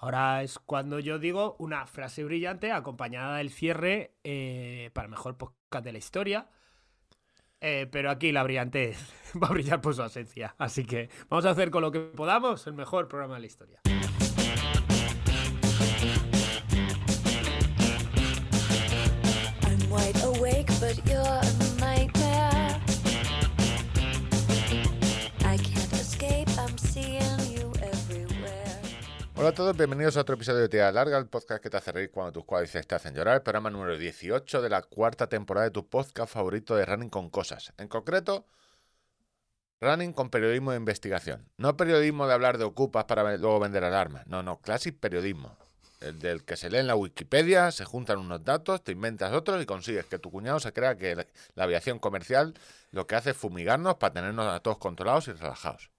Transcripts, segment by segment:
Ahora es cuando yo digo una frase brillante acompañada del cierre eh, para mejor podcast de la historia. Eh, pero aquí la brillante va a brillar por su ausencia. Así que vamos a hacer con lo que podamos el mejor programa de la historia. I'm Hola a todos, bienvenidos a otro episodio de Tía Larga, el podcast que te hace reír cuando tus cuádriceps te hacen llorar, el programa número 18 de la cuarta temporada de tu podcast favorito de Running con Cosas. En concreto, Running con periodismo de investigación. No periodismo de hablar de ocupas para luego vender alarmas. No, no, clásico periodismo. El del que se lee en la Wikipedia, se juntan unos datos, te inventas otros y consigues que tu cuñado se crea que la, aviación comercial lo que hace es fumigarnos para tenernos a todos controlados y relajados.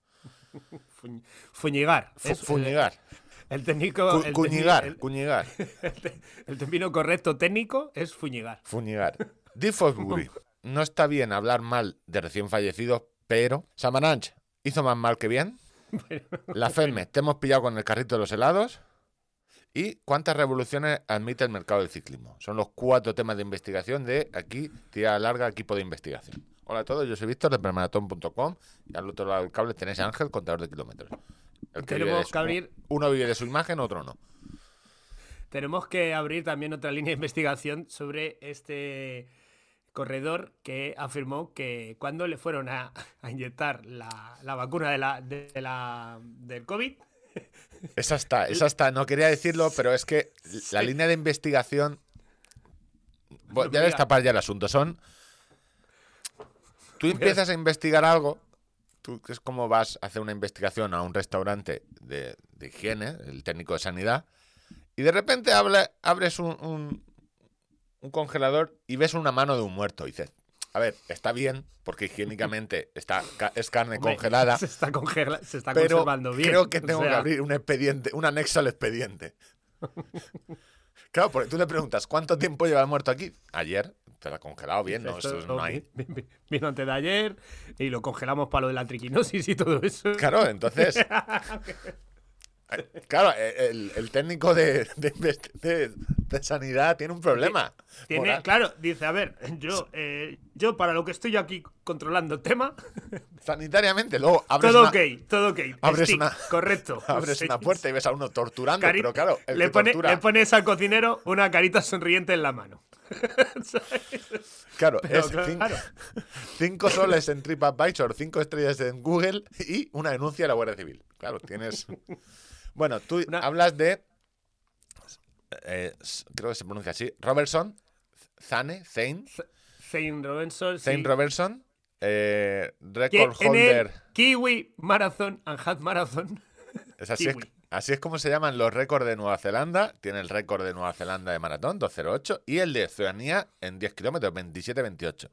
Fuñ- Fuñigar. Fu- eh, fuñigar. El técnico. El cuñigar, el- cuñigar. el término correcto técnico es fuñigar. Fuñigar. Di Fosbury. No está bien hablar mal de recién fallecidos, pero Samaranch hizo más mal que bien. La FEME, te hemos pillado con el carrito de los helados. ¿Y cuántas revoluciones admite el mercado del ciclismo? Son los cuatro temas de investigación de aquí, tira larga, equipo de investigación. Hola a todos, yo soy Víctor de permaratón.com y al otro lado del cable tenéis a Ángel, contador de kilómetros. El que vive Tenemos su- que abrir- Uno vive de su imagen, otro no. Tenemos que abrir también otra línea de investigación sobre este corredor que afirmó que cuando le fueron a, a inyectar la, la vacuna de la, de la, del COVID, Esa está, esa está. No quería decirlo, pero es que la Sí. línea de investigación. Voy a destapar ya el asunto. Son. Tú empiezas a investigar algo. Tú es como vas a hacer una investigación a un restaurante de, de higiene, el técnico de sanidad, y de repente habla- abres un, un- un congelador y ves una mano de un muerto. Y dices, a ver, está bien, porque higiénicamente está, es carne hombre, congelada. se está, congela- se está pero conservando bien. creo que O tengo que abrir un expediente, un anexo al expediente. claro, porque tú le preguntas, ¿cuánto tiempo lleva muerto aquí? Ayer, ha congelado bien, ¿no? esto no hay. vi- vi- Vino antes de ayer y lo congelamos para lo de la triquinosis y todo eso. Claro, entonces. eh, Claro, eh, el, el técnico de, de invest- de- de sanidad tiene un problema. Tiene, moral. claro, dice, a ver, yo, eh, yo para lo que estoy aquí controlando el tema, Sanitariamente, luego abres, todo una, ok, todo ok. abres Stick, una- correcto. abres una puerta y ves a uno torturando, Cari- pero claro, el le, que pone- tortura- le pones al cocinero una carita sonriente en la mano. Claro, Pero es claro. cinco soles en TripAdvisor, cinco estrellas en Google y una denuncia a la Guardia Civil. Claro, tienes. Bueno, tú Una- hablas de. eh, creo que se pronuncia así. Robertson, Zane, Zane, Zane Robinson. Zane sí. Robertson, eh, record holder. Kiwi Marathon and Half Marathon. Es así, Kiwi. Así es como se llaman los récords de Nueva Zelanda. Tiene el récord de Nueva Zelanda de maratón, 2.08, y el de Oceanía en 10 kilómetros, 27.28.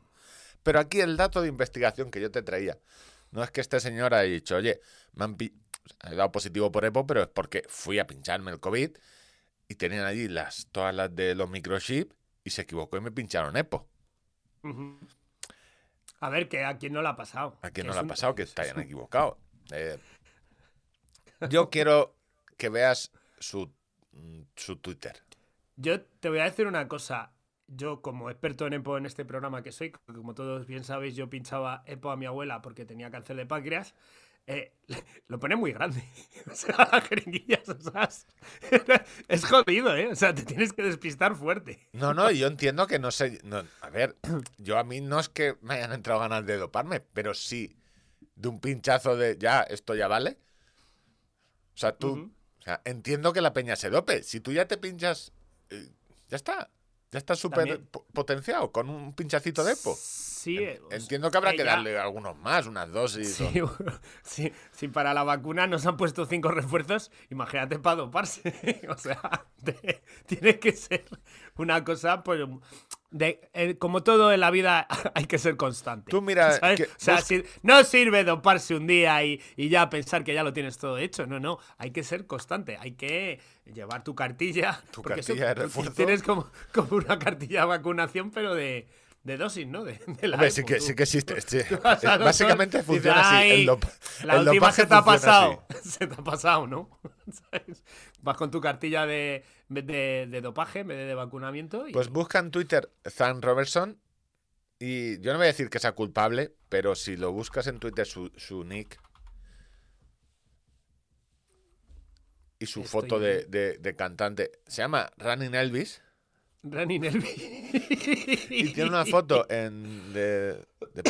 Pero aquí el dato de investigación que yo te traía, no es que este señor haya dicho, oye, me han he dado positivo por EPO, pero es porque fui a pincharme el COVID y tenían allí las, todas las de los microchips y se equivocó y me pincharon EPO. A ver, que a quién no le ha pasado. ¿A quién no le ha un- pasado que se hayan equivocado? Eh, yo quiero que veas su, mm, su Twitter. Yo te voy a decir una cosa. Yo, como experto en EPO en este programa que soy, como todos bien sabéis, yo pinchaba EPO a mi abuela porque tenía cáncer de páncreas. eh, lo pone muy grande. O sea, las jeringuillas, o sea, es- jodido, ¿eh? O sea, te tienes que despistar fuerte. No, no, yo entiendo que no sé. no, a ver, yo a mí no es que me hayan entrado ganas de doparme, pero sí de un pinchazo de ya, esto ya vale. O sea, tú. Sea, entiendo que la peña se dope. Si tú ya te pinchas, eh, ya está. Ya está súper potenciado con un pinchacito de EPO. Sí, eh, o Entiendo que habrá eh, que ya- darle algunos más, unas dosis. o- Sí, sí, si para la vacuna nos han puesto cinco refuerzos, imagínate para doparse. o sea, te- tiene que ser una cosa, pues, de, eh, como todo en la vida, hay que ser constante. Tú mira, que- o sea, si- no sirve doparse un día y, y ya pensar que ya lo tienes todo hecho. No, no, hay que ser constante. Hay que llevar tu cartilla. Tu porque eso- cartilla de refuerzo. Tienes como, como una cartilla de vacunación, pero de, de dosis, ¿no? De, de la Hombre, sí que, sí que existe. sí. Básicamente funciona así. "Ay, El, dop- La el última dopaje se te ha así. pasado. Se te ha pasado, ¿no? ¿Sabes? Vas con tu cartilla de, de, de dopaje en vez de, vacunamiento y Pues busca en Twitter Zan Robertson y yo no voy a decir que sea culpable, pero si lo buscas en Twitter su, su nick y su Estoy foto de, de- de cantante, se llama Running Elvis Elvis. y tiene una foto en de, de,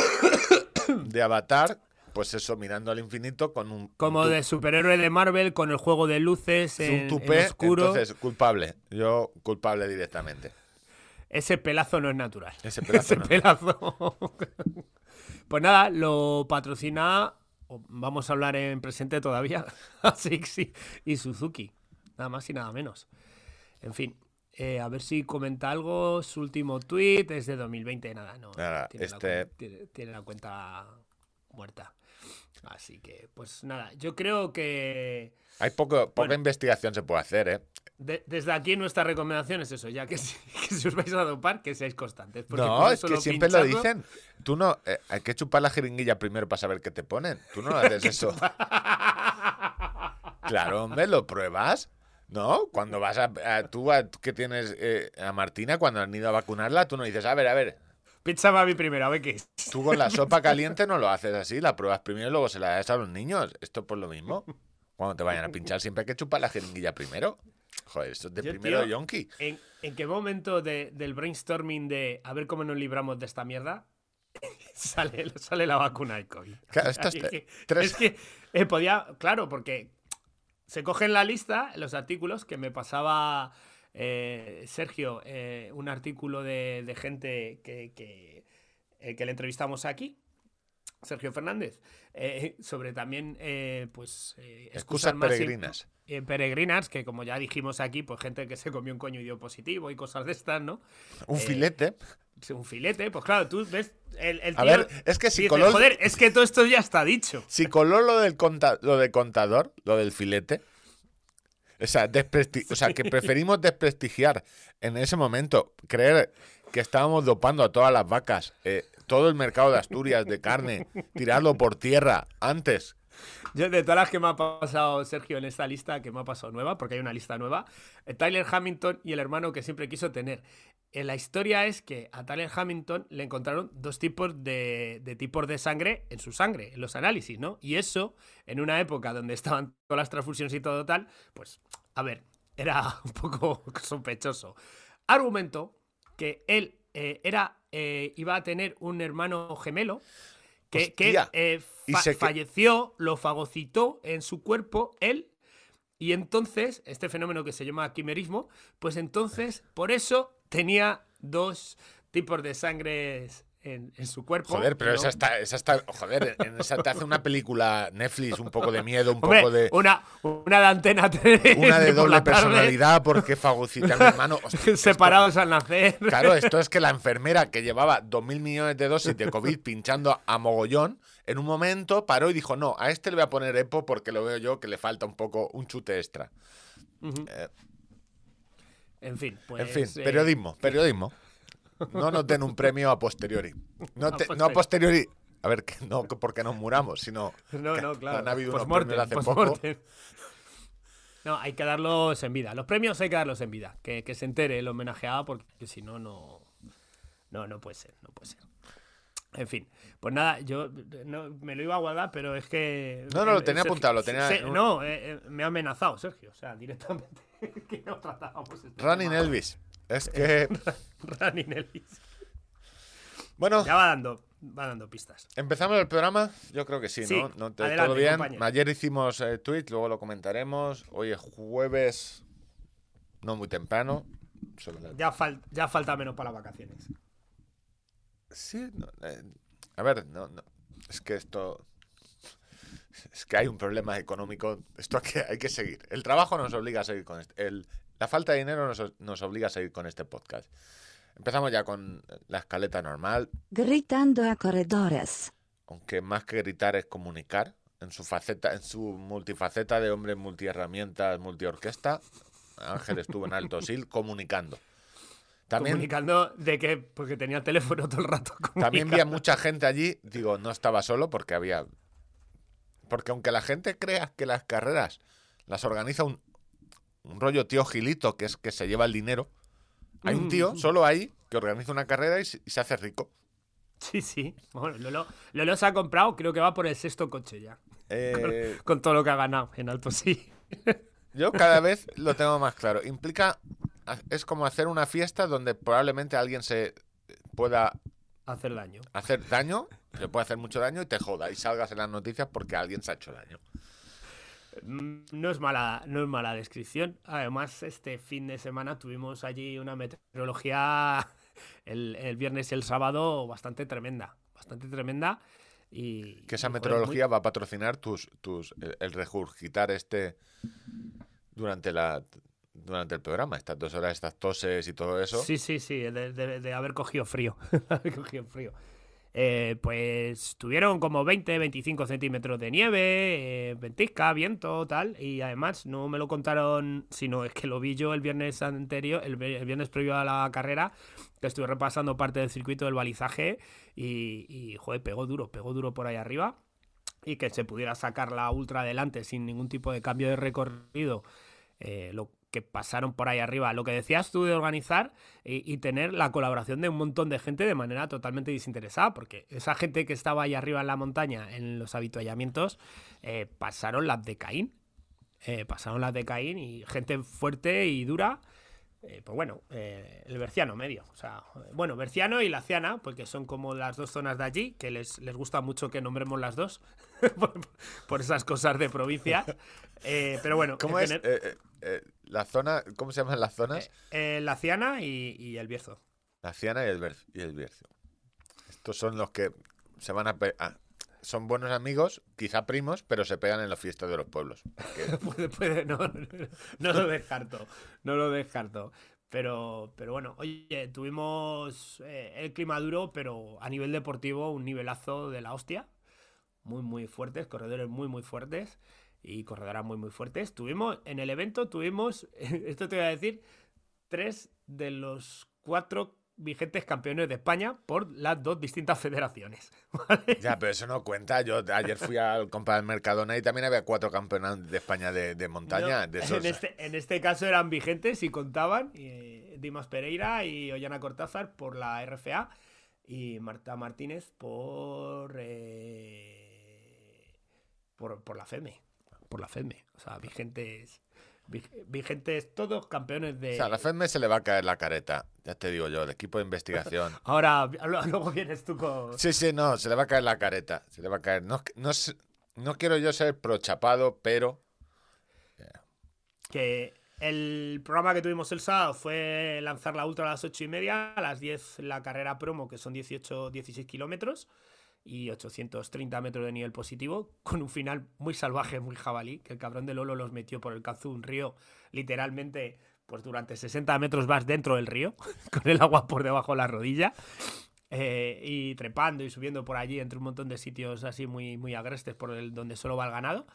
de avatar, pues eso, mirando al infinito con un, Como un de superhéroe de Marvel con el juego de luces es en, un en tupé, oscuro. entonces culpable, yo culpable directamente. Ese pelazo no es natural. Ese pedazo Ese no. pelazo. pues nada, lo patrocina. Vamos a hablar en presente todavía. Sixi y Suzuki. Nada más y nada menos. En fin. Eh, a ver si comenta algo. Su último tweet es de 2020. Nada, no. Nada, tiene, la, este- cuen- tiene- tiene la cuenta muerta. Así que, pues nada. Yo creo que. Hay poco, poca Bueno. investigación se puede hacer, ¿eh? de- desde aquí nuestra recomendación es eso, ya que si, que si os vais a dopar, que seáis constantes. No, es que siempre lo pincharlo- dicen. Tú no, eh, hay que chupar la jeringuilla primero para saber qué te ponen. Tú no haces eso. Claro, hombre, lo pruebas. ¿No? Cuando vas a, a- tú a- que tienes eh, a Martina, cuando han ido a vacunarla, tú no dices, a ver, a ver, Píchame a mí primero, a ver qué es. tú con la sopa caliente no lo haces así, la pruebas primero y luego se la das a los niños. Esto es por lo mismo. Cuando te vayan a pinchar siempre hay que chupar la jeringuilla primero. Joder, esto es de Yo, primero tío, yonki. ¿En, en qué momento de- del brainstorming de a ver cómo nos libramos de esta mierda sale, sale la vacuna del COVID? Claro, estas Es te- que, tres- es que, eh, podía, claro, porque se cogen la lista, los artículos que me pasaba eh, Sergio, eh, un artículo de, de gente que, que, eh, que le entrevistamos aquí. Sergio Fernández, eh, sobre también, eh, pues, Excusas peregrinas. Eh, peregrinas, que como ya dijimos aquí, pues gente que se comió un coño y dio positivo y cosas de estas, ¿no? Un eh, filete. Un filete, pues claro, tú ves el, el A ver, es que si dice, coló, joder, es que todo esto ya está dicho. si coló lo del conta- lo de contador, lo del filete. O sea, despresti- o sea, que preferimos desprestigiar en ese momento, creer que estábamos dopando a todas las vacas, eh, todo el mercado de Asturias de carne, tirarlo por tierra antes. Yo, de todas las que me ha pasado Sergio en esta lista, que me ha pasado nueva, porque hay una lista nueva, eh, Tyler Hamilton y el hermano que siempre quiso tener. Eh, la historia es que a Tyler Hamilton le encontraron dos tipos de, de tipos de sangre en su sangre, en los análisis, ¿no? Y eso, en una época donde estaban todas las transfusiones y todo tal, pues, a ver, era un poco sospechoso. Argumentó que él eh, era, eh, iba a tener un hermano gemelo que, que, Hostia. eh, Y fa- se que- falleció, lo fagocitó en su cuerpo él, y entonces, este fenómeno que se llama quimerismo, pues entonces, por eso tenía dos tipos de sangre en, en su cuerpo. Joder, pero ¿no? esa está, esa está, joder, en esa te hace una película Netflix, un poco de miedo, un Hombre, poco de... una, una de antena 3 Una de doble personalidad porque fagocita a mi hermano. Hostia, esto- separados al nacer. Claro, esto es que la enfermera que llevaba 2.000 millones de dosis de COVID pinchando a mogollón, en un momento paró y dijo, no, a este le voy a poner EPO porque lo veo yo que le falta un poco, un chute extra. Eh, En fin, pues. en fin, eh, periodismo, periodismo. No nos den un premio a posteriori. No, A te- no a posteriori. A ver, que no porque nos muramos, sino No, no, claro. han habido unos premios hace poco. No, hay que darlos en vida. Los premios hay que darlos en vida. Que, que se entere el homenajeado, porque si no, no. No, no puede ser, no puede ser. En fin, pues nada, yo no, me lo iba a guardar, pero es que. No, no, lo eh, tenía Sergio- apuntado, lo tenía se- No, eh, eh, me ha amenazado, Sergio. O sea, directamente. que no tratábamos este Running tema. Elvis. Es que, Running Elvis. bueno, Ya va dando, va dando pistas. empezamos el programa. Yo creo que sí, Sí, ¿no? ¿No te- adelante, todo bien. compañero. Ayer hicimos eh, tweet, luego lo comentaremos. Hoy es jueves, no muy temprano. Ya, fal- ya falta menos para las vacaciones. Sí, no, eh, a ver, no, no, es que esto. Es que hay un problema económico. Esto hay que, hay que seguir. El trabajo nos obliga a seguir con este. el- la falta de dinero nos, nos obliga a seguir con este podcast. Empezamos ya con la escaleta normal, Gritando a corredores. aunque más que gritar es comunicar en su faceta, en su multifaceta de hombre multiherramientas, multiorquesta. Ángel estuvo en Alto Sil comunicando. También, comunicando de que porque tenía el teléfono todo el rato. también vi a mucha gente allí. Digo, no estaba solo porque había. Porque aunque la gente crea que las carreras las organiza un, un rollo tío Gilito, que es que se lleva el dinero, hay un tío Mm. solo ahí que organiza una carrera y se, y se hace rico. Sí, sí. Bueno, Lolo, Lolo se ha comprado, creo que va por el sexto coche ya. Eh, Con todo lo que ha ganado en Alto sí. Yo cada vez lo tengo más claro. Implica, es como hacer una fiesta donde probablemente alguien se pueda Hacer daño. hacer daño, se puede hacer mucho daño y te joda y salgas en las noticias porque alguien se ha hecho daño. No es mala, no es mala descripción. Además, este fin de semana tuvimos allí una meteorología el, el viernes y el sábado bastante tremenda. Bastante tremenda. Y, Que esa y, meteorología va a patrocinar tus, tus, el, el regurgitar este durante la durante el programa, estas dos horas, estas toses y todo eso. Sí, sí, sí, de, de- de haber cogido frío. haber cogido frío. Eh, pues tuvieron como 20, 25 centímetros de nieve, eh, ventisca, viento, tal. Y además no me lo contaron, sino es que lo vi yo el viernes anterior, el, vi- el viernes previo a la carrera, que estuve repasando parte del circuito del balizaje. Y, y joder, pegó duro, pegó duro por ahí arriba. Y que se pudiera sacar la ultra adelante sin ningún tipo de cambio de recorrido. eh, lo que pasaron por ahí arriba. Lo que decías tú de organizar y, y tener la colaboración de un montón de gente de manera totalmente desinteresada, porque esa gente que estaba ahí arriba en la montaña, en los habituallamientos, eh, pasaron las de Caín. Eh, pasaron las de Caín y gente fuerte y dura. eh, pues bueno, eh, el Berciano medio. O sea, eh, bueno, Berciano y la Ciana, porque son como las dos zonas de allí, que les, les gusta mucho que nombremos las dos, por, por esas cosas de provincia. Eh, pero bueno, ¿Cómo es? gener- Eh, eh, eh, la zona, ¿cómo se llaman las zonas? eh, la Ciana y, y el Bierzo. La Ciana y el, Ber- y el Bierzo. Estos son los que se van a, ah, son buenos amigos, quizá primos, pero se pegan en las fiestas de los pueblos. Porque Puede- puede- no, no, no lo descarto, no lo descarto. Pero, pero bueno, oye, tuvimos eh, el clima duro, pero a nivel deportivo un nivelazo de la hostia. Muy, muy fuertes, corredores muy, muy fuertes y corredoras muy, muy fuertes. Tuvimos, en el evento tuvimos, esto te voy a decir, tres de los cuatro vigentes campeones de España por las dos distintas federaciones. ¿vale? Ya, pero eso no cuenta. Yo ayer fui al comprar Mercadona y también había cuatro campeonatos de España de, de montaña. No, de esos. en, este, en este caso eran vigentes y contaban eh, Dimas Pereira y Ollana Cortázar por la RFA y Marta Martínez por, eh, por por la FEME. Por la FEME. O sea, vigentes. vig- Vigentes todos campeones de. O sea, a la FEDME se le va a caer la careta. Ya te digo yo, el equipo de investigación. Ahora, luego vienes tú con. Sí, sí, no, se le va a caer la careta. Se le va a caer. No, no, no quiero yo ser prochapado, pero. que el programa que tuvimos el sábado fue lanzar la ultra a las 8 y media, a las 10 la carrera promo, que son 18, 16 kilómetros y 830 metros de nivel positivo, con un final muy salvaje, muy jabalí, que el cabrón de Lolo los metió por el Cazú, un río, literalmente, pues durante 60 metros vas dentro del río, con el agua por debajo de la rodilla. eh, y trepando y subiendo por allí entre un montón de sitios así muy, muy agrestes por el donde solo va el ganado.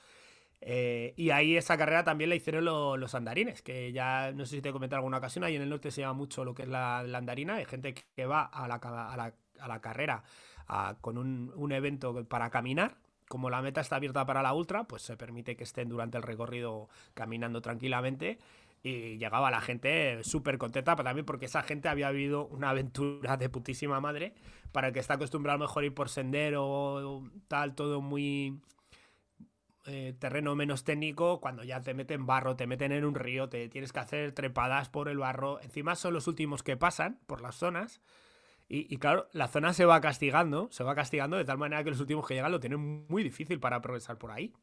Eh, y ahí esa carrera también la hicieron lo- los andarines, que ya no sé si te he comentado en alguna ocasión, ahí en el norte se llama mucho lo que es la, la andarina, hay gente que- va a la, a la, a la carrera a- con un, un evento para caminar. Como la meta está abierta para la ultra, pues se permite que estén durante el recorrido caminando tranquilamente. Y llegaba la gente súper contenta, pero también porque esa gente había vivido una aventura de putísima madre. Para el que está acostumbrado a mejor ir por sendero tal, todo muy, eh, terreno menos técnico, cuando ya te meten barro, te meten en un río, te tienes que hacer trepadas por el barro. Encima son los últimos que pasan por las zonas. Y, y claro, la zona se va castigando, se va castigando de tal manera que los últimos que llegan lo tienen muy difícil para progresar por ahí.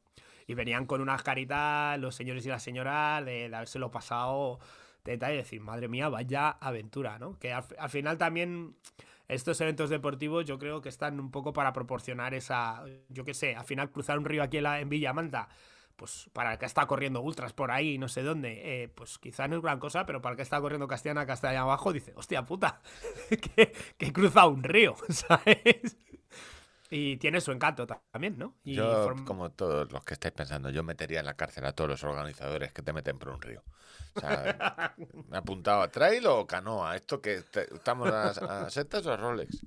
Y venían con unas caritas los señores y las señoras de, de habérselo pasado teta y decir, madre mía, vaya aventura, ¿no? Que al, al final también estos eventos deportivos yo creo que están un poco para proporcionar esa, yo qué sé, al final cruzar un río aquí en, la- en Villamanta, pues para el que está corriendo ultras por ahí, no sé dónde, eh, pues quizá no es gran cosa, pero para el que está corriendo Castellana, Castellana abajo, dice, hostia puta, que, que he cruzado un río, ¿sabes? Y tiene su encanto ta- también, ¿no? Y Yo, form- como todos los que estáis pensando, yo metería en la cárcel a todos los organizadores que te meten por un río. O sea, me apuntado a trail o canoa. Esto que estamos a, a setas o a Rolex.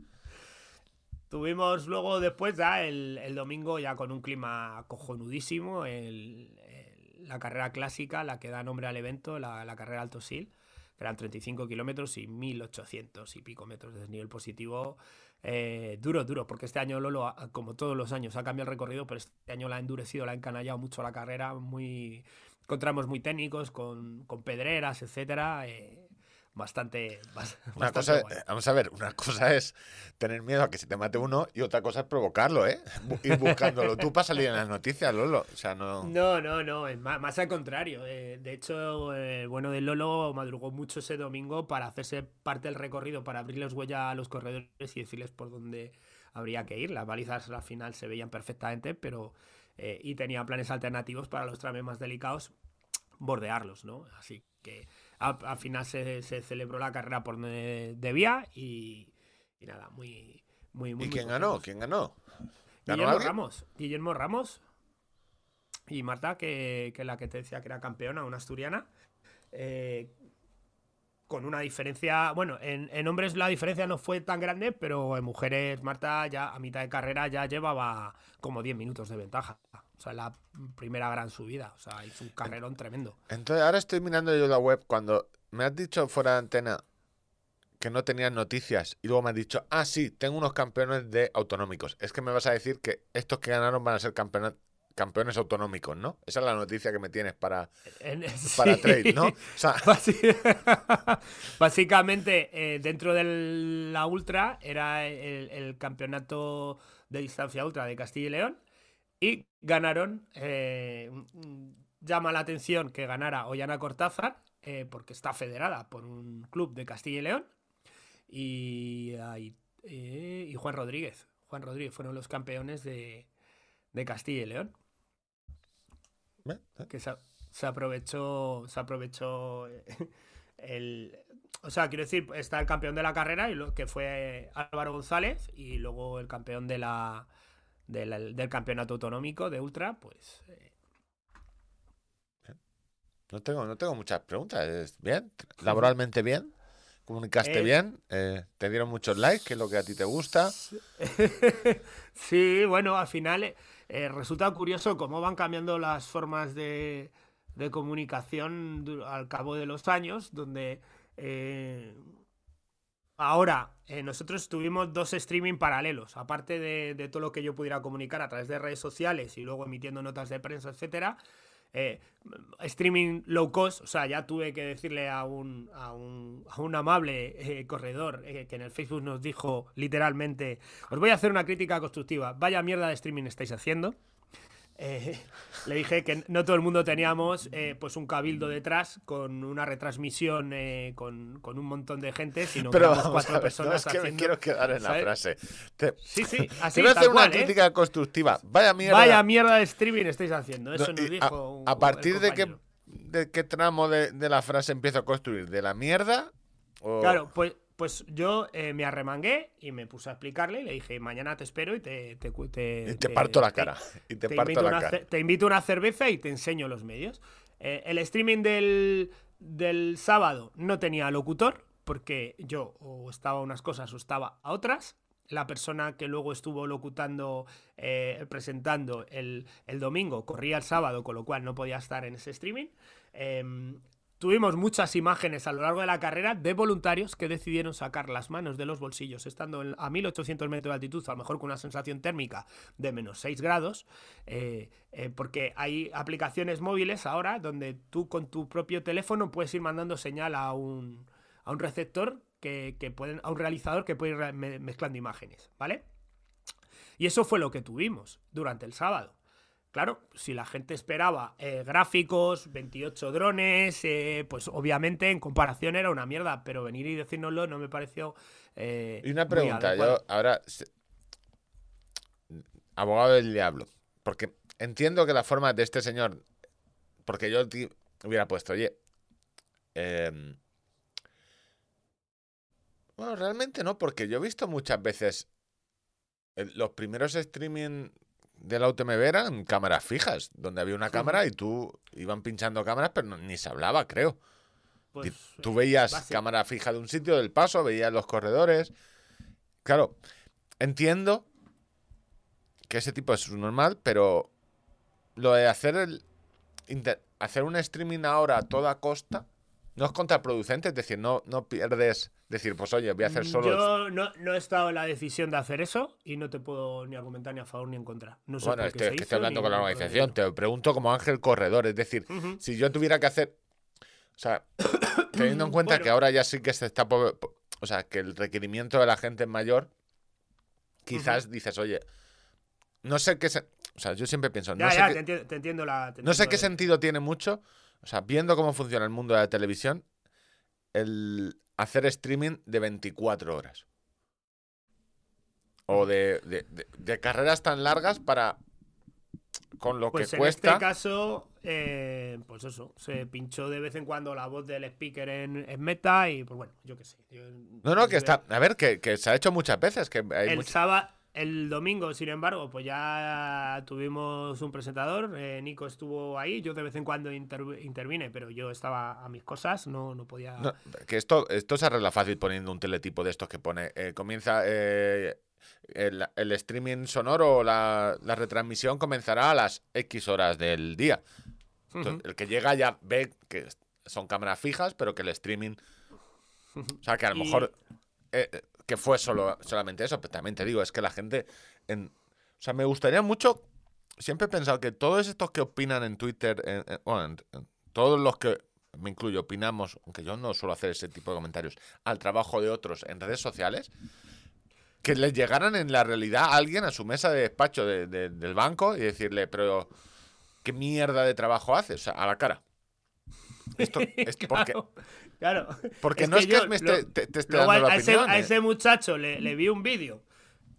Tuvimos luego después ya el, el domingo ya con un clima cojonudísimo, el- la carrera clásica, la que da nombre al evento, la, la carrera Alto Sil, que eran 35 kilómetros y 1800 y pico metros de desnivel positivo. Eh, duro, duro, porque este año Lolo, como todos los años, ha cambiado el recorrido, pero este año la ha endurecido, la ha encanallado mucho la carrera, muy con tramos muy técnicos, con, con pedreras, etcétera. eh, bastante, bas- Una cosa, guay. eh, vamos a ver, una cosa es tener miedo a que se te mate uno y otra cosa es provocarlo, ¿eh? Ir buscándolo tú para salir en las noticias, Lolo. O sea, no. No, no, no, es más, más al contrario. eh, de hecho, eh, el bueno de Lolo madrugó mucho ese domingo para hacerse parte del recorrido, para abrirles huella a los corredores y decirles por dónde habría que ir. Las balizas al final se veían perfectamente, pero. eh, y tenía planes alternativos para los tramos más delicados, bordearlos, ¿no? Así que al, al final se, se celebró la carrera por donde debía y, y nada, muy. Muy, muy, ¿Y muy quién ganó? ¿Quién ganó? ¿Ganó Guillermo alguien? Ramos. Guillermo Ramos. Y Marta, que, que la que te decía que era campeona, una asturiana. eh, con una diferencia. Bueno, en, en hombres la diferencia no fue tan grande, pero en mujeres, Marta ya a mitad de carrera ya llevaba como 10 minutos de ventaja. O sea, la primera gran subida. O sea, hizo un carrerón tremendo. Entonces, ahora estoy mirando yo la web cuando me has dicho fuera de antena que no tenías noticias y luego me has dicho, ah, sí, tengo unos campeones de autonómicos. Es que me vas a decir que estos que ganaron van a ser campeones autonómicos, ¿no? Esa es la noticia que me tienes para, para trade, ¿no? O sea, Básicamente, eh, dentro de la Ultra era el, el campeonato de distancia Ultra de Castilla y León y ganaron. eh, mm, llama la atención que ganara Ollana Cortázar eh, porque está federada por un club de Castilla y León y, ay, eh, y Juan Rodríguez. Juan Rodríguez fueron los campeones de, de Castilla y León que se, se aprovechó se aprovechó el o sea quiero decir está el campeón de la carrera y lo que fue Álvaro González y luego el campeón de la, de la- del campeonato autonómico de ultra pues eh, No tengo, no tengo muchas preguntas. ¿Es bien? ¿Laboralmente bien? ¿Comunicaste Es- bien? Eh, ¿Te dieron muchos likes? ¿Qué es lo que a ti te gusta? sí, bueno, al final eh, eh, resulta curioso cómo van cambiando las formas de, de comunicación al cabo de los años, donde eh, ahora eh, nosotros tuvimos dos streaming paralelos, aparte de, todo lo que yo pudiera comunicar a través de redes sociales y luego emitiendo notas de prensa, etcétera. eh, streaming low cost, o sea, ya tuve que decirle a un, a un, a un amable eh, corredor que en el Facebook nos dijo literalmente, os voy a hacer una crítica constructiva, vaya mierda de streaming estáis haciendo. Eh, le dije que no todo el mundo teníamos eh, pues un cabildo detrás con una retransmisión eh, con, con un montón de gente, sino Pero que vamos cuatro a ver, no, personas es que me quiero quedar en la frase. Te- Sí, sí, así Quiero hacer una cual, ¿eh? crítica constructiva. Vaya mierda. Vaya mierda de streaming estáis haciendo. Eso No, nos dijo. a, un- a partir de qué, de qué tramo de, de la frase empiezo a construir? ¿De la mierda? Claro, pues, pues yo eh, me arremangué y me puse a explicarle y le dije, mañana te espero y te... te, te- Y te parto la cara. Y te, parto invito, la una cara. te invito a una cerveza y te enseño los medios. Eh, el streaming del, del sábado no tenía locutor porque yo o estaba a unas cosas o estaba a otras. La persona que luego estuvo locutando, eh, presentando el, el domingo, corría el sábado, con lo cual no podía estar en ese streaming. Em, Tuvimos muchas imágenes a lo largo de la carrera de voluntarios que decidieron sacar las manos de los bolsillos estando a 1800 metros de altitud, a lo mejor con una sensación térmica de menos 6 grados, eh, eh, porque hay aplicaciones móviles ahora donde tú con tu propio teléfono puedes ir mandando señal a un, a un receptor, que, que pueden, a un realizador que puede ir mezclando imágenes, ¿vale? Y eso fue lo que tuvimos durante el sábado. Claro, si la gente esperaba eh, gráficos, 28 drones, eh, pues obviamente en comparación era una mierda, pero venir y decírnoslo no me pareció. eh, Y una pregunta, yo ahora, abogado del diablo, porque entiendo que la forma de este señor, porque yo hubiera puesto, oye, em, bueno, realmente no, porque yo he visto muchas veces los primeros streaming de la UTMB eran cámaras fijas, donde había una cámara y tú iban pinchando cámaras, pero no- ni se hablaba, creo. Pues, Di- Tú veías cámara fija de un sitio, del paso, veías los corredores. Claro, entiendo que ese tipo es normal, pero lo de hacer el hacer un streaming ahora a toda costa no es contraproducente, es decir, no, no pierdes decir, pues oye, voy a hacer solo el- Yo no, no he estado en la decisión de hacer eso y no te puedo ni argumentar ni a favor ni en contra. No sé Bueno, por qué estoy, se es que hizo, estoy hablando con la organización, no. te pregunto como Ángel Corredor, es decir, si yo tuviera que hacer, o sea, teniendo en cuenta Bueno. que ahora ya sí que se está, o sea, que el requerimiento de la gente es mayor, quizás dices, oye, no sé qué, se- o sea, yo siempre pienso, no Ya, sé ya, qué- te entiendo, te entiendo la. te no sé qué sentido tiene mucho, o sea, viendo cómo funciona el mundo de la televisión, el hacer streaming de 24 horas. O de, de- de- de carreras tan largas para. con lo Pues que en cuesta. este caso, eh, pues eso, se pinchó de vez en cuando la voz del speaker en, en meta y pues bueno, yo qué sé. yo- No, no, que está. A ver, que, que se ha hecho muchas veces. Que hay El el domingo, sin embargo, pues ya tuvimos un presentador. eh, Nico estuvo ahí. Yo de vez en cuando interv- intervine, pero yo estaba a mis cosas, no, no podía. no, que esto, esto se arregla fácil poniendo un teletipo de estos que pone. eh, comienza. eh, el, el streaming sonoro o la, la retransmisión comenzará a las X horas del día. El que llega ya ve que son cámaras fijas, pero que el streaming. O sea, que a lo Y- mejor. eh, que fue solo, solamente eso, pero también te digo, es que la gente. En, o sea, me gustaría mucho. Siempre he pensado que todos estos que opinan en Twitter, en- todos los que me incluyo, opinamos, aunque yo no suelo hacer ese tipo de comentarios, al trabajo de otros en redes sociales, que les llegaran en la realidad a alguien a su mesa de despacho de- de- del banco y decirle, pero ¿qué mierda de trabajo haces? O sea, a la cara. Esto, es porque, claro, porque no es que yo me lo- te, te esté dando a, la a ese, opinión. a eh. ese muchacho le, le vi un vídeo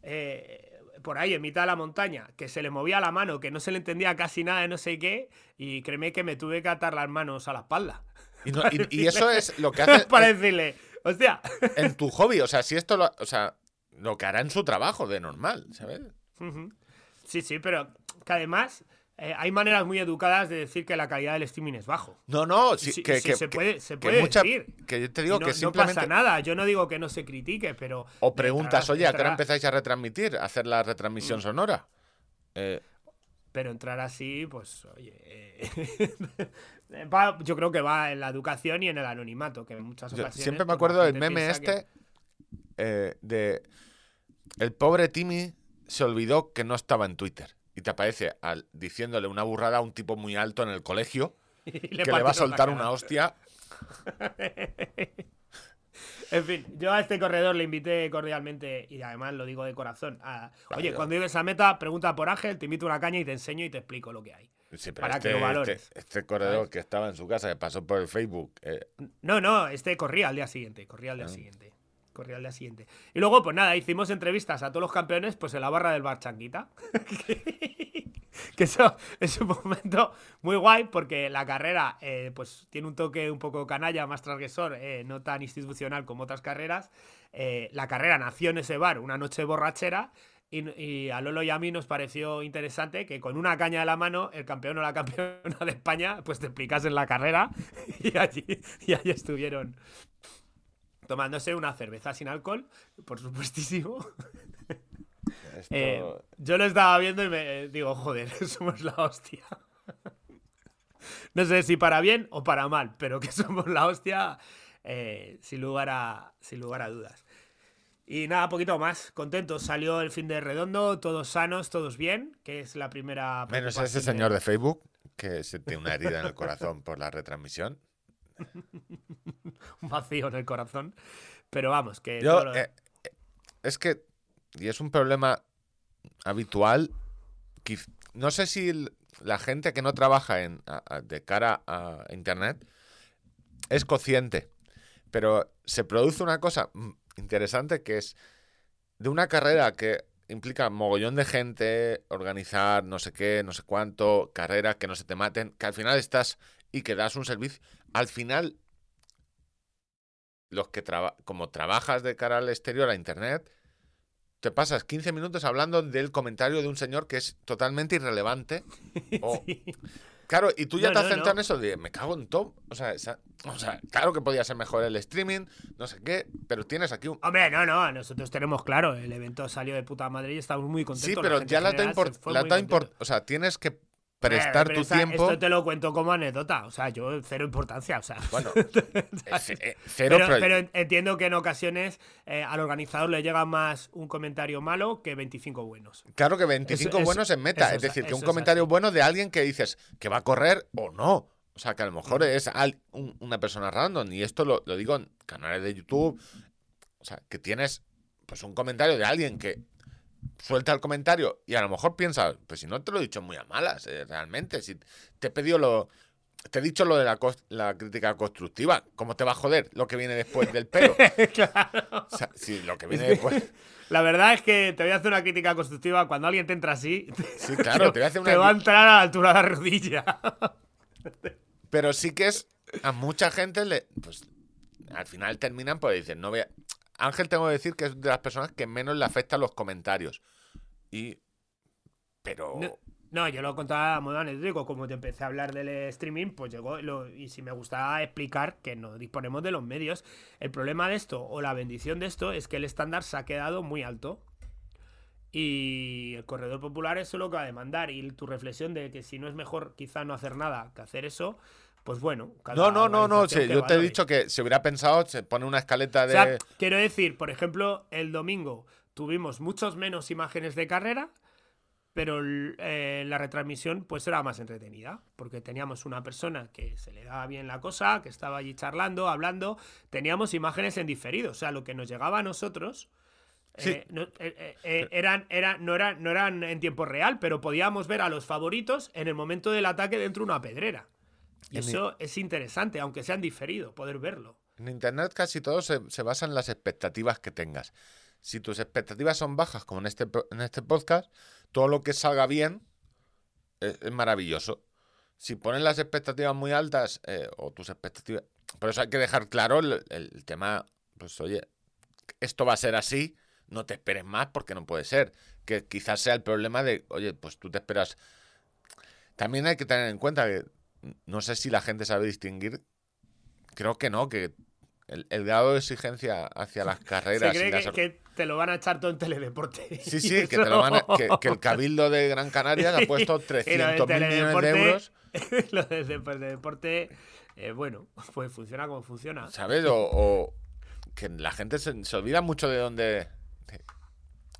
eh, por ahí en mitad de la montaña que se le movía la mano, que no se le entendía casi nada de no sé qué, y créeme que me tuve que atar las manos a la espalda. Y, no- y- y eso es lo que hace para decirle, hostia. en tu hobby. O sea, si esto lo, o sea, lo que hará en su trabajo de normal, ¿sabes? Sí, sí, pero que además eh, hay maneras muy educadas de decir que la calidad del streaming es bajo. No, no, sí, que, se puede, se que puede mucha- decir. que yo te digo no, que no simplemente pasa nada, yo no digo que no se critique, pero... o preguntas, oye, ¿a qué hora empezáis a retransmitir? A hacer la retransmisión Mm. sonora. Eh, Pero entrar así, pues, oye. eh, va- yo creo que va en la educación y en el anonimato, que en muchas yo ocasiones. siempre me pues, acuerdo del meme este de el pobre Timmy se olvidó que no estaba en Twitter. Y te aparece al, diciéndole una burrada a un tipo muy alto en el colegio que le va a soltar una hostia. En fin, yo a este corredor le invité cordialmente y además lo digo de corazón. a- Oye, cuando llegues a meta, pregunta por Ángel, te invito a una caña y te enseño y te explico lo que hay. Sí, pero Para que este, lo valores, Este, este corredor ¿sabes? que estaba en su casa, que pasó por el Facebook. eh, No, no, este corría al día siguiente, corría al día Ah. siguiente. Corría al día siguiente. Y luego, pues nada, hicimos entrevistas a todos los campeones, pues en la barra del bar Changuita. que eso es un momento muy guay porque la carrera, eh, pues tiene un toque un poco canalla, más transgresor, eh, no tan institucional como otras carreras. Eh, la carrera nació en ese bar, una noche borrachera. Y, a Lolo y a mí nos pareció interesante que con una caña de la mano, el campeón o la campeona de España, pues te explicasen la carrera y allí, y allí estuvieron tomándose una cerveza sin alcohol, por supuestísimo. esto- Eh, yo lo estaba viendo y me digo, joder, somos la hostia. No sé si para bien o para mal, pero que somos la hostia, eh, sin, lugar a, sin lugar a dudas. Y nada, poquito más. Contentos. Salió el fin de redondo, todos sanos, todos bien, que es la primera. Menos ese de- señor de Facebook que se tiene una herida en el corazón por la retransmisión. un vacío en el corazón. Pero vamos, que. Yo, lo- eh, eh, es que, y es un problema habitual, no sé si el- la gente que no trabaja en, a- a- de cara a Internet es consciente, pero se produce una cosa mm, interesante que es de una carrera que implica mogollón de gente, organizar no sé qué, no sé cuánto, carreras que no se te maten, que al final estás y que das un servicio. Al final, los que traba- como trabajas de cara al exterior a internet, te pasas 15 minutos hablando del comentario de un señor que es totalmente irrelevante. O- Sí. Claro, y tú ya No, te has no, centrado no. en eso de me cago en todo. O sea, esa- o sea, claro que podía ser mejor el streaming, no sé qué, pero tienes aquí un. Hombre, no, no, nosotros tenemos claro, el evento salió de puta madre y estamos muy contentos. Sí, la pero gente ya la se import, la o sea, tienes que prestar pero tu esa- tiempo. Esto te lo cuento como anécdota, o sea, yo cero importancia, o sea. Bueno, eh, ce- cero pero, pero en- entiendo que en ocasiones eh, al organizador le llega más un comentario malo que 25 buenos. Claro que 25 eso- buenos en meta. eso Es decir, que un eso comentario bueno de alguien que dices que va a correr o no. O sea, que a lo mejor es al- un- una persona random. Y esto lo, lo digo en canales de YouTube. O sea, que tienes pues un comentario de alguien que suelta el comentario y a lo mejor piensas, pues si no te lo he dicho muy a malas, eh, realmente. Si te he pedido lo. Te he dicho lo de la, la crítica constructiva. ¿Cómo te va a joder lo que viene después del pero? claro. O sea, si lo que viene después. La verdad es que te voy a hacer una crítica constructiva. Cuando alguien te entra así, Sí, claro, te voy a hacer una. te va a entrar a la altura de la rodilla. Pero sí que es. A mucha gente le. Pues al final terminan por decir, no voy a- Ángel, tengo que decir que es de las personas que menos le afectan los comentarios. Y. Pero. No, yo lo contaba a modo anecdótico. Como te empecé a hablar del streaming, pues llegó. lo- y si me gustaba explicar que no disponemos de los medios. El problema de esto, o la bendición de esto, es que el estándar se ha quedado muy alto. Y el corredor popular es lo que va a demandar. Y tu reflexión de que si no es mejor quizá no hacer nada que hacer eso, pues bueno. No, no, no, no. sí, yo te he dicho que si hubiera pensado, se pone una escaleta O de. sea, quiero decir, por ejemplo, el domingo tuvimos muchos menos imágenes de carrera, pero eh, la retransmisión pues era más entretenida, porque teníamos una persona que se le daba bien la cosa, que estaba allí charlando, hablando, teníamos imágenes en diferido, o sea, lo que nos llegaba a nosotros Sí. eh, no, eh, eh, eh, eran, eran, no, eran, no eran en tiempo real, pero podíamos ver a los favoritos en el momento del ataque dentro de una pedrera. Y En eso es interesante, aunque sea en diferido, poder verlo. En internet casi todo se, se basa en las expectativas que tengas. Si tus expectativas son bajas, como en este, en este podcast, todo lo que salga bien es, es maravilloso. Si pones las expectativas muy altas, eh, o tus expectativas. Por eso hay que dejar claro el, el tema, pues oye, esto va a ser así, no te esperes más porque no puede ser. Que quizás sea el problema de, oye, pues tú te esperas. También hay que tener en cuenta que no sé si la gente sabe distinguir Creo que no, que el, el grado de exigencia hacia las Se carreras y cree las que, te lo van a echar todo en teledeporte. Sí, sí, que, te lo van a- que, que el Cabildo de Gran Canaria ha puesto Y lo del 300 mil millones de teledeporte- euros, lo del dep- deporte, eh, bueno, pues funciona como funciona. ¿sabes? O, o que la gente se, se olvida mucho de dónde...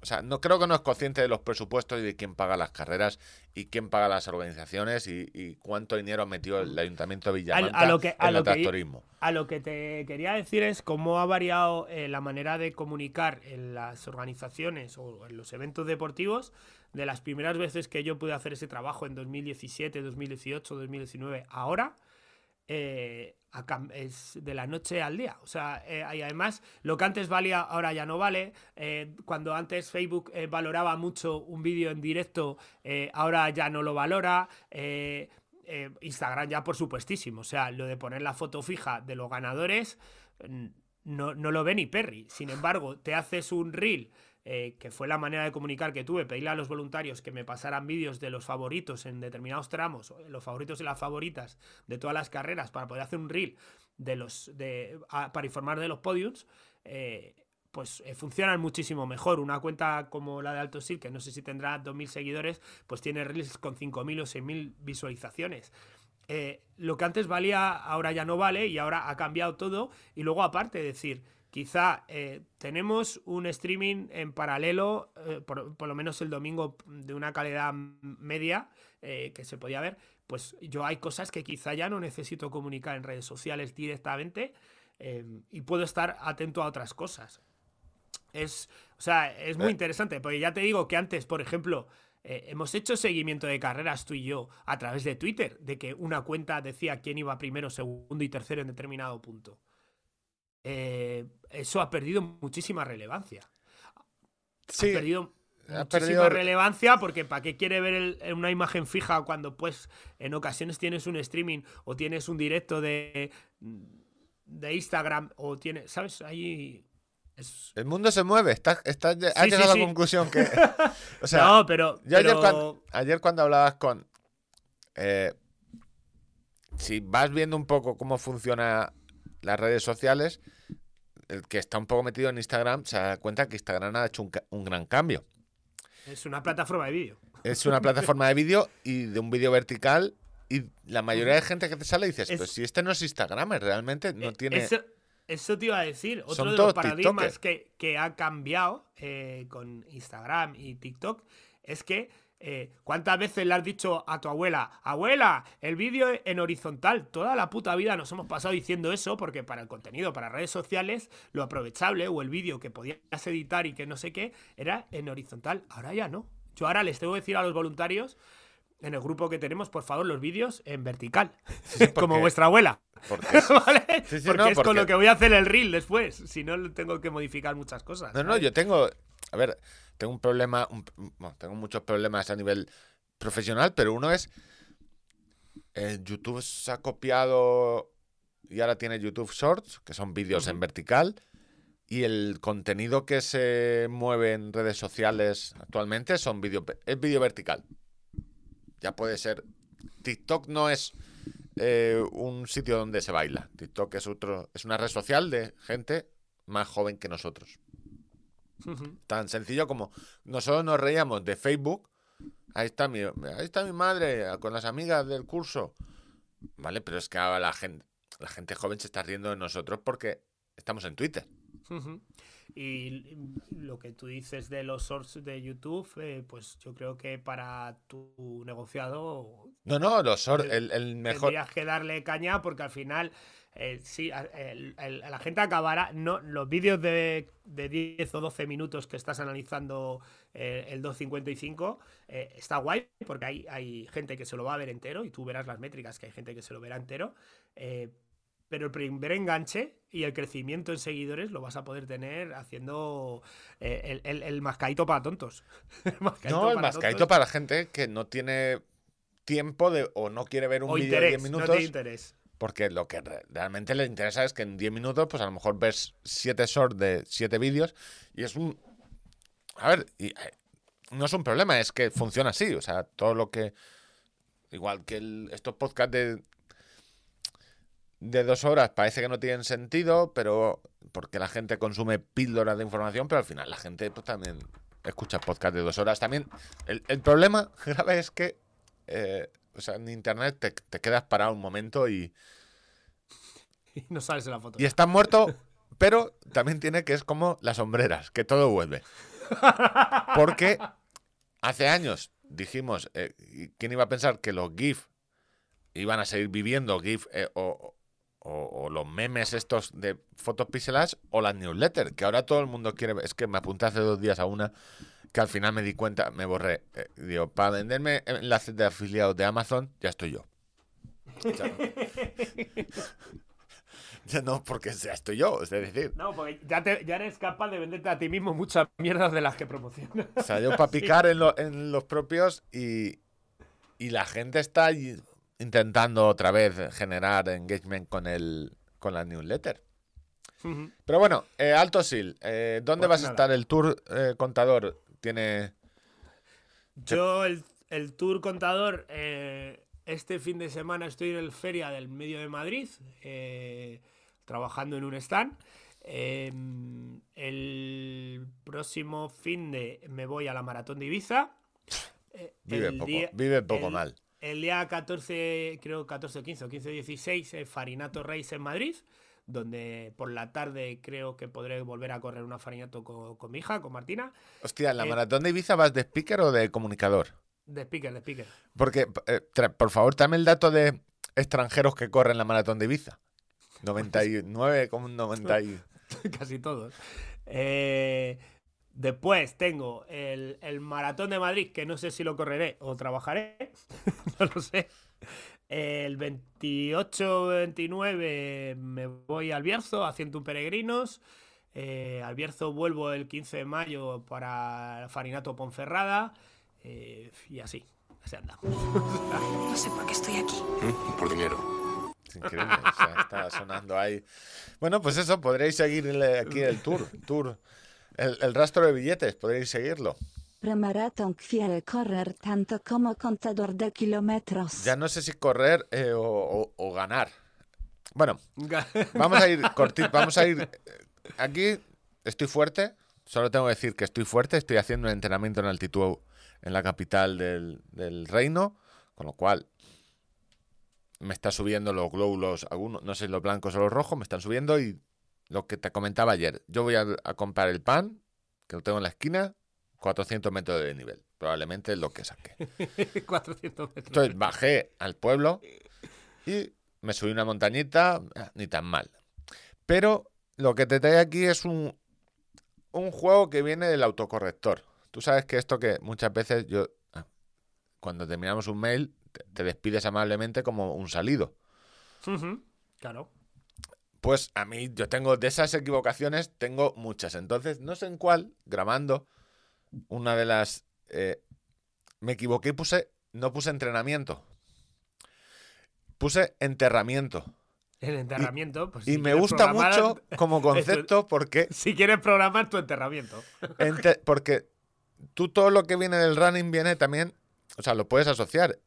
o sea, no creo que no es consciente de los presupuestos y de quién paga las carreras y quién paga las organizaciones y, y cuánto dinero ha metido el Ayuntamiento de Villamanta a lo que- a en lo el que tractorismo. A lo que te quería decir es cómo ha variado eh, la manera de comunicar en las organizaciones o en los eventos deportivos de las primeras veces que yo pude hacer ese trabajo en 2017, 2018, 2019, ahora. Eh, es de la noche al día. O sea, eh, y además, lo que antes valía, ahora ya no vale. Eh, cuando antes Facebook valoraba mucho un vídeo en directo, ahora ya no lo valora. Instagram ya por supuestísimo. O sea, lo de poner la foto fija de los ganadores no, no lo ve ni Perry. Sin embargo, te haces un reel, eh, que fue la manera de comunicar que tuve, pedirle a los voluntarios que me pasaran vídeos de los favoritos en determinados tramos, los favoritos y las favoritas de todas las carreras, para poder hacer un reel de los de, para informar de los podiums. eh, pues eh, funcionan muchísimo mejor. Una cuenta como la de Alto Sil, que no sé si tendrá 2.000 seguidores, pues tiene reels con 5.000 o 6.000 visualizaciones. Lo que antes valía, ahora ya no vale y ahora ha cambiado todo. Y luego aparte, decir, quizá eh, tenemos un streaming en paralelo, eh, por, por lo menos el domingo de una calidad media eh, que se podía ver, pues yo hay cosas que quizá ya no necesito comunicar en redes sociales directamente eh, y puedo estar atento a otras cosas. Es, o sea, es muy interesante, porque ya te digo que antes, por ejemplo, eh, hemos hecho seguimiento de carreras tú y yo a través de Twitter, de que una cuenta decía quién iba primero, segundo y tercero en determinado punto. Eh, eso ha perdido muchísima relevancia. Sí, ha perdido muchísima perdido- relevancia porque ¿para qué quiere ver el- una imagen fija cuando pues en ocasiones tienes un streaming o tienes un directo de, de Instagram o tienes, ¿sabes? Ahí Es- El mundo se mueve, estás, estás, has Sí, llegado a la conclusión que... O sea, no, pero. yo ayer, pero- cuando, ayer cuando hablabas con... eh, si vas viendo un poco cómo funcionan las redes sociales, el que está un poco metido en Instagram se da cuenta que Instagram ha hecho un, un gran cambio. Es una plataforma de vídeo. Es una plataforma de vídeo y de un vídeo vertical y la mayoría de gente que te sale dices, Es- pues si este no es Instagram, realmente no Eh, tiene... Eso, eso te iba a decir. Otro de los paradigmas que, que ha cambiado eh, con Instagram y TikTok es que eh, ¿cuántas veces le has dicho a tu abuela, abuela, el vídeo en horizontal? Toda la puta vida nos hemos pasado diciendo eso porque para el contenido, para redes sociales, lo aprovechable o el vídeo que podías editar y que no sé qué era en horizontal. Ahora ya no. Yo ahora les tengo que decir a los voluntarios en el grupo que tenemos, por favor, los vídeos en vertical. Como vuestra abuela. porque- ¿Vale? Sí, porque no, es con lo que voy a hacer el reel después. Si no, tengo que modificar muchas cosas. No, no, ¿sabes? yo tengo, a ver, tengo un problema, un- bueno, tengo muchos problemas a nivel profesional, pero uno es, eh, YouTube se ha copiado y ahora tiene YouTube Shorts, que son vídeos en vertical, y el contenido que se mueve en redes sociales actualmente son vídeo, es vídeo vertical. Ya puede ser, TikTok no es eh, un sitio donde se baila, TikTok es otro, es una red social de gente más joven que nosotros. Tan sencillo como nosotros nos reíamos de Facebook. Ahí está mi, ahí está mi madre con las amigas del curso. Vale, pero es que ahora la gente, la gente joven se está riendo de nosotros porque estamos en Twitter. Y lo que tú dices de los shorts de YouTube, eh, pues yo creo que para tu negociado No, no, los short- Eh, el, el mejor. tendrías que darle caña porque al final eh, sí, a- el- el- la gente acabará. No, los vídeos de, de 10 o 12 minutos que estás analizando eh, el 255 eh, está guay porque hay, hay gente que se lo va a ver entero y tú verás las métricas que hay gente que se lo verá entero. Pero el primer enganche y el crecimiento en seguidores lo vas a poder tener haciendo eh, el, el, el mascaito para tontos. El mascaito No, el para mascaito tontos. para gente que no tiene tiempo de o no quiere ver un o vídeo de 10 interés, no minutos. te interés. Porque lo que re- realmente le interesa es que en 10 minutos, pues a lo mejor ves 7 shorts de 7 vídeos y es un... A ver, y, eh, no es un problema, es que funciona así. O sea, todo lo que... Igual que el- estos podcasts de, de dos horas parece que no tienen sentido, pero porque la gente consume píldoras de información, pero al final la gente pues también escucha podcasts de dos horas. También el, el problema grave es que... eh, o sea, en internet te, te quedas parado un momento y, Y no sales en la foto. y estás muerto, pero también tiene que es como las sombreras, que todo vuelve. Porque hace años dijimos, eh, ¿y ¿quién iba a pensar que los GIF iban a seguir viviendo GIF eh, o, o- o los memes estos de fotos pixeladas o las newsletters? Que ahora todo el mundo quiere. Es que me apunté hace dos días a una que al final me di cuenta, me borré. eh, digo, para venderme enlaces de afiliados de Amazon, ya estoy yo. Ya, ya no, porque ya estoy yo, es decir. No, porque ya, te- ya eres capaz de venderte a ti mismo muchas mierdas de las que promocionas. O sea, yo para picar en, lo- en los propios y, y la gente está ahí intentando otra vez generar engagement con el con la newsletter. Pero bueno, eh, Alto Sil, eh, ¿dónde Pues vas a estar? El tour eh, contador tiene... Yo, el, el tour contador, este fin de semana estoy en el Feria del Medio de Madrid, trabajando en un stand. Eh, el próximo fin de me voy a la Maratón de Ibiza. Vive el poco, día- vive poco el- mal. El día 14, creo 14 o 15 o 15 16, eh, Farinato Race en Madrid, donde por la tarde creo que podré volver a correr una Farinato con, con mi hija, con Martina. Hostia, ¿en la eh, maratón de Ibiza vas de speaker o de comunicador? De speaker, de speaker. Porque, eh, por favor, dame el dato de extranjeros que corren la maratón de Ibiza. 99, como un 90 y... Casi todos. Eh, después tengo el, el Maratón de Madrid, que no sé si lo correré o trabajaré. no lo sé. El 28-29 me voy al Bierzo haciendo un peregrinos. Eh, al Bierzo vuelvo el 15 de mayo para Farinato Ponferrada. eh, y así. Así anda. No sé por qué estoy aquí. ¿Mm? Por dinero. Es increíble. o sea, está sonando ahí. Bueno, pues eso, podréis seguir aquí el tour. tour. El, el rastro de billetes, podréis seguirlo. Premaratón quiere correr tanto como contador de kilómetros. Ya no sé si correr eh, o, o- o ganar. Bueno, vamos a ir corti- vamos a ir. eh, Aquí estoy fuerte. Solo tengo que decir que estoy fuerte. Estoy haciendo un entrenamiento en altitud en la capital del, del reino. Con lo cual me está subiendo los glóbulos, algunos, no sé, los blancos o los rojos, me están subiendo. Y lo que te comentaba ayer, yo voy a, a comprar el pan, que lo tengo en la esquina, 400 metros de nivel. Probablemente es lo que saqué. 400 metros. Entonces bajé al pueblo y me subí una montañita, ah, ni tan mal. Pero lo que te trae aquí es un, un juego que viene del autocorrector. Tú sabes que esto que muchas veces yo, ah, cuando terminamos un mail, te, te despides amablemente como un salido. Claro. Pues a mí, yo tengo de esas equivocaciones, tengo muchas. Entonces, no sé en cuál, grabando, una de las... eh, me equivoqué y puse, no puse entrenamiento. Puse enterramiento. El enterramiento. Pues, Y me gusta mucho como concepto porque, Si quieres programar tu enterramiento. ente- porque tú todo lo que viene del running viene también, o sea, lo puedes asociar.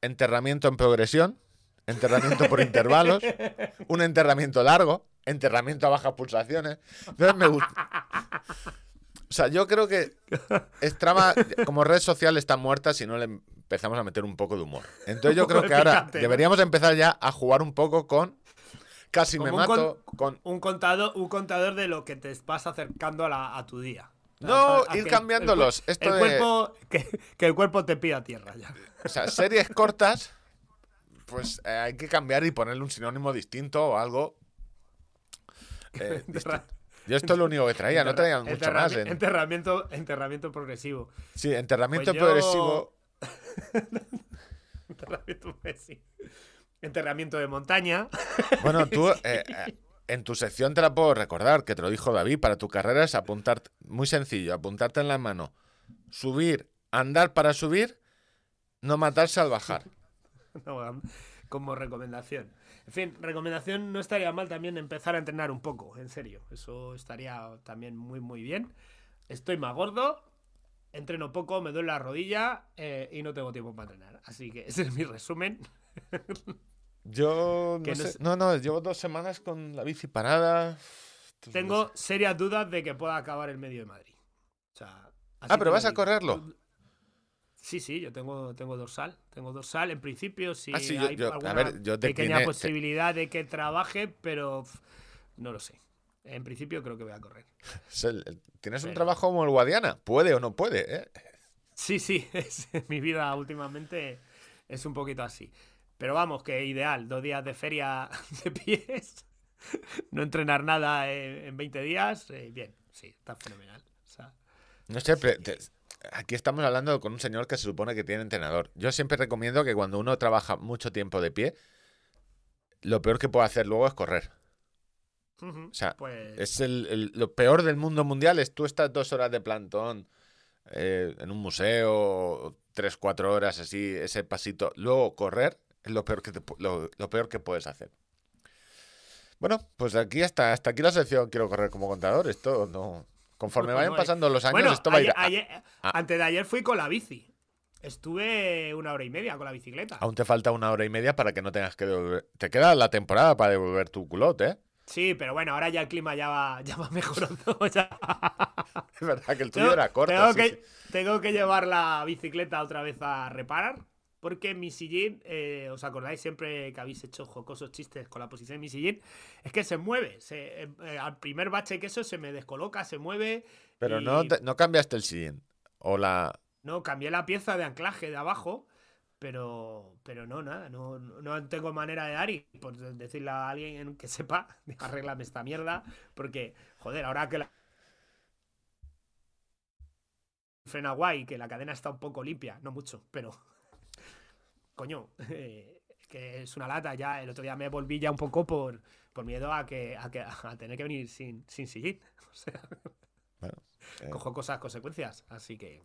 Enterramiento en progresión, enterramiento por intervalos, un enterramiento largo, enterramiento a bajas pulsaciones. Entonces me gusta. O sea, yo creo que Strava, como red social, está muerta si no le empezamos a meter un poco de humor. Entonces yo creo que ahora deberíamos empezar ya a jugar un poco con casi me un mato, con Un contador, un contador de lo que te vas acercando a, la- a tu día. No, A- a ir que cambiándolos. El, cuer- Esto el de- cuerpo, que, que el cuerpo te pida tierra ya. O sea, series cortas, pues eh, hay que cambiar y ponerle un sinónimo distinto o algo. eh, yo esto es lo único que traía, no traía mucho enterrami- más. en- Enterramiento, enterramiento progresivo. sí, enterramiento Pues yo- progresivo. Enterramiento progresivo. Enterramiento de montaña. Bueno, tú eh, en tu sección te la puedo recordar, que te lo dijo David, para tu carrera es apuntar, muy sencillo, apuntarte en la mano, subir, andar para subir, no matarse al bajar. No, como recomendación. En fin, recomendación no estaría mal también empezar a entrenar un poco, en serio. Eso estaría también muy, muy bien. Estoy más gordo, entreno poco, me duele la rodilla eh, y no tengo tiempo para entrenar. Así que ese es mi resumen. Yo no, no sé, no, no, llevo dos semanas con la bici parada. Tengo serias dudas de que pueda acabar el medio de Madrid. O sea, así Ah, pero vas a correrlo. Sí, sí, yo tengo, tengo dorsal. Tengo dorsal. En principio, sí, Ah, sí, hay yo- alguna ver, yo te pequeña tiene- te- posibilidad de que trabaje, pero no lo sé. En principio creo que voy a correr. El- ¿Tienes un trabajo como el Guadiana? Puede o no puede, ¿eh? Sí, sí, es, mi vida últimamente es un poquito así. Pero vamos, que ideal, dos días de feria de pies, no entrenar nada en, en 20 días, eh, bien, sí, está fenomenal. O sea, No sé, pero te- aquí estamos hablando con un señor que se supone que tiene entrenador. Yo siempre recomiendo que cuando uno trabaja mucho tiempo de pie, lo peor que puede hacer luego es correr. O sea, pues es el, el- lo peor del mundo mundial es tú estás dos horas de plantón eh, en un museo, tres, cuatro horas así, ese pasito. Luego correr es lo peor que, te pu- lo, lo peor que puedes hacer. Bueno, pues aquí hasta, hasta aquí la sección quiero correr como contador. Esto no. Conforme No, vayan no, pasando los años, Bueno, esto va a ir ayer- antes de ayer fui con la bici. Estuve una hora y media con la bicicleta. Aún te falta una hora y media para que no tengas que devolver. Te queda la temporada para devolver tu culote, ¿eh? Sí, pero bueno, ahora ya el clima ya va, ya va mejorando. Es verdad que el tuyo Tengo, era corto. tengo sí, que, sí. tengo que llevar la bicicleta otra vez a reparar. Porque mi sillín, eh, ¿os acordáis siempre que habéis hecho jocosos chistes con la posición de mi sillín? Es que se mueve. se- eh, eh, al primer bache que eso se me descoloca, se mueve. Pero y- no, te- no cambiaste el sillín. O la. No, cambié la pieza de anclaje de abajo, pero, pero no, nada, no, no no tengo manera de dar y por decirle a alguien que sepa, arréglame esta mierda, porque, joder, ahora que la frena guay, que la cadena está un poco limpia, no mucho, pero, coño, eh, que es una lata, ya el otro día me volví ya un poco por, por miedo a que, a que a tener que venir sin, sin sillín, o sea, Bueno, eh, cojo cosas, consecuencias, así que,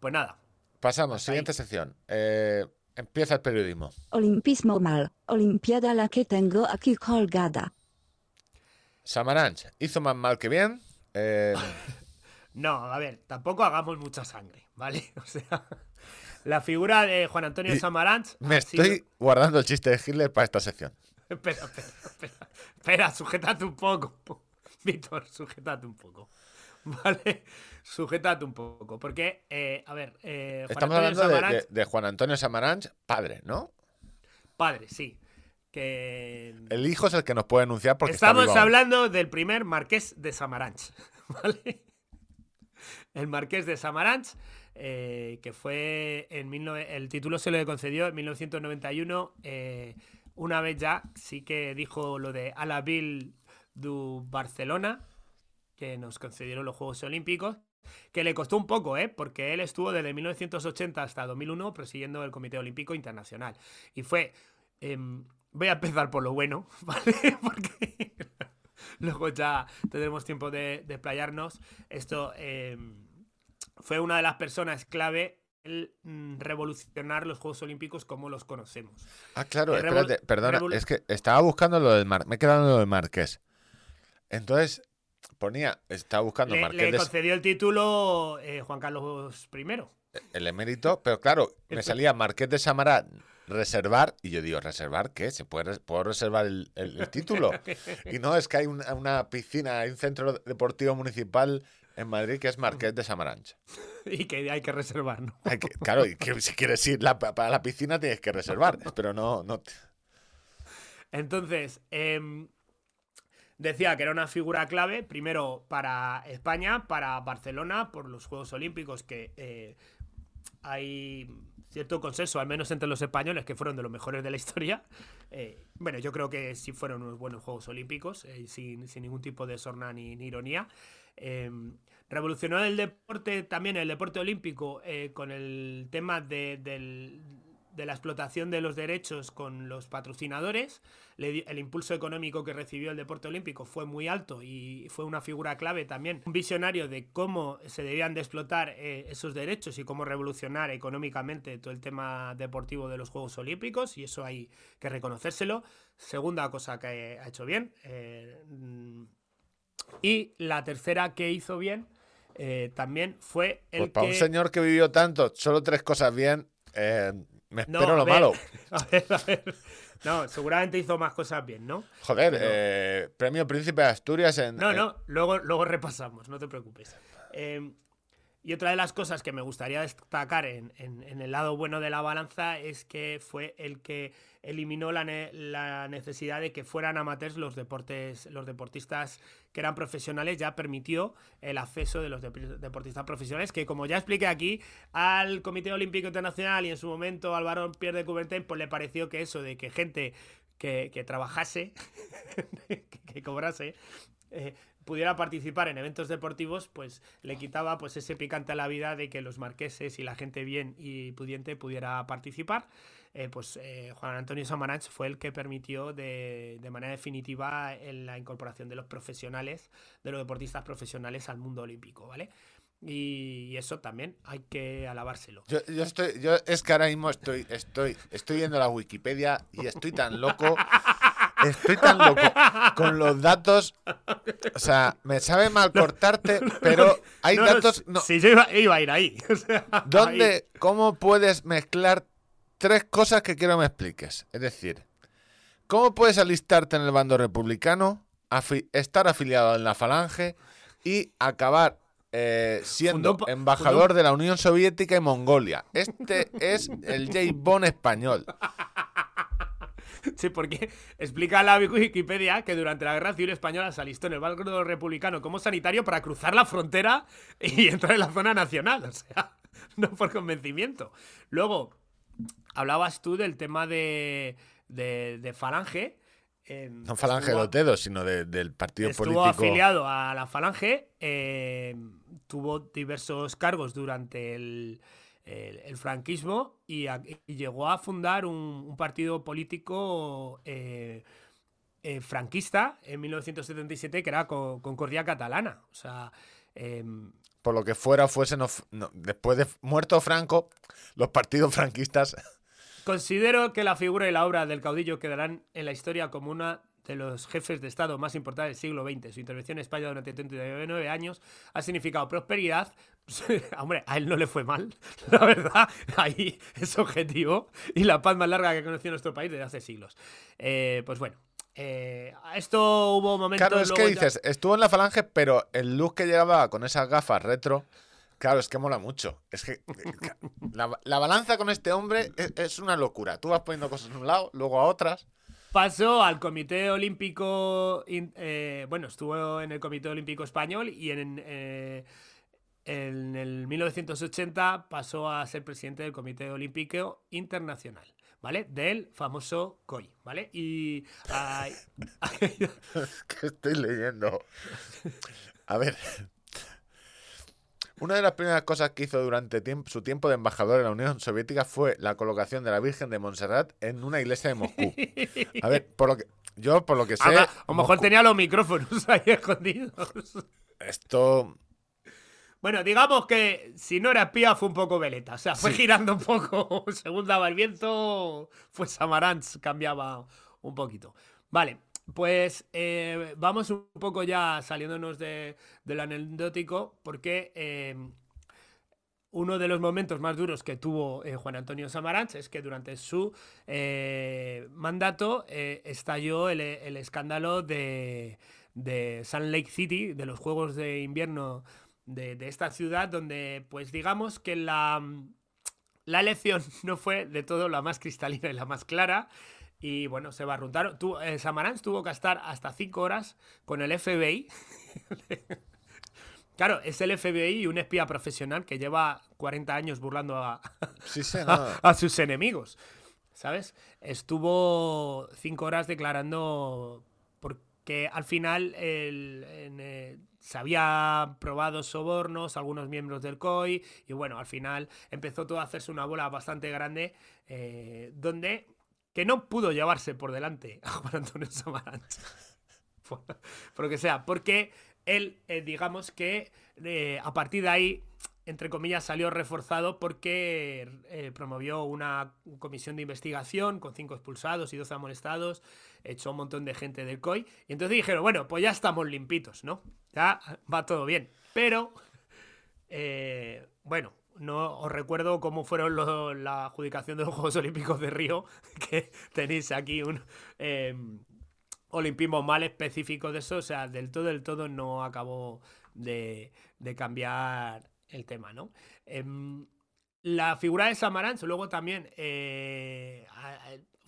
pues nada. Pasamos, hasta ahí. siguiente sección. Eh, Empieza el periodismo. Olimpismo mal. Olimpiada la que tengo aquí colgada. Samaranch hizo más mal que bien. Eh, No, a ver, tampoco hagamos mucha sangre, ¿vale? O sea, la figura de Juan Antonio Y Samaranch. me sido- estoy guardando el chiste de Hitler para esta sección. Espera, espera, espera. Espera, sujétate un poco. Víctor, sujétate un poco. ¿Vale? Sujétate un poco. Porque, eh, a ver, eh, Juan Estamos Antonio hablando de, Samaranch, de- de Juan Antonio Samaranch, padre, ¿no? padre, sí. Que. El hijo es el que nos puede denunciar porque está Estamos vivo aún. hablando del primer marqués de Samaranch, ¿vale? El marqués de Samaranch, eh, que fue en 19 el título se le concedió en 1991. eh, una vez ya sí que dijo lo de a la Ville du Barcelona, que nos concedieron los Juegos Olímpicos, que le costó un poco, ¿eh? Porque él estuvo desde 1980 hasta 2001 presidiendo el Comité Olímpico Internacional. Y fue... em, voy a empezar por lo bueno, ¿vale? Porque luego ya tendremos tiempo de, de explayarnos. Esto em, fue una de las personas clave el mm, revolucionar los Juegos Olímpicos como los conocemos. Ah, claro, Eh, espérate, perdona, es que estaba buscando lo del Mar... Me he quedado en lo del Marqués. Entonces, ponía, estaba buscando Le, le de concedió el título eh, Juan Carlos I. el emérito, pero claro, me salía Marqués de Samará reservar y yo digo, ¿reservar qué? ¿Se puede puedo reservar el, el- el título? Y no, es que hay una, una piscina, hay un centro deportivo municipal en Madrid que es Marqués de Samaranch. y que hay que reservar, ¿no? Hay que- claro, y que si quieres ir la- para la piscina tienes que reservar, pero no, no. Entonces, em, decía que era una figura clave, primero para España, para Barcelona, por los Juegos Olímpicos, que eh, hay cierto consenso, al menos entre los españoles, que fueron de los mejores de la historia. Eh, bueno, yo creo que sí fueron unos buenos Juegos Olímpicos, eh, sin, sin ningún tipo de sorna ni, ni ironía. Em, revolucionó el deporte, también el deporte olímpico, eh, con el tema de, la explotación de los derechos con los patrocinadores. El impulso económico que recibió el deporte olímpico fue muy alto y fue una figura clave también, un visionario de cómo se debían de explotar eh, esos derechos y cómo revolucionar económicamente todo el tema deportivo de los Juegos Olímpicos y eso hay que reconocérselo. Segunda cosa que ha hecho bien. eh, y la tercera que hizo bien eh, también fue el Pues para que... un señor que vivió tanto, solo tres cosas bien, eh, me No, espero a lo ver, malo. A ver, a ver. No, seguramente hizo más cosas bien, ¿no? Joder, Pero- eh, premio Príncipe de Asturias en... No, en- no, luego, luego repasamos, no te preocupes. Y otra de las cosas que me gustaría destacar en, en- el lado bueno de la balanza es que fue el que eliminó la, la necesidad de que fueran amateurs los deportes, los deportistas que eran profesionales, ya permitió el acceso de los dep- deportistas profesionales, que como ya expliqué aquí, al Comité Olímpico Internacional y en su momento al varón Pierre de Coubertin, pues le pareció que eso de que gente que, trabajase, que, que cobrase, eh, pudiera participar en eventos deportivos, pues le quitaba pues ese picante a la vida de que los marqueses y la gente bien y pudiente pudiera participar. Eh, pues eh, Juan Antonio Samaranch fue el que permitió de, de manera definitiva en la incorporación de los profesionales, de los deportistas profesionales al mundo olímpico, ¿vale? Y, eso también hay que alabárselo. Yo, yo estoy, yo es que ahora mismo estoy, estoy, estoy viendo la Wikipedia y estoy tan loco, estoy tan loco con los datos. O sea, me sabe mal cortarte, pero hay No, datos. si- no, Si yo iba, iba a ir ahí. o sea, ahí. ¿Dónde, cómo puedes mezclar tres cosas que quiero me expliques? Es decir, ¿cómo puedes alistarte en el bando republicano, afi- estar afiliado en la Falange y acabar eh, siendo Fundó embajador fundó- de la Unión Soviética y Mongolia? Este es el J. Bond español. Sí, porque explica la Wikipedia que durante la Guerra Civil Española se alistó en el bando republicano como sanitario para cruzar la frontera y entrar en la zona nacional. O sea, no por convencimiento. Luego, hablabas tú del tema de, de, de Falange. eh, No Falange de estuvo- los dedos, sino de- del partido Estuvo político. afiliado a la Falange, eh, tuvo diversos cargos durante el, el- el franquismo y, a- y llegó a fundar un, un partido político eh, eh, franquista en 1977 que era Co- Concordia Catalana. O sea, em, Por lo que fuera o fuese, no f- no- después de muerto Franco, los partidos franquistas Considero que la figura y la obra del caudillo quedarán en la historia como una de los jefes de Estado más importantes del siglo XX. Su intervención en España durante 39 años ha significado prosperidad. Hombre, a él no le fue mal, la verdad. Ahí es objetivo. Y la paz más larga que conoció nuestro país desde hace siglos. Eh, pues bueno. eh, a esto hubo momentos. Claro, es que ya- dices, estuvo en la falange, pero el look que llevaba con esas gafas retro, claro, es que mola mucho. Es que la, la balanza con este hombre es, es una locura. Tú vas poniendo cosas en un lado, luego a otras. Pasó al Comité Olímpico, eh, bueno, estuvo en el Comité Olímpico Español y en, eh, en el 1980 pasó a ser presidente del Comité Olímpico Internacional, ¿vale? Del famoso COI, ¿vale? Y... ay, que estoy leyendo. A ver. Una de las primeras cosas que hizo durante su tiempo de embajador en la Unión Soviética fue la colocación de la Virgen de Montserrat en una iglesia de Moscú. A ver, por lo que yo por lo que sé, a a lo mejor Moscú- tenía los micrófonos ahí escondidos. esto Bueno, digamos que si no era espía fue un poco veleta. O sea, fue girando un poco. Según daba el viento, pues Samaranch cambiaba un poquito. Vale, pues eh, vamos un poco ya saliéndonos de, de lo anecdótico, porque eh, uno de los momentos más duros que tuvo eh, Juan Antonio Samaranch es que durante su mandato estalló el, el escándalo de, de Salt Lake City, de los Juegos de Invierno de, de esta ciudad, donde pues digamos que la, la elección no fue de todo la más cristalina y la más clara. Y bueno, se barruntaron. Tu, eh, Samaranch tuvo que estar hasta 5 horas con el FBI. Claro, es el FBI y un espía profesional que lleva 40 años burlando a, sí sus enemigos. ¿Sabes? Estuvo cinco horas declarando porque al final el- eh, se había probado sobornos algunos miembros del COI y bueno, al final empezó todo a hacerse una bola bastante grande eh, donde que no pudo llevarse por delante a Juan Antonio Samaranch. por, lo que sea, porque él, eh, digamos que a partir de ahí, entre comillas, salió reforzado porque eh, promovió una comisión de investigación con cinco expulsados y 12 amonestados, echó un montón de gente del COI, y entonces dijeron, bueno, pues ya estamos limpitos, ¿no? Ya va todo bien. Pero, eh, bueno, no os recuerdo cómo fueron lo- la adjudicación de los Juegos Olímpicos de Río, que tenéis aquí un... em, olimpismo mal específico de eso, o sea, del todo, del todo no acabó de, de cambiar el tema, ¿no? Em, la figura de Samaranch luego también eh,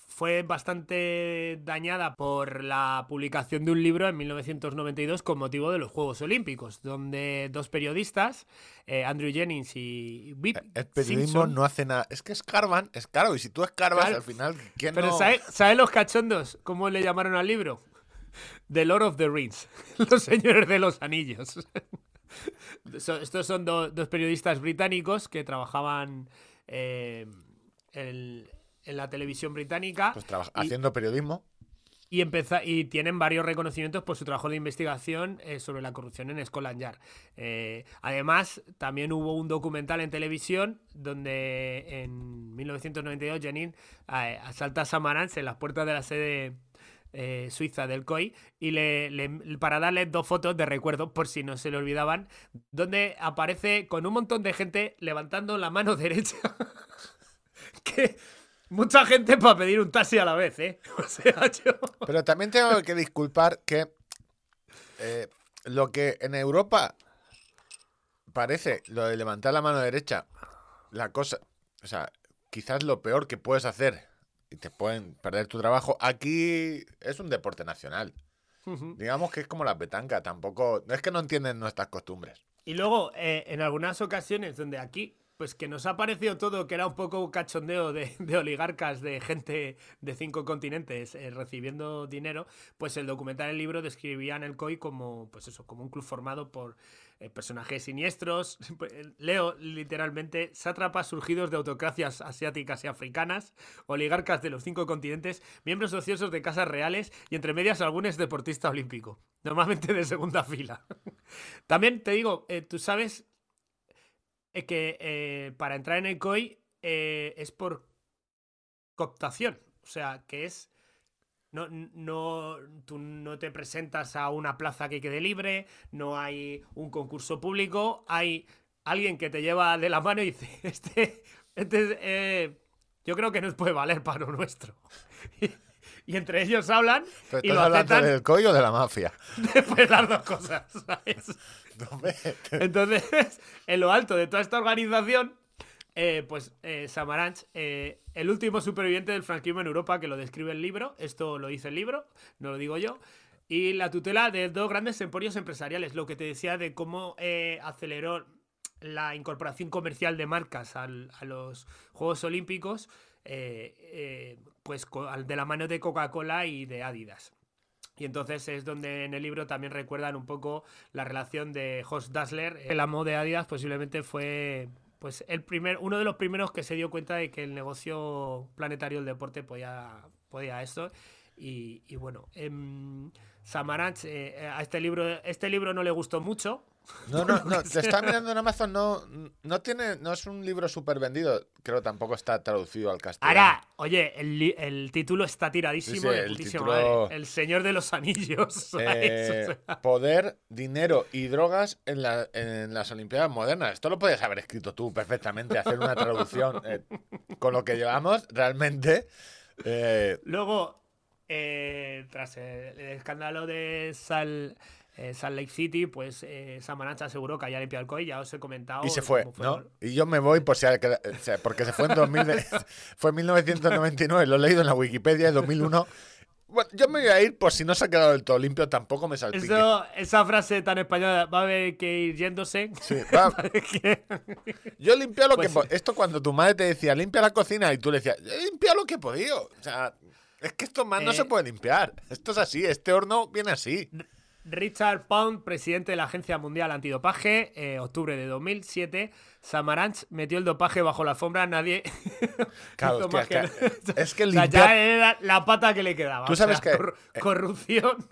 fue bastante dañada por la publicación de un libro en 1992 con motivo de los Juegos Olímpicos, donde dos periodistas, eh, Andrew Jennings y Whip El periodismo Simpson, no hace nada. Es que escarban, es caro. Y si tú escarbas, Claro. al final, ¿quién Pero no? ¿sabes sabe los cachondos cómo le llamaron al libro? The Lord of the Rings. Los señores de los anillos. Estos son do- dos periodistas británicos que trabajaban eh, en, en la televisión británica Pues y- haciendo periodismo. y, empeza- y tienen varios reconocimientos por su trabajo de investigación eh, sobre la corrupción en Scotland Yard. Eh, además, también hubo un documental en televisión donde en 1992 Janine asalta a Samaranch en las puertas de la sede eh, suiza del COI y le, le- para darle dos fotos de recuerdo por si no se le olvidaban, donde aparece con un montón de gente levantando la mano derecha. que mucha gente para pedir un taxi a la vez, ¿eh? Pero también tengo que disculpar que eh, lo que en Europa parece lo de levantar la mano derecha, la cosa, o sea, quizás lo peor que puedes hacer y te pueden perder tu trabajo, aquí es un deporte nacional. Digamos que es como la petanca, tampoco, es que no entienden nuestras costumbres. Y luego, eh, en algunas ocasiones donde aquí, pues que nos ha parecido todo que era un poco cachondeo de, de oligarcas, de gente de cinco continentes eh, recibiendo dinero, pues el documental, el libro describían el COI como, pues eso, como un club formado por eh, personajes siniestros. Leo literalmente sátrapas surgidos de autocracias asiáticas y africanas, oligarcas de los cinco continentes, miembros ociosos de casas reales y entre medias algún deportista olímpico, normalmente de segunda fila. También te digo, eh, tú sabes eh, que para entrar en el COI es por cooptación. O sea, que es. No, no, tú no te presentas a una plaza que quede libre, no hay un concurso público, hay alguien que te lleva de la mano y dice, este, este eh, yo creo que nos puede valer para lo nuestro. Y, entre ellos hablan Pero y estás lo hablando aceptan del COI o de la mafia. después las dos cosas, ¿sabes? Entonces, en lo alto de toda esta organización, eh, pues eh, Samaranch, eh, el último superviviente del franquismo en Europa, que lo describe el libro, esto lo dice el libro, no lo digo yo, y la tutela de dos grandes emporios empresariales, lo que te decía de cómo aceleró la incorporación comercial de marcas al- a los Juegos Olímpicos, pues de la mano de Coca-Cola y de Adidas. Y entonces es donde en el libro también recuerdan un poco la relación de Horst Dassler. El amo de Adidas posiblemente fue pues el primer, uno de los primeros que se dio cuenta de que el negocio planetario del deporte podía, podía esto. Y, bueno, em, Samaranch, eh, a este libro, este libro no le gustó mucho. No, no, no, te está mirando en Amazon, no, no tiene, no es un libro súper vendido, creo tampoco está traducido al castellano. Ahora, oye, el, título está tiradísimo Sí, sí, de el putísima título- madre. El Señor de los Anillos. Eh, O sea, poder, dinero y drogas en, la- en las Olimpiadas modernas. Esto lo podías haber escrito tú perfectamente, hacer una traducción. eh, con lo que llevamos, realmente. eh, Luego, tras el, el escándalo de Sal, eh, Salt Lake City, pues eh, Samaranch aseguró que había limpiado el COI, ya os he comentado. y se fue, cómo ¿no? Y yo me voy por si queda- o sea, porque se fue en 2000, de- fue en 1999, lo he leído en la Wikipedia de 2001. Bueno, yo me voy a ir por si no se ha quedado del todo limpio, tampoco me salpique. Eso, esa frase tan española va a haber que ir yéndose. Sí, va, Que- Yo limpia lo que Pues po- Esto cuando tu madre te decía, limpia la cocina, y tú le decías, "He limpiado lo que he podido. O sea, es que esto más no Eh, se puede limpiar. Esto es así, este horno viene así. Richard Pound, presidente de la Agencia Mundial Antidopaje, eh, octubre de 2007. Samaranch metió el dopaje bajo la alfombra, nadie. Claro, hizo hostia, más que- es que O sea, limpiar- ya era la pata que le quedaba. Tú o sea, sabes que- corru- corrupción,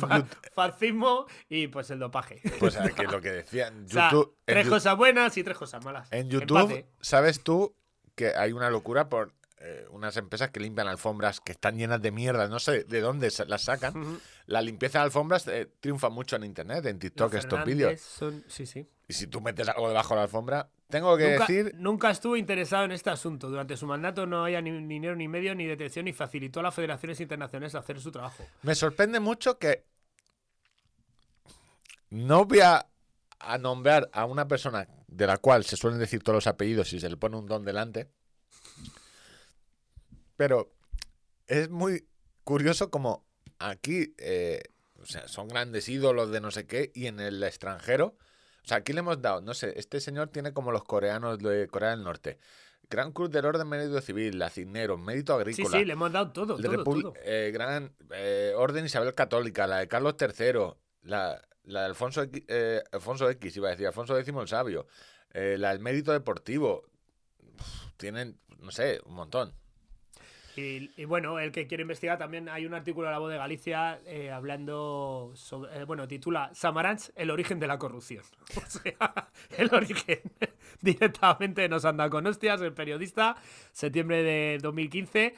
fa- fascismo y pues el dopaje. Pues a que lo que decían O sea, tres cosas buenas y tres cosas malas. en YouTube, Empate. ¿sabes tú que hay una locura por eh, unas empresas que limpian alfombras que están llenas de mierda? No sé de dónde las sacan. La limpieza de alfombras eh, triunfa mucho en internet, en TikTok, Los estos vídeos. son- Sí, sí. Y si tú metes algo debajo de la alfombra, tengo que Nunca, decir nunca estuvo interesado en este asunto. Durante su mandato no había ni dinero ni medio ni detención y facilitó a las federaciones internacionales a hacer su trabajo. Me sorprende mucho que no voy a, a nombrar a una persona de la cual se suelen decir todos los apellidos y se le pone un don delante. Pero es muy curioso como aquí eh, o sea, son grandes ídolos de no sé qué y en el extranjero. O sea, aquí le hemos dado, no sé, este señor tiene como los coreanos de Corea del Norte. Gran Cruz del Orden Mérito Civil, la Cisneros, Mérito Sí, Agrícola. sí, le hemos dado todo, todo, todo. eh, Gran eh, Orden Isabel Católica, la de Carlos III, la, la de Alfonso, X, eh, Alfonso X, iba a decir, Alfonso X el Sabio, eh, la del Mérito Deportivo. Uf, tienen, no sé, un montón. Y, y bueno, el que quiere investigar también hay un artículo de La Voz de Galicia eh, hablando sobre, eh, bueno, titula Samaranch, el origen de la corrupción. O sea, el origen directamente nos anda con hostias, el periodista, septiembre de 2015.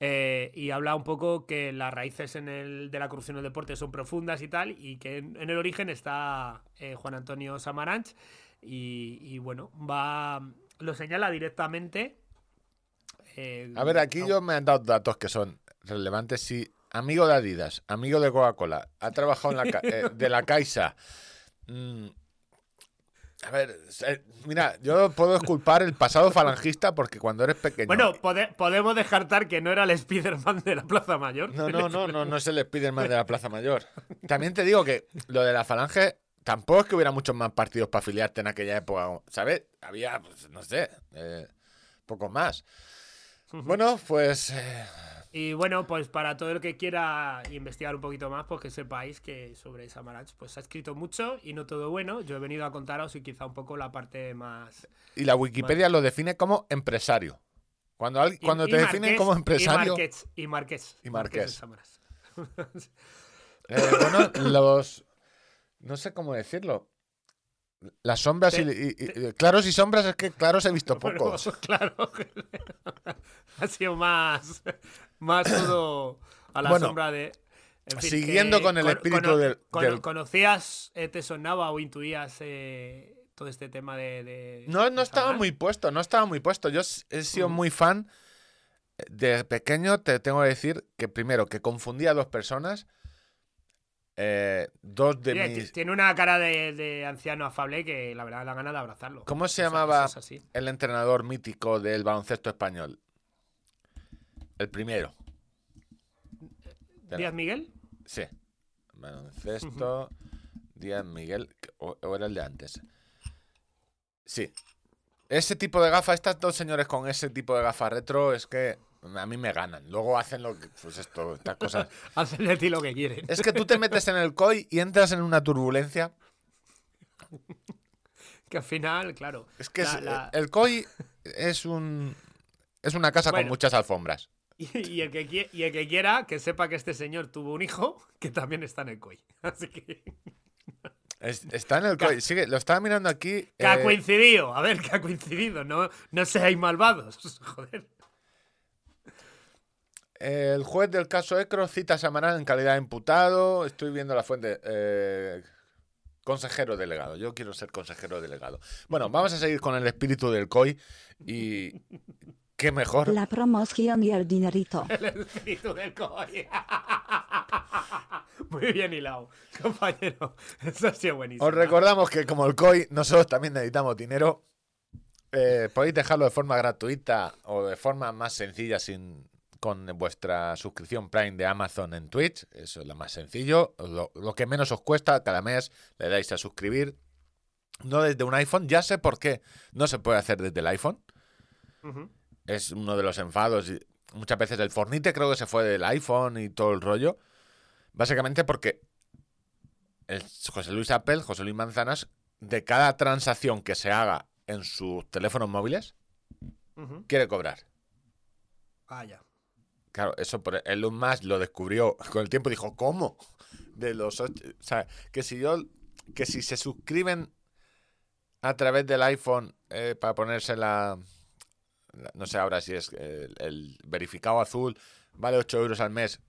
eh, y habla un poco que las raíces en el, de la corrupción en el deporte son profundas y tal, y que en, el origen está eh, Juan Antonio Samaranch, y, y bueno, va lo señala directamente. Eh, A ver, aquí yo me han dado datos que son relevantes. Sí, amigo de Adidas, amigo de Coca-Cola, ha trabajado en la, eh, de la Caixa. Mm, a ver, eh, mira, yo puedo disculpar el pasado falangista porque cuando eres pequeño. Bueno, pode- podemos descartar que no era el Spider-Man de la Plaza Mayor. No, no, no, no, no es el Spiderman de la Plaza Mayor. También te digo que lo de la Falange tampoco es que hubiera muchos más partidos para afiliarte en aquella época, ¿sabes? Había, pues, no sé, eh, poco más. Bueno, pues eh, Y bueno, pues para todo el que quiera investigar un poquito más, pues que sepáis que sobre Samaranch pues ha escrito mucho y no todo bueno. Yo he venido a contaros y quizá un poco la parte más... y la Wikipedia lo define como empresario. Cuando, al- y- cuando y te definen como empresario, Y Marqués. Y Marqués. Y Marqués. eh, bueno, los, no sé cómo decirlo. Las sombras y, y- y- claros y sombras es que claros he visto pocos. claro. ha sido más, más todo a la Bueno, sombra de. en fin, siguiendo con el espíritu del- cono- del- ¿Conocías, eh, te sonaba o intuías eh, todo este tema de. de- No, de no estaba muy puesto, no estaba muy puesto. Yo he sido Ujú. muy fan. De pequeño te tengo que decir que primero que confundía a dos personas. Eh, dos de mis... t- Tiene una cara de, de anciano afable que la verdad da ganas de abrazarlo. ¿Cómo se llamaba así. el entrenador mítico del baloncesto español? El primero. ¿Díaz Miguel? Sí. Baloncesto. Díaz Miguel. O, o era el de antes. Sí. Ese tipo de gafas, estas dos señores con ese tipo de gafas retro, es que a mí me ganan. Luego hacen lo que. Pues esto, estas cosas. Hacen de ti lo que quieren. Es que tú te metes en el COI y entras en una turbulencia. Que al final, claro. Es que la- es- la- el COI es un. Es una casa con muchas alfombras. Y, y el que, qui- y el que quiera, que sepa que este señor tuvo un hijo que también está en el COI. Así que. Es- está en el COI. Sigue, lo estaba mirando aquí. Que ha eh, coincidido. A ver, que ha coincidido. No, no seáis malvados. Joder. El juez del caso Ecro cita a Samaranch en calidad de imputado. Estoy viendo la fuente. eh, consejero delegado. Yo quiero ser consejero delegado. Bueno, vamos a seguir con el espíritu del COI. Y. ¿Qué mejor? La promoción y el dinerito. El espíritu del COI. Muy bien hilado, compañero. Eso ha sido buenísimo. Os recordamos que, como el COI, nosotros también necesitamos dinero. Eh, podéis dejarlo de forma gratuita o de forma más sencilla sin con vuestra suscripción Prime de Amazon en Twitch. Eso es lo más sencillo. Lo, lo que menos os cuesta, cada mes le dais a suscribir. No desde un iPhone. Ya sé por qué no se puede hacer desde el iPhone. Es uno de los enfados. muchas veces el Fornite creo que se fue del iPhone y todo el rollo. Básicamente porque el José Luis Apple, José Luis Manzanas, de cada transacción que se haga en sus teléfonos móviles, quiere cobrar. Vaya. Claro, eso por Elon Musk lo descubrió con el tiempo y dijo, ¿cómo? De los och- o sea, que si yo que si se suscriben a través del iPhone eh, para ponerse la, la- no sé ahora si es el, el verificado azul vale 8 euros al mes,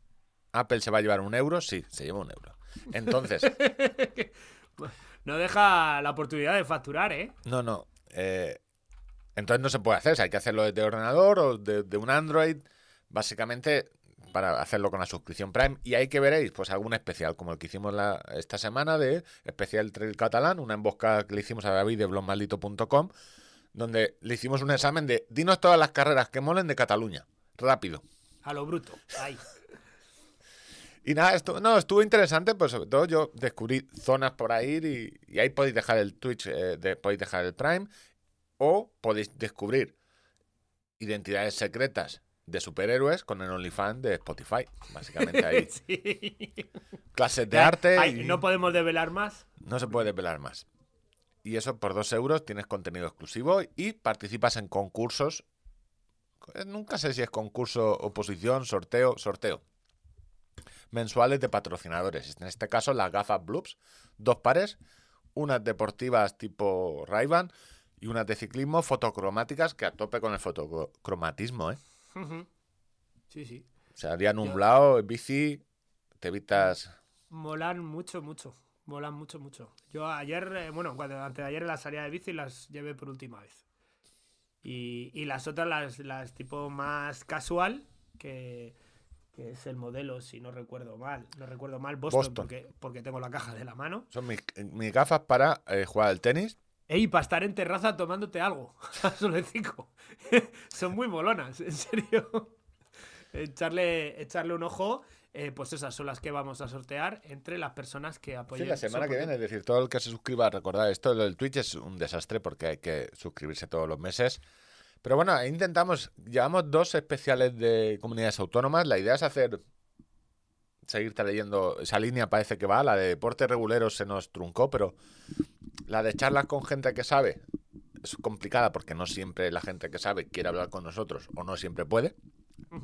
Apple se va a llevar un euro, sí, se lleva un euro. Entonces, No deja la oportunidad de facturar, ¿eh? no, no. eh, entonces no se puede hacer, o sea, hay que hacerlo desde ordenador o de, de un Android, básicamente para hacerlo con la suscripción Prime. Y ahí que veréis, pues algún especial, como el que hicimos la, esta semana de especial Trail Catalán, una emboscada que le hicimos a David de blogmaldito.com, donde le hicimos un examen de dinos todas las carreras que molen de Cataluña. Rápido. A lo bruto. Ahí. Y nada, esto, no, estuvo interesante, pues sobre todo yo descubrí zonas por ahí y, y ahí podéis dejar el Twitch, eh, de- podéis dejar el Prime o podéis descubrir identidades secretas de superhéroes con el OnlyFans de Spotify. Básicamente ahí. Sí. Clases de Ya, arte y No podemos develar más. no se puede desvelar más. Y eso por dos euros tienes contenido exclusivo y participas en concursos. Eh, Nunca sé si es concurso, oposición, sorteo, sorteo. Mensuales de patrocinadores. En este caso, las gafas Bloops, dos pares, unas deportivas tipo ray y unas de ciclismo fotocromáticas que a tope con el fotocromatismo, ¿eh? Ujú. Sí, sí. O sea, día Yo- nublado, bici, te evitas... Molan mucho, mucho. Molan mucho, mucho. Yo ayer, eh, bueno, cuando antes de ayer en la salida de bici las llevé por última vez. Y, y las otras, las, las tipo más casual, que, que es el modelo, si no recuerdo mal. No recuerdo mal, Boston, Boston. Porque, porque tengo la caja de la mano. Son mis, mis gafas para eh, jugar al tenis. Ey, para estar en terraza tomándote algo. A solecito. Son muy molonas, en serio. echarle, echarle un ojo. eh, pues esas son las que vamos a sortear entre las personas que Sí, apoyen. la semana que viene, es decir, todo el que se suscriba, recordad esto, lo del Twitch es un desastre porque hay que suscribirse todos los meses. Pero bueno, intentamos, llevamos dos especiales de comunidades autónomas, la idea es hacer, seguirte leyendo, esa línea parece que va, la de deporte regulero se nos truncó, pero la de charlas con gente que sabe es complicada porque no siempre la gente que sabe quiere hablar con nosotros o no siempre puede.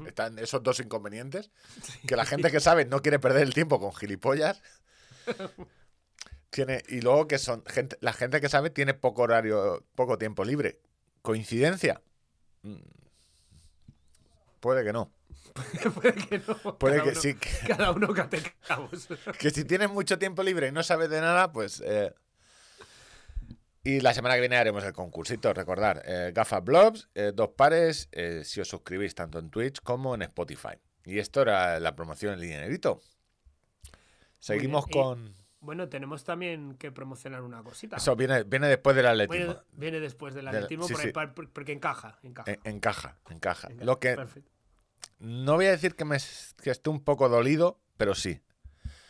Están esos dos inconvenientes. Que la gente que sabe no quiere perder el tiempo con gilipollas. Tiene, y luego que son gente, la gente que sabe tiene poco horario, poco tiempo libre. ¿Coincidencia? Mm. Puede que no. Puede que no. Puede cada que uno- sí. Que, Cada uno cate cabos. que si tienes mucho tiempo libre y no sabes de nada, pues. eh, Y la semana que viene haremos el concursito, recordar. Eh, gafas Blobs, eh, dos pares, eh, si os suscribís tanto en Twitch como en Spotify. Y esto era la promoción en dinerito. Seguimos con. Bueno, tenemos también que promocionar una cosita. Eso viene, viene después del atletismo. Viene después del atletismo sí, por- sí. por- por- porque encaja. encaja, En- encaja, encaja. encaja. Lo que Perfecto. No voy a decir que me que esté un poco dolido, pero sí.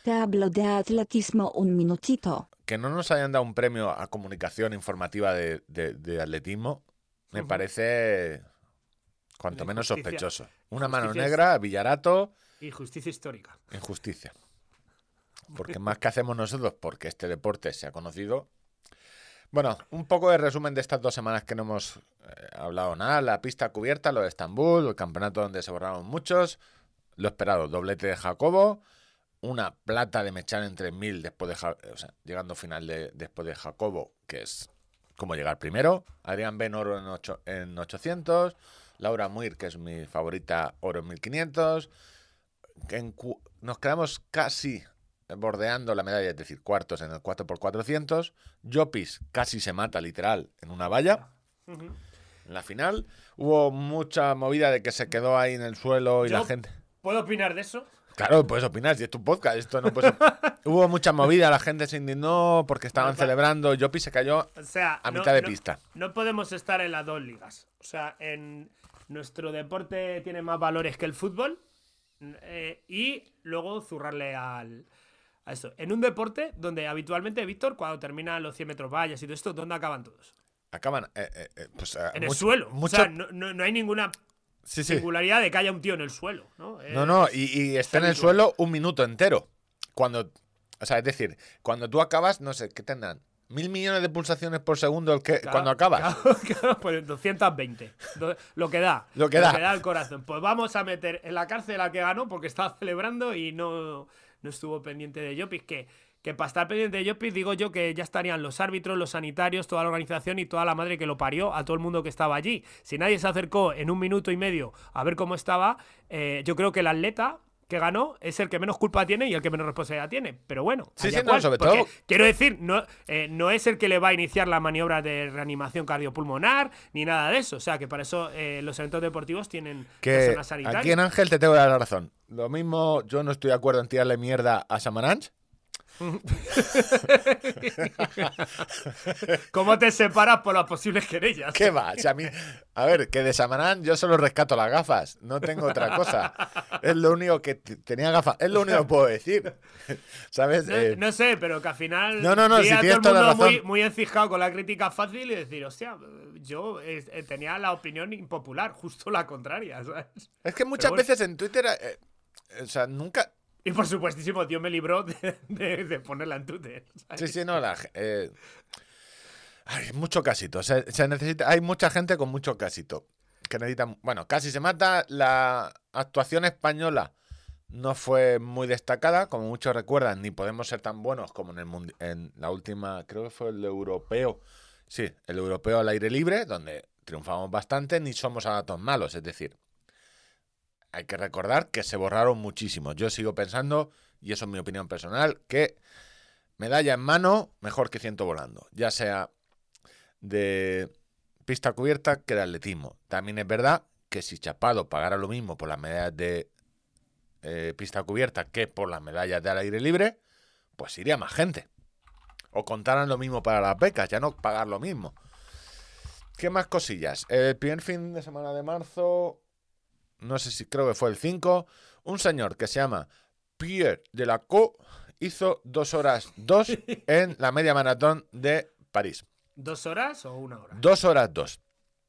Tablo de atletismo un minutito. Que no nos hayan dado un premio a comunicación informativa de, de- de atletismo me parece cuanto menos injusticia. sospechoso. Una mano Injusticia negra, Villarato, Y justicia histórica. injusticia. Porque más que hacemos nosotros porque este deporte se ha conocido. Bueno, un poco de resumen de estas dos semanas que no hemos eh, hablado nada. La pista cubierta, lo de Estambul, el campeonato donde se borraron muchos. Lo esperado, doblete de Jacobo. Una plata de Mechán en 3000 después de Ja- o sea, llegando final de, después de Jacobo, que es como llegar primero. Adrián Ben oro en, ocho- en 800. Laura Muir, que es mi favorita, oro en 1500. Que en nos quedamos casi bordeando la medalla, es decir, cuartos en el 4x400. Jopis casi se mata literal en una valla. En la final hubo mucha movida de que se quedó ahí en el suelo y Yo- la gente... ¿Puedo opinar de eso? Claro, puedes opinar, si es tu podcast, esto no puedes... hubo mucha movida, la gente se indignó porque estaban celebrando, Jopi se cayó O sea, a no- mitad de no- pista. No podemos estar en las dos ligas. O sea, en nuestro deporte tiene más valores que el fútbol. eh, y luego zurrarle al, a esto. En un deporte donde habitualmente, Víctor, cuando terminan los 100 metros vallas y todo esto, ¿dónde acaban todos? Acaban... eh, eh, eh, pues, eh, En el suelo. mucho- O sea, no, no- no hay ninguna sí, sí. singularidad de que haya un tío en el suelo. No, No, no, y, y está en el suelo un minuto entero. Cuando, o sea, es decir, cuando tú acabas, no sé, ¿qué tendrán? Mil millones de pulsaciones por segundo el que, Claro, cuando acabas. Claro, claro, pues 220. Do- Lo que da. Lo que da. el corazón. Pues vamos a meter en la cárcel al que ganó porque estaba celebrando y no, no estuvo pendiente de Jopis. Que, que para estar pendiente de Jopis, digo yo que ya estarían los árbitros, los sanitarios, toda la organización y toda la madre que lo parió, a todo el mundo que estaba allí. Si nadie se acercó en un minuto y medio a ver cómo estaba, eh, yo creo que el atleta que ganó es el que menos culpa tiene y el que menos responsabilidad tiene. Pero bueno, Sí, sí, no, cual, sobre todo- Quiero decir, no, eh, no es el que le va a iniciar la maniobra de reanimación cardiopulmonar ni nada de eso. O sea, que para eso eh, los eventos deportivos tienen Que personas sanitarias. aquí en Ángel te tengo que dar la razón. Lo mismo, yo no estoy de acuerdo en tirarle mierda a Samaranch. ¿Cómo te separas por las posibles querellas? ¿Qué va? Si a, mí, a ver, que de Samarán yo solo rescato las gafas. No tengo otra cosa. Es lo único que tenía gafas. Es lo único que puedo decir. ¿Sabes? No, Eh, no sé, pero que al final. No, no, no, si tienes todo el toda la mundo muy, razón. muy encijado con la crítica fácil y decir, hostia, yo eh, eh, tenía la opinión impopular, justo la contraria, ¿sabes? es que muchas bueno. veces en Twitter. eh, o sea, nunca. Y por supuestísimo, Dios me libró de, de- de ponerla en Twitter. ¿sabes? Sí, sí, no, la, ge- eh, hay mucho casito. Se, se necesita, hay mucha gente con mucho casito. Que necesitan. Bueno, casi se mata. La actuación española no fue muy destacada. Como muchos recuerdan, ni podemos ser tan buenos como en, el en la última. Creo que fue el europeo. Sí, el europeo al aire libre, donde triunfamos bastante, ni somos ahora tan malos. Es decir, hay que recordar que se borraron muchísimo. Yo sigo pensando, y eso es mi opinión personal, que medalla en mano, mejor que ciento volando. Ya sea de pista cubierta que de atletismo. También es verdad que si Chapado pagara lo mismo por las medallas de eh, pista cubierta que por las medallas de al aire libre, pues iría más gente. O contaran lo mismo para las becas, ya no pagar lo mismo. ¿Qué más cosillas? El primer fin de semana de marzo, no sé si creo que fue el 5, un señor que se llama Pierre Delacour hizo dos horas dos en la media maratón de París. ¿Dos horas o una hora? Dos horas dos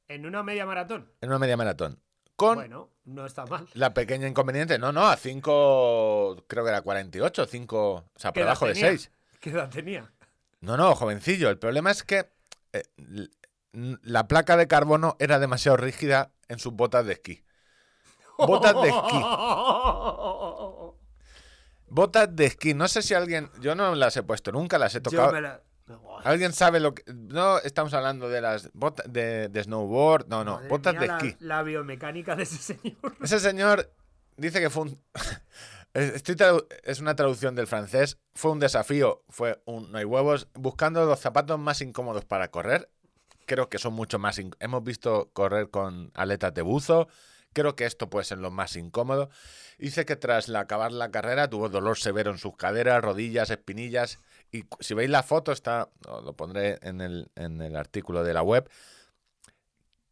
¿En una media maratón? en una media maratón. Con Bueno, no está mal. la pequeña inconveniente, no, no, a 5, creo que era 48, 5, o sea, ¿Qué por debajo de tenía? 6. ¿Qué edad tenía? No, no, jovencillo. El problema es que eh, la placa de carbono era demasiado rígida en sus botas de esquí. Botas de esquí. Botas de esquí. No sé si alguien. Yo no las he puesto nunca, las he Yo tocado. me la- Buah, ¿Alguien sabe lo que.? No estamos hablando de las botas de, de snowboard. No, no, madre botas mía, de la- esquí. La, biomecánica de ese señor. Ese señor dice que fue un. Estoy es una traducción del francés. Fue un desafío. Fue un. No hay huevos. Buscando los zapatos más incómodos para correr. Creo que son mucho más. Hemos visto correr con aletas de buzo. Creo que esto puede ser lo más incómodo. Dice que tras acabar la carrera tuvo dolor severo en sus caderas, rodillas, espinillas. Y si veis la foto, está. Lo pondré en el, en el artículo de la web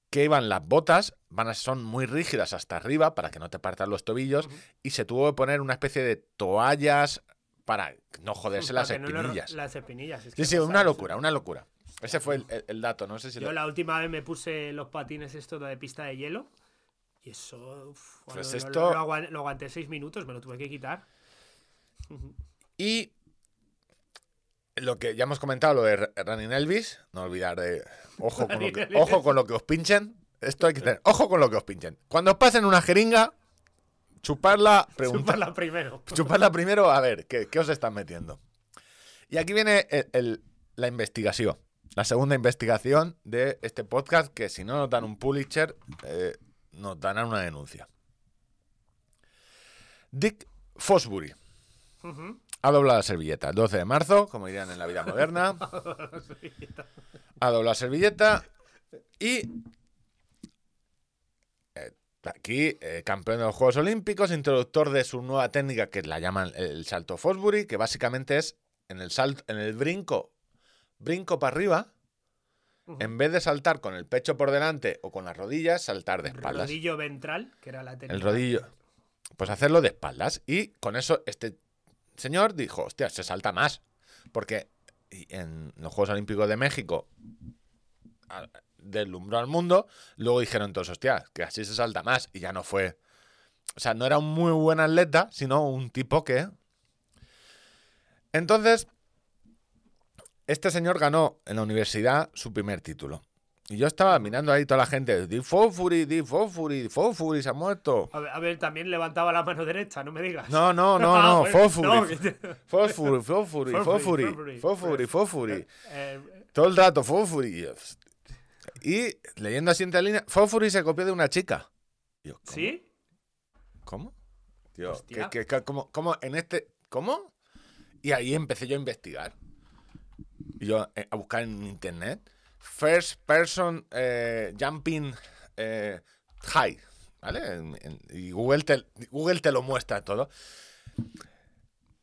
que iban las botas, van a, son muy rígidas hasta arriba para que no te partan los tobillos y se tuvo que poner una especie de toallas para no joderse las no espinillas. las espinillas. es Sí, sí, una locura, una locura. Ese fue el, el- dato, no sé si Yo lo- la última vez me puse los patines estos de pista de hielo. Y eso. uf, Pues lo- lo- esto- Lo, aguan- lo aguanté seis minutos, me lo tuve que quitar. Y lo que ya hemos comentado, lo de Running Elvis, no olvidar de ojo con, lo que, ojo con lo que os pinchen. Esto hay que tener, ojo con lo que os pinchen. Cuando os pasen una jeringa, chuparla, Chuparla primero. chuparla primero a ver ¿qué, qué os están metiendo. Y aquí viene el- el- la investigación. La segunda investigación de este podcast, que si no nos dan un Pulitzer, eh, nos darán una denuncia. Dick Fosbury ha doblado la servilleta. El 12 de marzo, como dirían en la vida moderna. Ha doblado la servilleta y eh, aquí eh, campeón de los Juegos Olímpicos, introductor de su nueva técnica que la llaman el salto Fosbury, que básicamente es en el salto, en el brinco, brinco para arriba, En vez de saltar con el pecho por delante o con las rodillas, saltar de espaldas. Rodillo ventral, que era la técnica. El rodillo. Pues hacerlo de espaldas. Y con eso este señor dijo, hostia, se salta más. Porque en los Juegos Olímpicos de México deslumbró al mundo. Luego dijeron todos, hostia, que así se salta más. Y ya no fue... O sea, no era un muy buen atleta, sino un tipo que... Entonces, este señor ganó en la universidad su primer título. Y yo estaba mirando ahí toda la gente, Di Fofuri, Di Fofuri, Di Fofuri, se ha muerto. A ver, a ver, también levantaba la mano derecha, no me digas. No, no, no, Ah, no, Fofuri. no, Fofuri, Fofuri, Fofuri, Fofuri, Fofuri, Fofuri, Fofuri. Eh, Todo el rato, Fofuri. Y leyendo así entre líneas, Fofuri se copió de una chica. Yo, ¿cómo? ¿Sí? ¿Cómo? Tío, Hostia. que, que- que- ¿cómo, cómo en este. ¿Cómo? Y ahí empecé yo a investigar. Yo eh, a buscar en internet. First person eh, jumping eh, high. ¿Vale? En- en- y Google te, Google te lo muestra todo.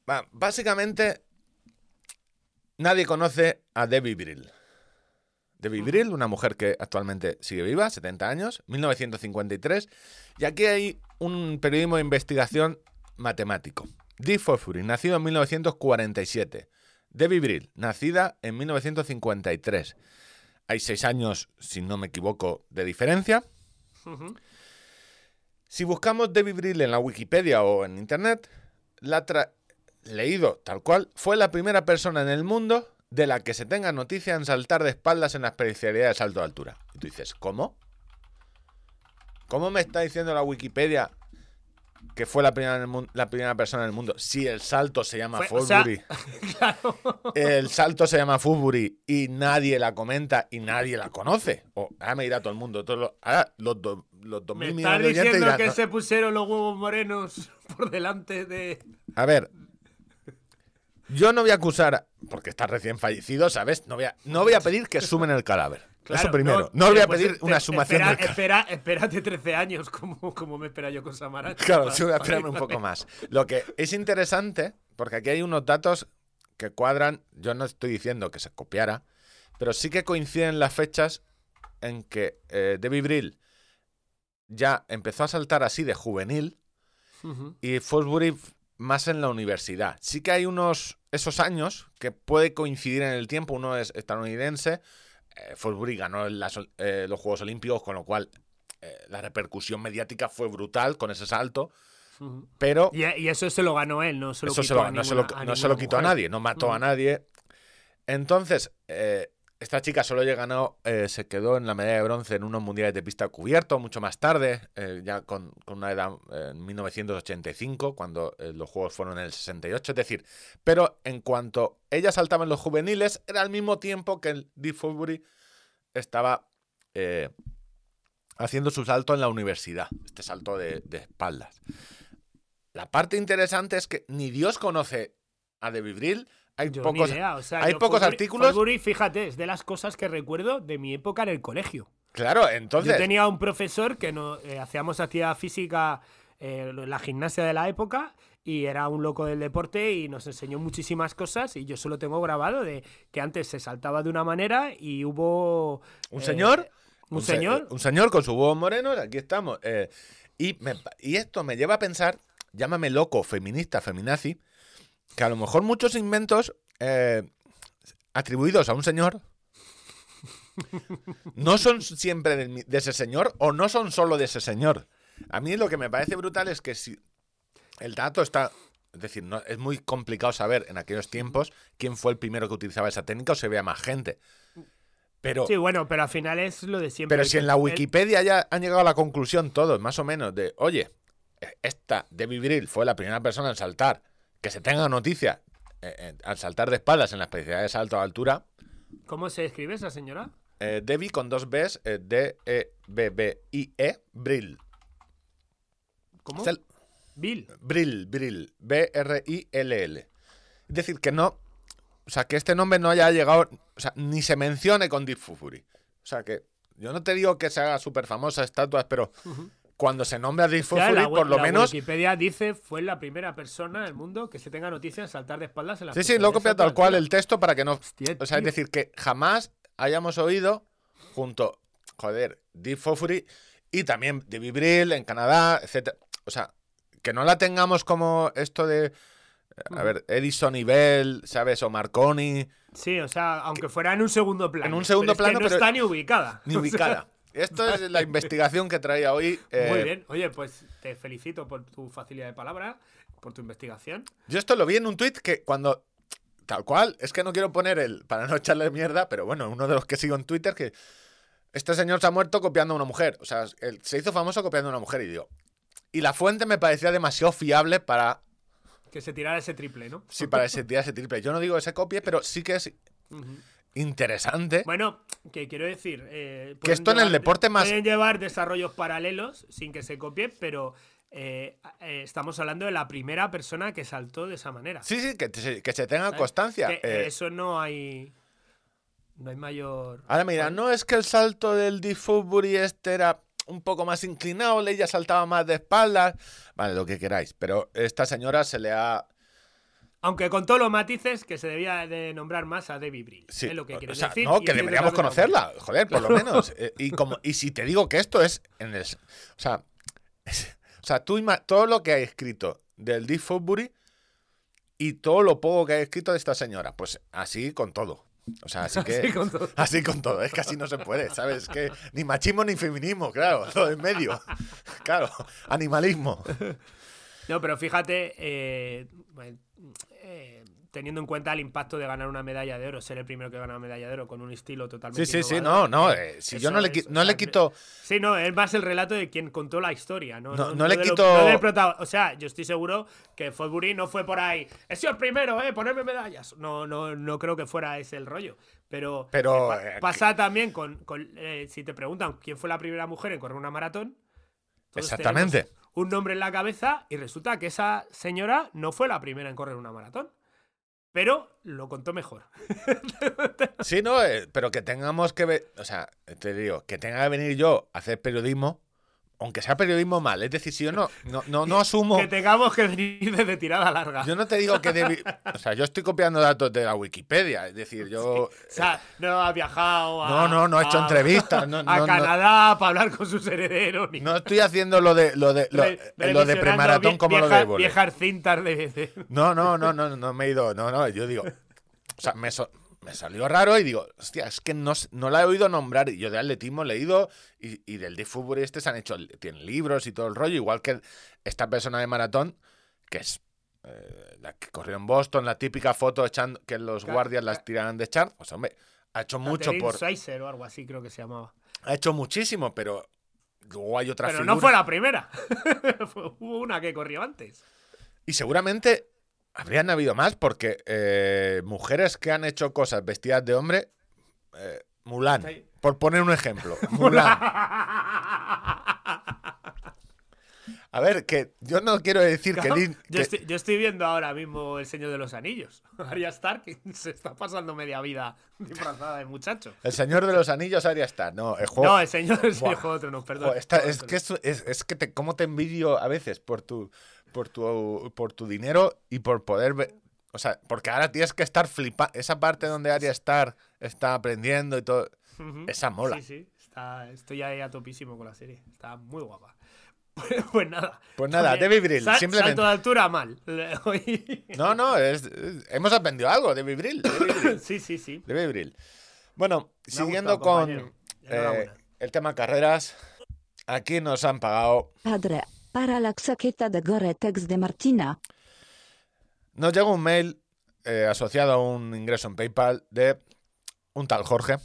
Va, básicamente, nadie conoce a Debbie Brill. Debbie Brill, una mujer que actualmente sigue viva, 70 años, 1953. Y aquí hay un periodismo de investigación matemático. Dick Fosbury, nacido en 1947. Debbie Brill, nacida en 1953. Hay seis años, si no me equivoco, de diferencia. Si buscamos Debbie Brill en la Wikipedia o en Internet, la leído tal cual, fue la primera persona en el mundo de la que se tenga noticia en saltar de espaldas en la especialidad de salto de altura. Y tú dices, ¿cómo? ¿Cómo me está diciendo la Wikipedia que fue la primera, en el la primera persona en el mundo si el salto se llama Fue- o sea, Fosbury? claro. El salto se llama Fosbury y nadie la comenta y nadie la conoce. O ahora me dirá todo el mundo. todos los- ahora los, do- los dos Me mil millones de oyentes diciendo dirán, que "No". se pusieron los huevos morenos por delante de. A ver. Yo no voy a acusar, porque está recién fallecido, ¿sabes? No voy a, no voy a pedir que sumen el cadáver. Eso Claro, primero. No, voy a pedir te- una sumación espera, del espera, espérate 13 años, como, como me espera yo con Samaranch. Claro, sí voy a esperarme un poco más. Lo que es interesante, porque aquí hay unos datos que cuadran, yo no estoy diciendo que se copiara, pero sí que coinciden las fechas en que eh, Debbie Brill ya empezó a saltar así de juvenil y Fosbury más en la universidad. Sí que hay unos esos años que puede coincidir en el tiempo. Uno es estadounidense. Eh, Fosbury ganó las eh, los Juegos Olímpicos, con lo cual eh, la repercusión mediática fue brutal con ese salto. Pero Y, y eso se lo ganó él, no se lo eso quitó se lo- a no, se lo, a no se lo ninguna quitó a nadie, no mató a nadie. Entonces, eh, esta chica solo ganó, eh, se quedó en la medalla de bronce en unos mundiales de pista cubierto mucho más tarde, eh, ya con, con una edad eh, en 1985, cuando eh, los juegos fueron en el 68. Es decir, pero en cuanto ella saltaba en los juveniles, era al mismo tiempo que el Fosbury estaba eh, haciendo su salto en la universidad, este salto de, de espaldas. La parte interesante es que ni Dios conoce a Debbie Brill. Hay Yo pocos, idea, o sea, hay pocos artículos. Fíjate, es de las cosas que recuerdo de mi época en el colegio. Claro, entonces. Yo tenía un profesor que no, eh, hacíamos actividad física eh, la gimnasia de la época y era un loco del deporte y nos enseñó muchísimas cosas y yo solo tengo grabado de que antes se saltaba de una manera y hubo... Un eh, señor. Un, se- señor. un señor con sus huevos morenos, aquí estamos. eh, y, me- y esto me lleva a pensar, llámame loco, feminista, feminazi, que a lo mejor muchos inventos eh, atribuidos a un señor no son siempre de, ese señor o no son solo de ese señor. A mí lo que me parece brutal es que si el dato está... Es decir, no, es muy complicado saber en aquellos tiempos quién fue el primero que utilizaba esa técnica o se vea más gente. Pero, Sí, bueno, pero al final es lo de siempre. pero si en la Wikipedia ya han llegado a la conclusión todos, más o menos, de, oye, eh, esta Debbie Brill fue la primera persona en saltar, que se tenga noticia eh, eh, al saltar de espaldas en la especialidad de salto a altura, ¿Cómo se escribe esa señora? eh, Debbie con dos Bs, D-E-B-B-I-E, Brill. ¿Cómo? El- Bill. Brill, Brill, B-R-I-L-L. Es decir, que no, o sea, que este nombre no haya llegado, o sea, ni se mencione con Deep Fury. O sea, que yo no te digo que se haga súper famosa estatuas, pero cuando se nombra Fury, la, por lo la menos Wikipedia dice fue la primera persona del mundo que se tenga noticia de saltar de espaldas en la Sí, sí, lo he copiado tal cual el texto para que no. Hostia, O sea, es decir, que jamás hayamos oído junto, joder, Deep Fofuri y también de Brill en Canadá, etcétera. O sea, que no la tengamos como esto de. A ver, Edison y Bell, ¿sabes? O Marconi, Sí, o sea, aunque fuera en un segundo plano. En un segundo pero es que plano, no pero- está ni ubicada. ni ubicada. Esto es la investigación que traía hoy. eh, Muy bien. Oye, pues te felicito por tu facilidad de palabra, por tu investigación. Yo esto lo vi en un tweet que cuando. Tal cual, es que no quiero poner el. Para no echarle mierda, pero bueno, uno de los que sigo en Twitter que. Este señor se ha muerto copiando a una mujer. O sea, él se hizo famoso copiando a una mujer y digo. Y la fuente me parecía demasiado fiable para. Que se tirara ese triple, ¿no? Sí, para ese, tirar ese triple. Yo no digo que se copie, pero sí que es. Interesante. Bueno, que quiero decir. eh, Que esto en el deporte más- Pueden llevar desarrollos paralelos sin que se copie, pero eh, eh, estamos hablando de la primera persona que saltó de esa manera. Sí, sí, que, se- que se tenga ¿sabes? constancia. Que, Eso no hay. No hay mayor. Ahora mira, no es que el salto del Deep Fosbury este era un poco más inclinado, ella saltaba más de espaldas, vale, lo que queráis, pero esta señora se le ha... Aunque con todos los matices que se debía de nombrar más a Debbie Brill. Sí, es lo que o sea, decir. no, que deberíamos conocerla, joder, por lo menos. Eh, y, como, y si te digo que esto es en el... O sea, es- o sea tú todo lo que hay escrito del Deep Fosbury y todo lo poco que hay escrito de esta señora, pues así con todo. O sea, así que... Así con todo. Así con todo, es que así no se puede, ¿sabes? Que ni machismo ni feminismo, claro, todo en medio. Claro, animalismo. No, pero fíjate, eh, eh, teniendo en cuenta el impacto de ganar una medalla de oro, ser el primero que gana una medalla de oro con un estilo totalmente. Sí, sí, sí, innovador, no, no, eh, eh, si yo no le, es, qui- o no sea, le quito... Sí, no, es más el relato de quien contó la historia, ¿no? No- no le de lo- quito- no o sea, yo estoy seguro que Fosbury no fue por ahí. He sido el primero, ¿eh? Ponerme medallas. No, no, no creo que fuera ese el rollo. Pero, Pero, eh, pa- eh, pasa también con. con, eh, si te preguntan quién fue la primera mujer en correr una maratón. Exactamente. tenemos Un nombre en la cabeza y resulta que esa señora no fue la primera en correr una maratón. Pero lo contó mejor. Sí, no, eh, pero que tengamos que ver, o sea, te digo, que tenga que venir yo a hacer periodismo, aunque sea periodismo mal, es decir, si yo no, no, no, no asumo, Que tengamos que venir desde tirada larga. yo no te digo que debi- o sea, yo estoy copiando datos de la Wikipedia, es decir, yo... O sea, no ha viajado a. No, no, no ha hecho a- entrevistas, no, a. Canadá para hablar con sus herederos. Ni No estoy haciendo lo de lo de lo, re- eh, lo de premaratón como lo de. Viejas cintas de. de- No, no, no, no, no me he ido. No, no, yo digo. O sea, me, so- me salió raro y digo, hostia, es que no, no la he oído nombrar. Y yo de atletismo he leído y, y del de fútbol este se han hecho, tienen libros y todo el rollo, igual que esta persona de maratón, que es eh, la que corrió en Boston, la típica foto echando que los Claro, guardias las claro. tiraran de echar. Pues hombre, Ha hecho mucho por. Schweizer o algo así creo que se llamaba. Ha hecho muchísimo, pero luego hay otras Pero no fue la primera. Hubo una que corrió antes. Y seguramente habrían habido más, porque eh, mujeres que han hecho cosas vestidas de hombre. eh, Mulan, por poner un ejemplo. Mulan. A ver, que yo no quiero decir que, Claro, yo, que- estoy, yo estoy viendo ahora mismo El Señor de los Anillos. Arya Stark se está pasando media vida disfrazada de muchacho. el Señor de los Anillos Arya está. No, el juego. No, el Señor el Juego de Tronos, perdón. Esta- es que, es- es que te, cómo te envidio a veces por tu, por tu, por tu dinero y por poder ver. O sea, porque ahora tienes que estar flipando. Esa parte donde Arya Stark está aprendiendo y todo. Ujú. Esa mola. Sí, sí. Está, estoy ahí a topísimo con la serie. Está muy guapa. Pues, pues nada. Pues nada, Oye, Debbie Brill, sal- simplemente. Salto de altura mal. No, no, es, es- hemos aprendido algo de Vibril. De Vibril. sí, sí, sí. de Vibril. Bueno, Me siguiendo gustado, con eh, el tema carreras, aquí nos han pagado. Padre, para la chaqueta de Gore-Tex de Martina. Nos llega un mail eh, asociado a un ingreso en PayPal de un tal Jorge.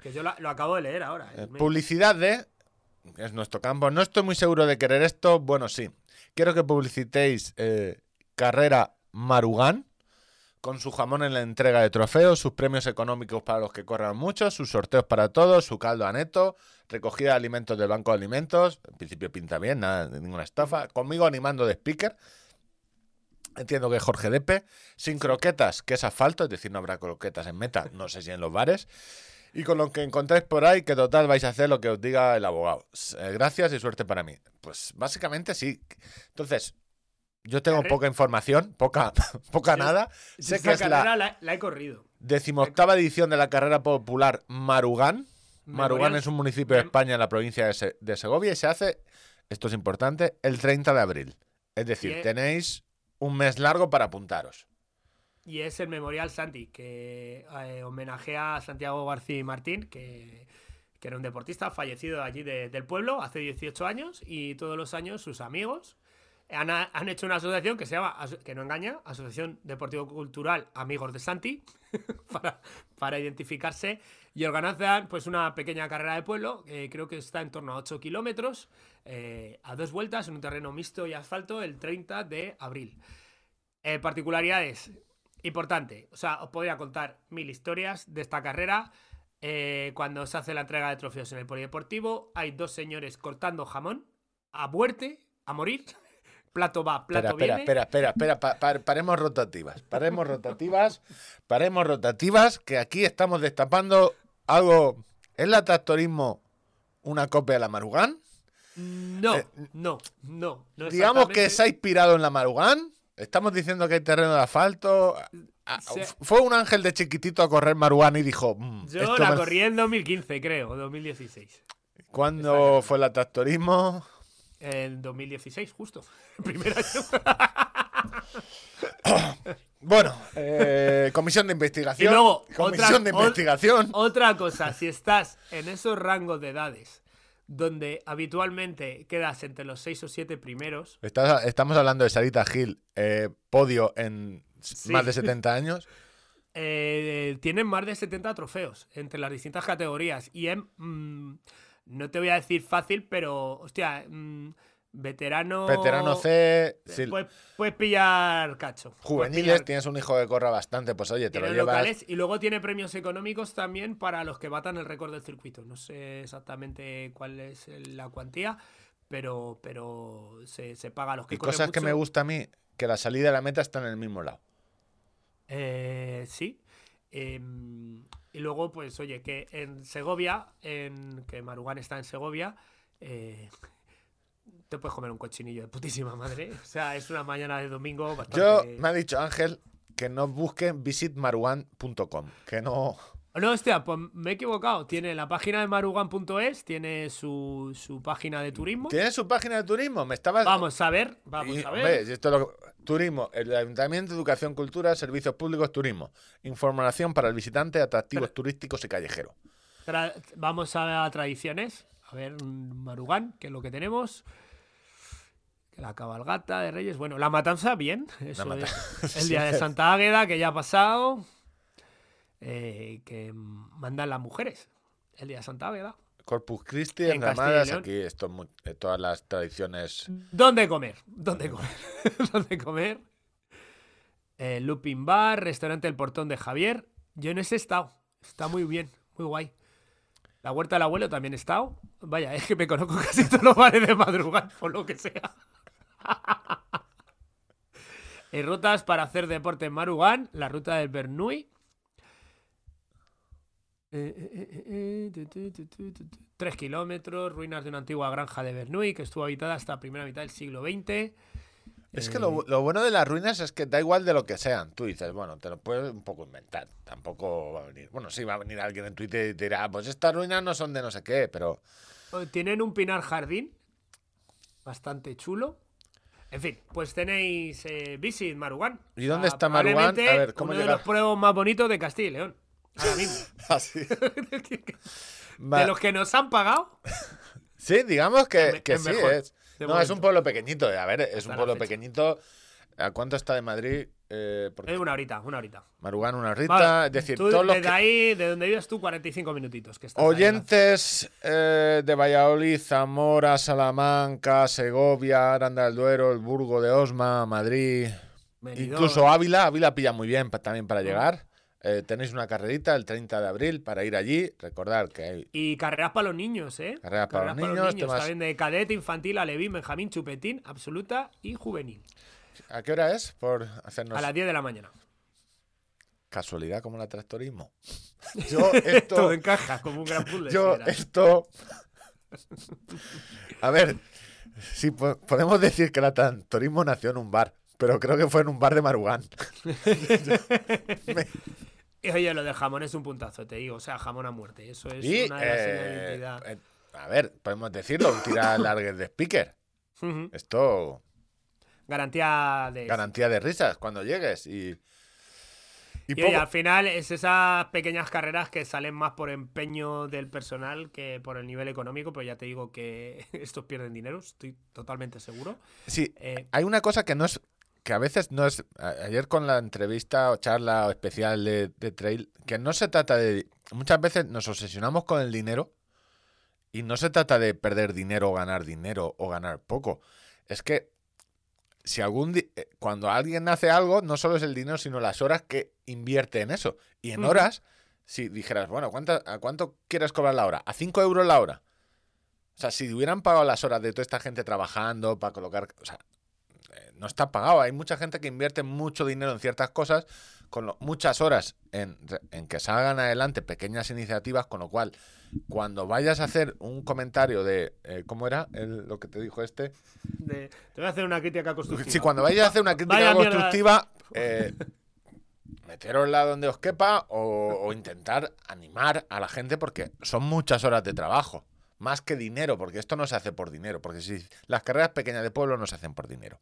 Que yo lo acabo de leer ahora. Eh, publicidad de. Es nuestro campo. No estoy muy seguro de querer esto. Bueno, sí. Quiero que publicitéis eh, Carrera Marugán con su jamón en la entrega de trofeos, sus premios económicos para los que corran mucho, sus sorteos para todos, su caldo a neto, recogida de alimentos del banco de alimentos. En principio pinta bien, nada, ninguna estafa. Conmigo animando de speaker. Entiendo que Jorge Depe. Sin croquetas, que es asfalto, es decir, no habrá croquetas en meta, no sé si en los bares. Y con lo que encontréis por ahí, que total vais a hacer lo que os diga el abogado. Eh, gracias y suerte para mí. Pues básicamente sí. Entonces, yo tengo Carre- poca información, poca, poca nada. Sé que es la la, la he corrido. decimoctava edición de la carrera popular Marugán. Marugán Memorial- es un municipio de España en la provincia de, Se- de Segovia y se hace, esto es importante, el 30 de abril. Es decir, es- tenéis un mes largo para apuntaros. Y es el Memorial Santi, que eh, homenajea a Santiago García Martín, que, que era un deportista fallecido allí de- del pueblo hace 18 años, y todos los años sus amigos han, han hecho una asociación que se llama, que no engaña, Asociación Deportivo Cultural Amigos de Santi, para, para identificarse, y organizan pues una pequeña carrera de pueblo, creo que está en torno a 8 kilómetros, eh, a dos vueltas en un terreno mixto y asfalto el 30 de abril. Eh, particularidades, importante, o sea, os podría contar mil historias de esta carrera. Eh, cuando se hace la entrega de trofeos en el polideportivo, hay dos señores cortando jamón a muerte, a morir. Plato va, plato espera, viene. espera, espera, espera, pa- pa- paremos rotativas, paremos rotativas, paremos rotativas, que aquí estamos destapando algo. ¿Es la tractorismo una copia de la Marugán? No, Eh, no, no. no Digamos que se ha inspirado en la Marugán. Estamos diciendo que hay terreno de asfalto. Ah, Se- Fue un ángel de chiquitito a correr Marugán y dijo: "Mm, Yo la me- corrí en 2015, creo, o 2016. ¿Cuándo fue el tractorismo? En 2016, justo. Primer año. Bueno, eh, comisión de investigación. Y luego, comisión otra- de investigación. Otra cosa, si estás en esos rangos de edades donde habitualmente quedas entre los 6 o 7 primeros, Estás- estamos hablando de Sarita Gil, eh, podio en Sí. más de 70 años. eh, tienen más de 70 trofeos entre las distintas categorías. Y es, mm, no te voy a decir fácil, pero, hostia, mm, veterano... Veterano C, sí, Puedes, puedes pillar cacho. juveniles, pillar- tienes un hijo que corra bastante, pues oye, te lo llevas. locales y luego tiene premios económicos también para los que batan el récord del circuito. No sé exactamente cuál es la cuantía, pero, pero se, se paga a los que Y cosas que me gusta a mí, que la salida y la meta están en el mismo lado. Eh, sí. Em, y luego, pues, oye, que en Segovia, en que Marugán está en Segovia, eh, te puedes comer un cochinillo de putísima madre. O sea, es una mañana de domingo bastante... Yo, me ha dicho Ángel que no busquen visitmaruan.com, que no... No, hostia, pues me he equivocado. Tiene la página de marugan.es, tiene su, su página de turismo. ¿Tiene su página de turismo? Me estabas... Vamos a ver, vamos Y, a hombre, ver. si esto lo Turismo, el Ayuntamiento, Educación, Cultura, Servicios Públicos, Turismo. Información para el visitante, atractivos turísticos y callejeros. Tra- vamos a, tradiciones. A ver, Marugán, que es lo que tenemos. Que La cabalgata de Reyes. Bueno, la matanza, bien. Eso mata- es. El día de. Santa Águeda, que ya ha pasado. Eh, que mandan las mujeres el día de Santa Veda. Corpus Christi, En León. aquí esto, eh, todas las tradiciones. ¿Dónde comer? ¿Dónde comer? ¿Dónde comer? Eh, Looping Bar, restaurante El Portón de Javier. Yo en ese he estado. Está muy bien, muy guay. La huerta del abuelo también he estado. Vaya, es que me conozco casi todos los bares de madrugar, por lo que sea. Eh, rutas para hacer deporte en Marugán, la ruta del Bernuy. Eh, eh, eh, eh, kilómetros, ruinas de una antigua granja de Bernuy que estuvo habitada hasta la primera mitad del siglo XX. Es que lo, lo bueno de las ruinas es que da igual de lo que sean. Tú dices, bueno, te lo puedes un poco inventar. Tampoco va a venir. Bueno, sí, va a venir alguien en Twitter y te dirá, "Ah, pues estas ruinas no son de no sé qué, pero. Tienen un pinar jardín bastante chulo. En fin, pues tenéis eh, Visit Marugán. ¿Y dónde está Marugán? probablemente A ver, ¿cómo uno de los pueblos más bonitos de Castilla y León. Ahora mismo. Así. de los que nos han pagado. Sí, digamos que, Es que es sí mejor, es. No, es un pueblo pequeñito. eh, A ver, es Hasta un pueblo pequeñito. ¿A cuánto está de Madrid? Eh, porque Eh, una horita, una horita. Marugán, una horita. Vale, es decir, tú todos los desde que- ahí, de donde vives tú, 45 minutitos. Que estás ahí, oyentes eh, de Valladolid, Zamora, Salamanca, Segovia, Aranda del Duero, el Burgo de Osma, Madrid, Benidorm. incluso Ávila. Ávila pilla muy bien pa- también para llegar. Eh, tenéis una carrerita el 30 de abril para ir allí. Recordad que hay Y carreras para los niños, ¿eh? Carreras para los niños, temas- También de cadete, infantil, alevín, benjamín, chupetín, absoluta y juvenil. ¿A qué hora es? Por hacernos A las 10 de la mañana. casualidad como el tractorismo. Yo esto, Todo encaja como un gran puzzle. yo era. esto. A ver, po- podemos decir que el tractorismo nació en un bar, pero creo que fue en un bar de Marugán. Me- oye, lo del jamón es un puntazo, te digo. O sea, jamón a muerte. Eso es y una de las eh, eh, a ver, podemos decirlo, un tira largues de speaker. Esto Garantía de. garantía de risas cuando llegues y y Y oye, al final es esas pequeñas carreras que salen más por empeño del personal que por el nivel económico, pero ya te digo que estos pierden dinero, estoy totalmente seguro. sí, Eh, Hay una cosa que no es. Que a veces no es. Ayer con la entrevista o charla o especial de, de Trail, que no se trata de. Muchas veces nos obsesionamos con el dinero y no se trata de perder dinero o ganar dinero o ganar poco. Es que si algún eh, cuando alguien hace algo, no solo es el dinero, sino las horas que invierte en eso. Y en horas, si dijeras, bueno, ¿cuánta- ¿a cuánto quieres cobrar la hora? ¿A 5 euros la hora? O sea, si hubieran pagado las horas de toda esta gente trabajando para colocar. O sea, no está pagado. Hay mucha gente que invierte mucho dinero en ciertas cosas, con lo- muchas horas en, en que salgan adelante pequeñas iniciativas, con lo cual, cuando vayas a hacer un comentario de. eh, ¿Cómo era el- lo que te dijo este? de- te voy a hacer una crítica constructiva. Sí, cuando vayas a hacer una crítica Vaya constructiva, eh, meterosla donde os quepa o, o intentar animar a la gente porque son muchas horas de trabajo. Más que dinero, porque esto no se hace por dinero. Porque si las carreras pequeñas de pueblo no se hacen por dinero.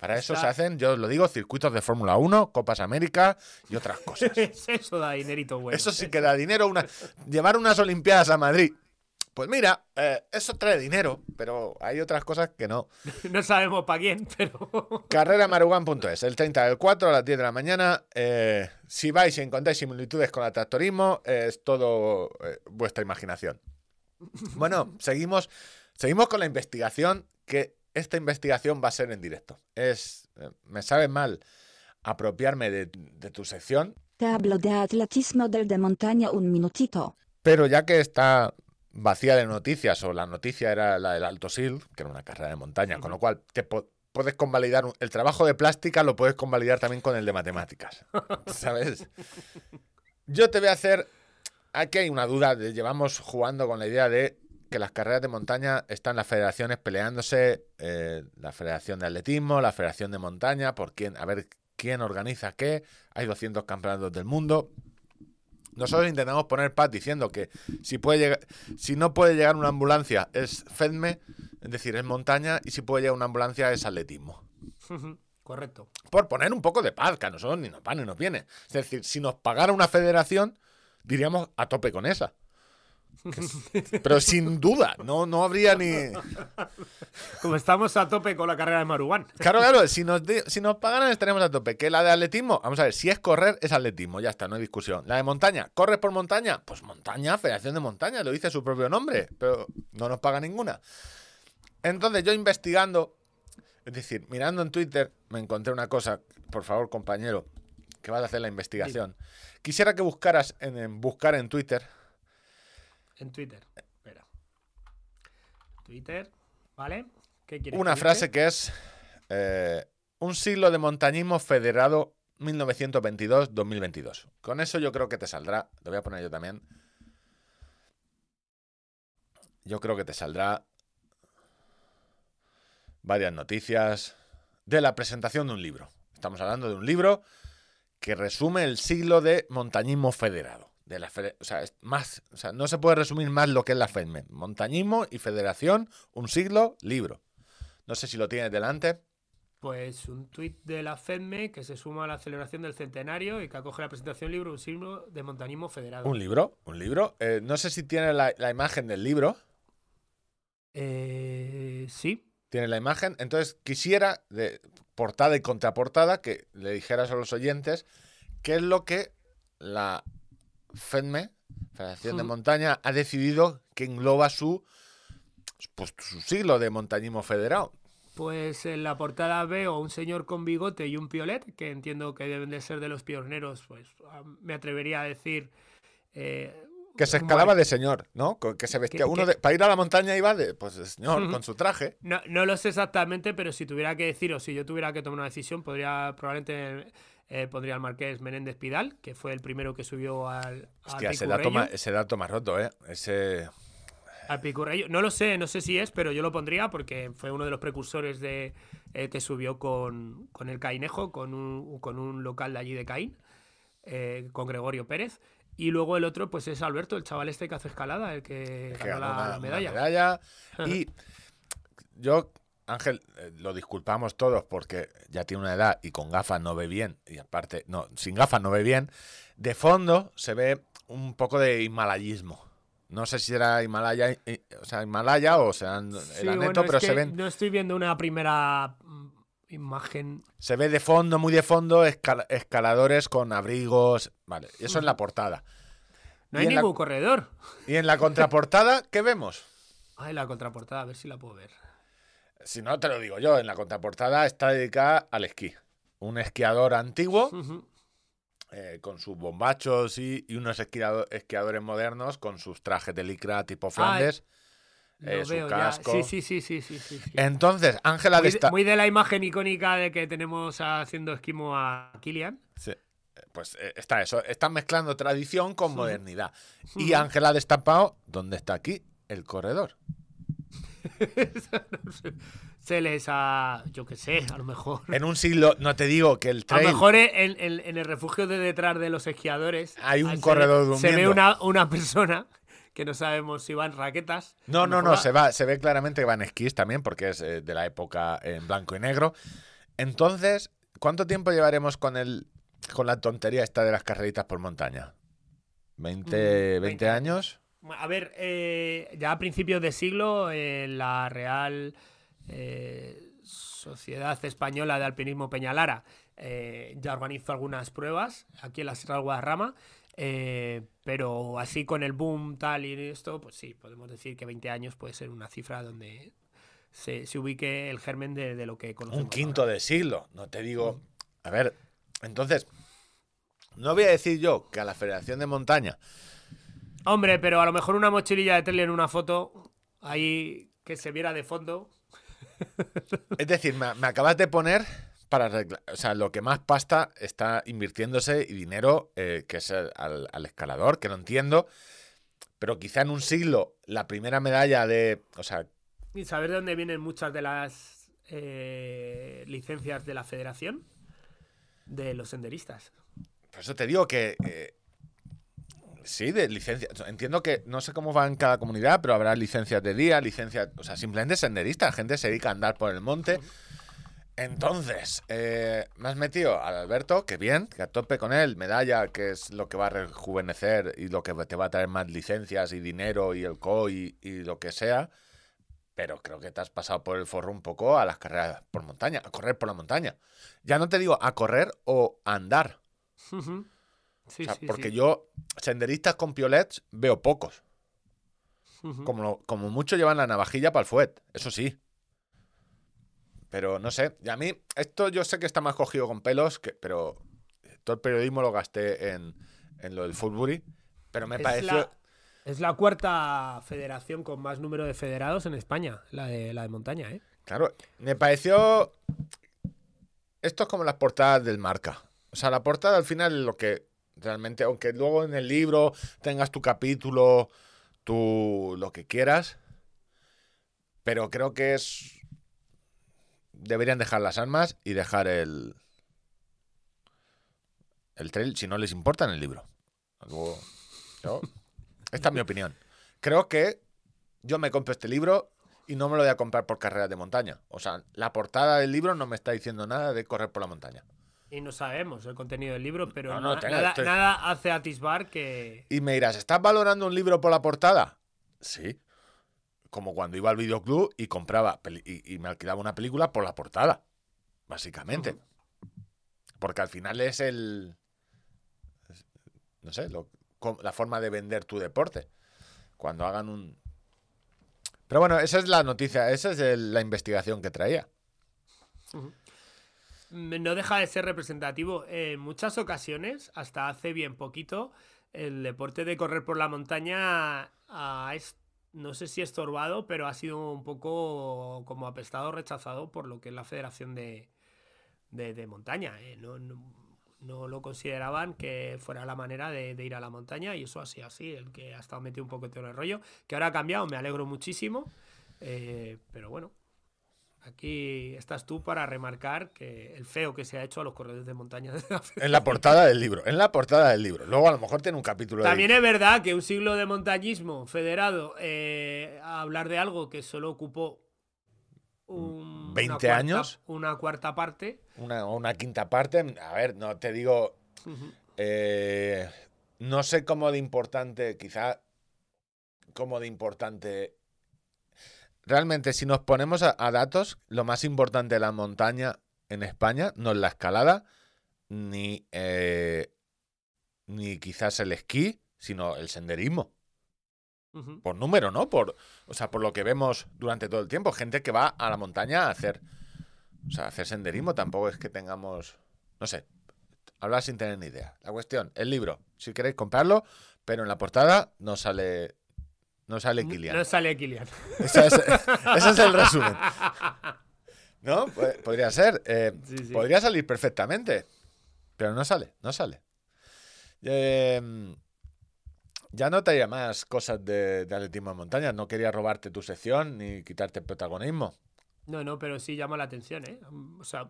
Para eso Está- se hacen, yo os lo digo, circuitos de Fórmula 1, Copas América y otras cosas. Eso da dinerito bueno. Eso sí que da dinero. Una, llevar unas Olimpiadas a Madrid. Pues mira, eh, eso trae dinero, pero hay otras cosas que no. No sabemos para quién, pero. Carreramarugan.es, el 30 del 4 a las 10 de la mañana. Eh, si vais y encontráis similitudes con el tractorismo, eh, es todo eh, vuestra imaginación. Bueno, seguimos, seguimos con la investigación, que esta investigación va a ser en directo. Es, eh, me sabe mal apropiarme de, de tu sección, Tablo de atletismo del de montaña un minutito. pero ya que está vacía de noticias, o la noticia era la del Alto Sil, que era una carrera de montaña, con lo cual te po- puedes convalidar un- el trabajo de plástica, lo puedes convalidar también con el de matemáticas. ¿Sabes? Yo te voy a hacer. Aquí hay una duda. de- llevamos jugando con la idea de que las carreras de montaña están las federaciones peleándose, eh, la Federación de Atletismo, la Federación de Montaña, por quién, a ver quién organiza qué. Hay 200 campeonatos del mundo. Nosotros intentamos poner paz diciendo que si, puede llegar, si no puede llegar una ambulancia es FEDME, es decir, es montaña, y si puede llegar una ambulancia es atletismo. Correcto. Por poner un poco de paz, que a nosotros ni nos va ni nos viene. Es decir, si nos pagara una federación, diríamos a tope con esa. Pero sin duda, no, no habría ni. Como estamos a tope con la carrera de Marubán. Claro, claro, si nos, si nos pagaran estaremos a tope. Que la de atletismo, vamos a ver, si es correr, es atletismo, ya está, no hay discusión. La de montaña, ¿corres por montaña? Pues montaña, Federación de Montaña, lo dice su propio nombre, pero no nos paga ninguna. Entonces, yo investigando, es decir, mirando en Twitter, me encontré una cosa, por favor, compañero, que vas a hacer la investigación. Quisiera que buscaras en, en buscar en Twitter En Twitter. Espera. Twitter, ¿vale? ¿Qué quieres una que frase dice? que es eh, un siglo de montañismo federado 1922-2022. Con eso yo creo que te saldrá. Lo voy a poner yo también. Yo creo que te saldrá varias noticias de la presentación de un libro. Estamos hablando de un libro que resume el siglo de montañismo federado. De la o, sea, es más, o sea, no se puede resumir más lo que es la FEDME. Montañismo y federación, un siglo, libro. No sé si lo tienes delante. Pues un tuit de la FEDME que se suma a la celebración del centenario y que acoge la presentación del libro Un siglo de montañismo federado. Un libro, un libro. Eh, no sé si tiene la, la imagen del libro. Eh, sí. Tiene la imagen. Entonces quisiera, de portada y contraportada, que le dijeras a los oyentes qué es lo que la FEDME, Federación de Mm. Montaña, ha decidido que engloba su, pues, su siglo de montañismo federado. Pues en la portada veo un señor con bigote y un piolet, que entiendo que deben de ser de los pioneros, pues ah, me atrevería a decir... eh, Que se escalaba de señor, ¿no? Que se vestía uno de- para ir a la montaña iba de, pues, de señor, con su traje. No, no lo sé exactamente, pero si tuviera que decir o si yo tuviera que tomar una decisión, podría probablemente eh, pondría al marqués Menéndez Pidal, que fue el primero que subió al, Hostia, ese dato, más, ese dato más roto, ¿eh? Ese... Al Picurreyo. No lo sé, no sé si es, pero yo lo pondría porque fue uno de los precursores de eh, que subió con, con el Cainejo, con un, con un local de allí de Caín, eh, con Gregorio Pérez. Y luego el otro, pues es Alberto, el chaval este que hace escalada, el que que ganó ganó la, una- la una medalla. medalla. Y yo, Ángel, eh, lo disculpamos todos porque ya tiene una edad y con gafas no ve bien. Y aparte, no, sin gafas no ve bien. De fondo se ve un poco de himalayismo. No sé si era Himalaya, eh, o sea, Himalaya o sea, el aneto, bueno, es pero se ven, No estoy viendo una primera mm, imagen. se ve de fondo, muy de fondo, escala- escaladores con abrigos. Vale, eso en la portada. No Y hay en la- ningún corredor. Y en la contraportada, ¿qué vemos? Ay, la contraportada, a ver si la puedo ver. Si no, te lo digo yo, en la contraportada está dedicada al esquí. Un esquiador antiguo eh, con sus bombachos y, y unos esquiado- esquiadores modernos con sus trajes de licra tipo Flandes. Lo eh, su veo casco. Sí, sí, sí, sí, sí, sí, sí. Entonces, Ángela muy, de, desta- muy de la imagen icónica de que tenemos haciendo esquimo a Kilian. Sí, eh, Pues eh, está eso, están mezclando tradición con modernidad. Y. Ángela ha destapado, ¿dónde está aquí? El corredor. Se les ha. Yo qué sé, a lo mejor. En un siglo, no te digo que el A lo trail... mejor en, en- en el refugio de detrás de los esquiadores. Hay un corredor Se ve una, una persona que no sabemos si va en raquetas. No, no, no, va- se, va, se ve claramente que va en esquís también, porque es eh, de la época en blanco y negro. Entonces, ¿cuánto tiempo llevaremos con el con la tontería esta de las carreritas por montaña? ¿20, Mm, 20 20 años? A ver, eh, ya a principios de siglo, eh, la Real eh, Sociedad Española de Alpinismo Peñalara eh, ya organizó algunas pruebas aquí en la Sierra del Guadarrama, eh, pero así con el boom tal y esto, pues sí, podemos decir que 20 años puede ser una cifra donde se, se ubique el germen de, de lo que conocemos. Un quinto ahora. de siglo, no te digo. A ver, entonces, no voy a decir yo que a la Federación de Montaña, Hombre, pero a lo mejor una mochililla de tele en una foto, ahí que se viera de fondo. es decir, me, me acabas de poner para arreglar, o sea, lo que más pasta está invirtiéndose y dinero, eh, que es al, al escalador, que no entiendo, pero quizá en un siglo la primera medalla de, o sea, Y saber de dónde vienen muchas de las eh, licencias de la federación de los senderistas. por eso te digo que eh, sí, de licencia, entiendo que no sé cómo va en cada comunidad, pero habrá licencias de día, licencias, o sea, simplemente senderistas, gente se dedica a andar por el monte. Entonces, eh, me has metido al Alberto, que bien, que a tope con él, medalla, que es lo que va a rejuvenecer y lo que te va a traer más licencias y dinero y el COI y, y lo que sea. Pero creo que te has pasado por el forro un poco a las carreras por montaña, a correr por la montaña. Ya no te digo a correr o a andar. Ujú. Sí, O sea, sí, porque sí. yo, senderistas con piolets, veo pocos. Como, como mucho llevan la navajilla para el fuet, eso sí. Pero no sé, y a mí, esto yo sé que está más cogido con pelos, que, pero todo el periodismo lo gasté en, en lo del Footbury. Pero me es, pareció. la, es la cuarta federación con más número de federados en España, la de, la de montaña, ¿eh? Claro, me pareció. Esto es como las portadas del marca. O sea, la portada al final es lo que realmente, aunque luego en el libro tengas tu capítulo, tu lo que quieras, pero creo que es. Deberían dejar las armas y dejar el. El trail, si no les importa, en el libro. Luego, yo- esta es mi opinión. Creo que yo me compro este libro y no me lo voy a comprar por carreras de montaña. O sea, la portada del libro no me está diciendo nada de correr por la montaña. Y no sabemos el contenido del libro, pero No, no, nada, estoy- nada hace atisbar que... Y me dirás, ¿estás valorando un libro por la portada? Sí. Como cuando iba al videoclub y compraba y, y me alquilaba una película por la portada. Básicamente. Porque al final es el. No sé, lo- la forma de vender tu deporte. Cuando hagan un. Pero bueno, esa es la noticia, esa es el- la investigación que traía. Mm, No deja de ser representativo. En muchas ocasiones, hasta hace bien poquito, el deporte de correr por la montaña ha no sé si estorbado, pero ha sido un poco como apestado, rechazado por lo que es la Federación de, de, Montaña. ¿eh? No, no- lo consideraban que fuera la manera de, de ir a la montaña y eso así, así. El que ha estado metido un poco en el rollo, que ahora ha cambiado, me alegro muchísimo. eh, pero bueno, Aquí estás tú para remarcar que el feo que se ha hecho a los corredores de montaña. de la En la portada del libro, en la portada del libro. Luego a lo mejor tiene un capítulo También de... es verdad que un siglo de montañismo federado eh, a hablar de algo que solo ocupó un, 20 una cuarta- años. una cuarta parte. Una, una quinta parte. A ver, no te digo... Eh, no sé cómo de importante, quizá... Cómo de importante... Realmente, si nos ponemos a, a datos, lo más importante de la montaña en España no es la escalada, ni, eh, ni quizás el esquí, sino el senderismo. Por número, ¿no? Por, o sea, por lo que vemos durante todo el tiempo. Gente que va a la montaña a hacer, o sea, a hacer senderismo. Tampoco es que tengamos, no sé, hablar sin tener ni idea. La cuestión, el libro, si queréis comprarlo, pero en la portada no sale, no sale Kilian. No sale Kilian. Ese, es, ese es el resumen. ¿No? Po- Podría ser. eh, Sí, sí. Podría salir perfectamente. Pero no sale, no sale. Eh, ya no traía más cosas de, de atletismo en montaña. No quería robarte tu sección ni quitarte el protagonismo. No, no, pero sí llama la atención, ¿eh? O sea,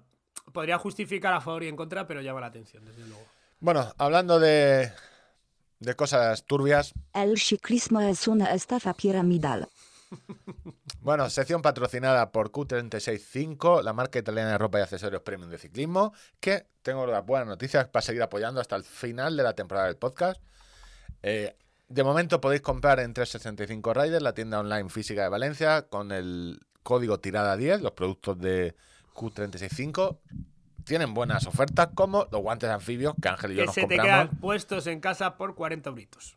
podría justificar a favor y en contra, pero llama la atención, desde luego. Bueno, hablando de, de cosas turbias. El ciclismo es una estafa piramidal. Bueno, sección patrocinada por Q365, la marca italiana de ropa y accesorios premium de ciclismo, que tengo las buenas noticias para seguir apoyando hasta el final de la temporada del podcast. Eh, de momento podéis comprar en 365 Riders, la tienda online física de Valencia, con el código tirada 10, los productos de Q365. Tienen buenas ofertas como los guantes anfibios que Ángel y yo Que nos se te quedan puestos en casa por 40 euritos.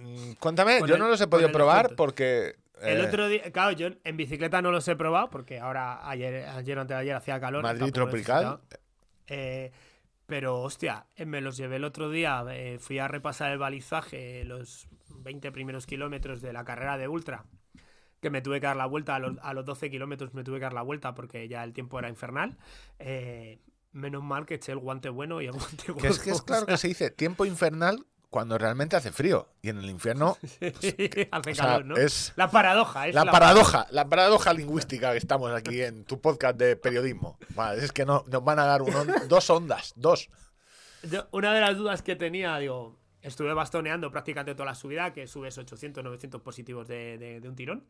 Mm, Cuéntame, Con yo el- no los he podido probar descuento. porque... El eh, otro día, claro, yo en bicicleta no los he probado porque ahora, ayer, ayer antes de ayer hacía calor. Madrid tropical. Eh, pero, hostia, eh, me los llevé el otro día. eh, fui a repasar el balizaje, los 20 primeros kilómetros de la carrera de Ultra. Que me tuve que dar la vuelta, a los, a los 12 kilómetros me tuve que dar la vuelta porque ya el tiempo era infernal. Eh, menos mal que eché el guante bueno y el guante Que es que es claro que se dice tiempo infernal cuando realmente hace frío. Y en el infierno sea, hace sea, calor, ¿no? es La paradoja, es la paradoja, la paradoja lingüística que estamos aquí en tu podcast de periodismo. Vale, es que no, nos van a dar un on- dos ondas, dos. Yo- una de las dudas que tenía, digo, estuve bastoneando prácticamente toda la subida, que subes 800, 900 positivos de, de- de un tirón.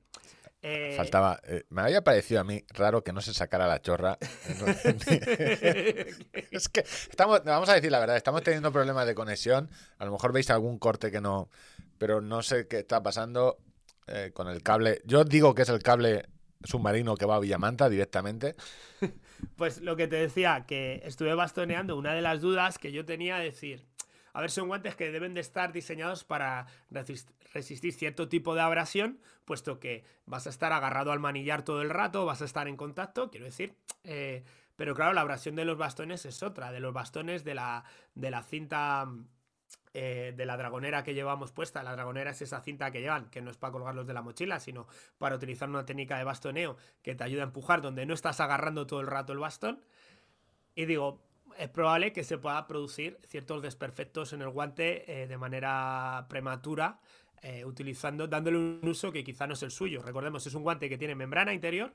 Eh, Faltaba. eh, me había parecido a mí raro que no se sacara la chorra. es que estamos, vamos a decir la verdad, estamos teniendo problemas de conexión. A lo mejor veis algún corte que no. Pero no sé qué está pasando eh, con el cable. Yo digo que es el cable submarino que va a Villamanta directamente. Pues lo que te decía, que estuve bastoneando, una de las dudas que yo tenía, decir, a ver, son guantes que deben de estar diseñados para resis- resistir cierto tipo de abrasión, puesto que vas a estar agarrado al manillar todo el rato, vas a estar en contacto, quiero decir. eh, pero claro, la abrasión de los bastones es otra, de los bastones de la, de la cinta eh, de la dragonera que llevamos puesta. La dragonera es esa cinta que llevan, que no es para colgarlos de la mochila, sino para utilizar una técnica de bastoneo que te ayuda a empujar donde no estás agarrando todo el rato el bastón. Y digo, es probable que se pueda producir ciertos desperfectos en el guante eh, de manera prematura, eh, utilizando, dándole un uso que quizá no es el suyo. Recordemos, es un guante que tiene membrana interior,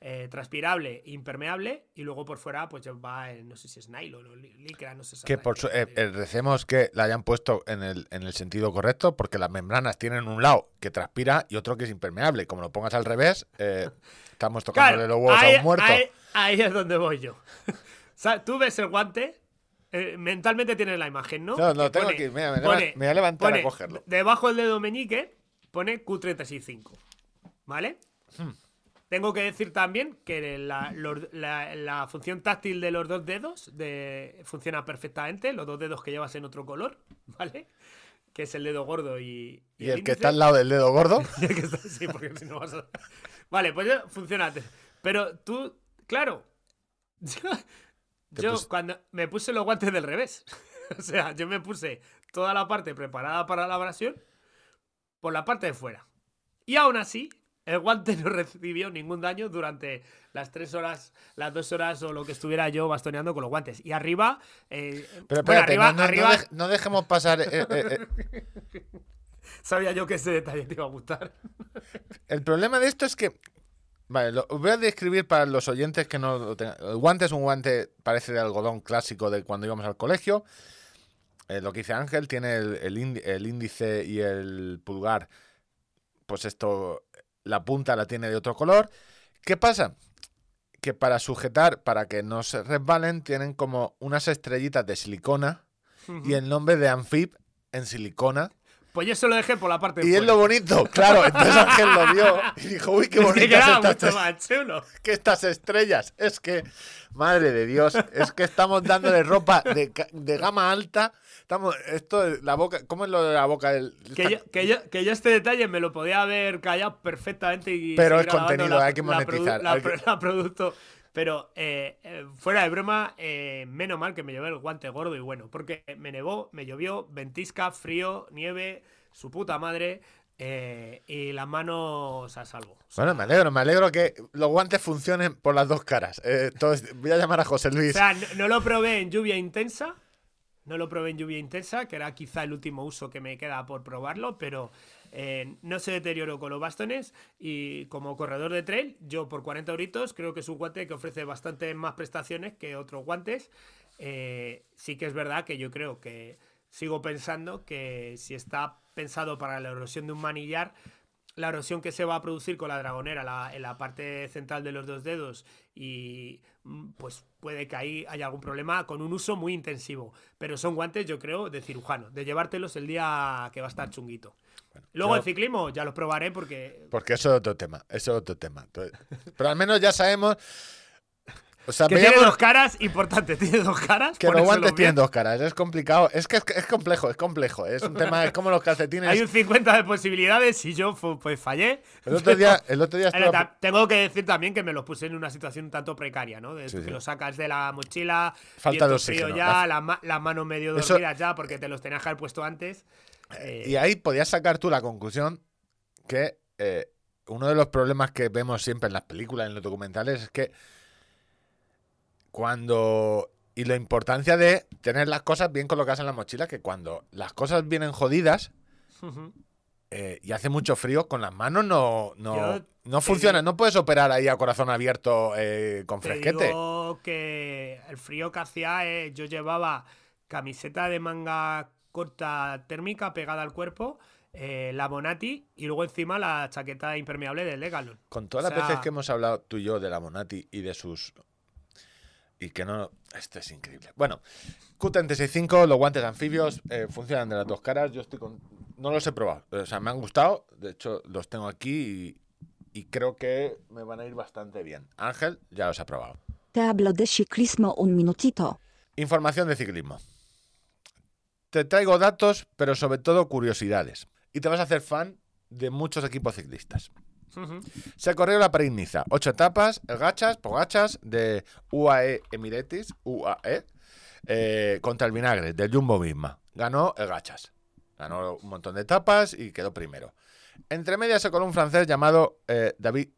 eh, transpirable, impermeable, y luego por fuera, pues va, en, no sé si es nylon o li- licra, no sé Que por su- recemos que la hayan puesto en el, en el sentido correcto, porque las membranas tienen un lado que transpira y otro que es impermeable. Como lo pongas al revés, estamos tocándole Claro, los huevos ahí, a un muerto. ahí- ahí es donde voy yo. Tú ves el guante, eh, mentalmente tienes la imagen, ¿no? No, no, Que tengo aquí, mira, me leva- me voy a levantar a pone cogerlo. Debajo del dedo meñique pone Q365, ¿vale? Hmm. Tengo que decir también que la, los- la- la función táctil de los dos dedos de, funciona perfectamente, los dos dedos que llevas en otro color, ¿vale? Que es el dedo gordo y, Y el que está al lado del dedo gordo, Y el que está- sí, porque si no vas a... Vale, pues funciona. Pero tú, claro, yo, pus- cuando me puse los guantes del revés. o sea, yo me puse toda la parte preparada para la abrasión por la parte de fuera. Y aún así, el guante no recibió ningún daño durante las tres horas, las dos horas o lo que estuviera yo bastoneando con los guantes. Y arriba, eh, Pero bueno, espérate, arriba, no, no- no arriba dej- no dejemos pasar. eh, eh, sabía yo que ese detalle te iba a gustar. El problema de esto es que. Vale, lo voy a describir para los oyentes que no lo tengan. El guante es un guante, parece de algodón clásico de cuando íbamos al colegio. Eh, lo que dice Ángel, tiene el, el índi- el índice y el pulgar. Pues esto, la punta la tiene de otro color. ¿Qué pasa? Que para sujetar, para que no se resbalen, tienen como unas estrellitas de silicona y el nombre de Amphib en silicona. Pues yo se lo dejé por la parte de Y es lo bonito, claro. Entonces Ángel lo vio y dijo, uy, qué Es que bonitas quedaba estas, mucho más chulo. que estas estrellas. Es que, madre de Dios, es que estamos dándole ropa de, de gama alta. Estamos, esto, la boca, ¿cómo es lo de la boca? del- Que esta- yo, que, yo, que yo este detalle me lo podía haber callado perfectamente y Pero es contenido, la- hay que monetizar, La, hay que- pro- la producto. Pero eh, eh, fuera de broma, eh, menos mal que me llevé el guante gordo y bueno, porque me nevó, me llovió, ventisca, frío, nieve, su puta madre eh, y las manos a salvo. O sea, Bueno, me alegro, me alegro que los guantes funcionen por las dos caras. Entonces, voy a llamar a José O Luis. sea, no, no lo probé en lluvia intensa. No lo probé en lluvia intensa, que era quizá el último uso que me queda por probarlo, pero eh, no se deterioró con los bastones. Y como corredor de trail, yo por 40 euritos creo que es un guante que ofrece bastante más prestaciones que otros guantes. Eh, sí que es verdad que yo creo que sigo pensando que si está pensado para la erosión de un manillar, la erosión que se va a producir con la dragonera en la parte central de los dos dedos y mm, pues puede que ahí haya algún problema con un uso muy intensivo. Pero son guantes, yo creo, de cirujano, de llevártelos el día que va a estar chunguito. Luego yo- el ciclismo ya los probaré porque... Porque eso es otro tema, eso es otro tema. Entonces, pero al menos ya sabemos. O sea, Que veíamos tiene dos caras, importante, tiene dos caras. que los guantes tienen dos caras. Es complicado. Es que es, es complejo, es complejo. Es un tema, es como los calcetines. Hay un 50 de posibilidades y yo pues fallé. El otro día, el otro día tengo que decir también que me los puse en una situación un tanto precaria, ¿no? De Sí, que sí. los sacas de la mochila, Falta de oxígeno. ya, La- las ma- las manos medio Eso- dormidas ya, porque te los tenías que haber puesto antes. Eh, Y ahí podías sacar tú la conclusión que eh, uno de los problemas que vemos siempre en las películas, en los documentales, es que cuando... Y la importancia de tener las cosas bien colocadas en la mochila, que cuando las cosas vienen jodidas eh, y hace mucho frío, con las manos no, no, no funciona. digo- No puedes operar ahí a corazón abierto eh, con Te fresquete. digo que el frío que hacía, eh, yo llevaba camiseta de manga corta térmica pegada al cuerpo, eh, la Monati y luego encima la chaqueta impermeable del Legalon. Con todas O las veces que hemos hablado tú y yo de la Monati y de sus. Y que no. Esto es increíble. Bueno, Q365, los guantes anfibios eh, funcionan de las dos caras. Yo estoy con. No los he probado. O sea, me han gustado. De hecho, los tengo aquí y, y creo que me van a ir bastante bien. Ángel ya los ha probado. Te hablo de ciclismo un minutito. Información de ciclismo. Te traigo datos, pero sobre todo curiosidades. Y te vas a hacer fan de muchos equipos ciclistas. Se corrió la París-Niza. Ocho etapas, el Gachas, Pogachas, de UAE Emirates, UAE, eh, contra el Vinagre, del Jumbo Visma. Ganó el Gachas. Ganó un montón de etapas y quedó primero. Entre medias se coló un francés llamado eh, David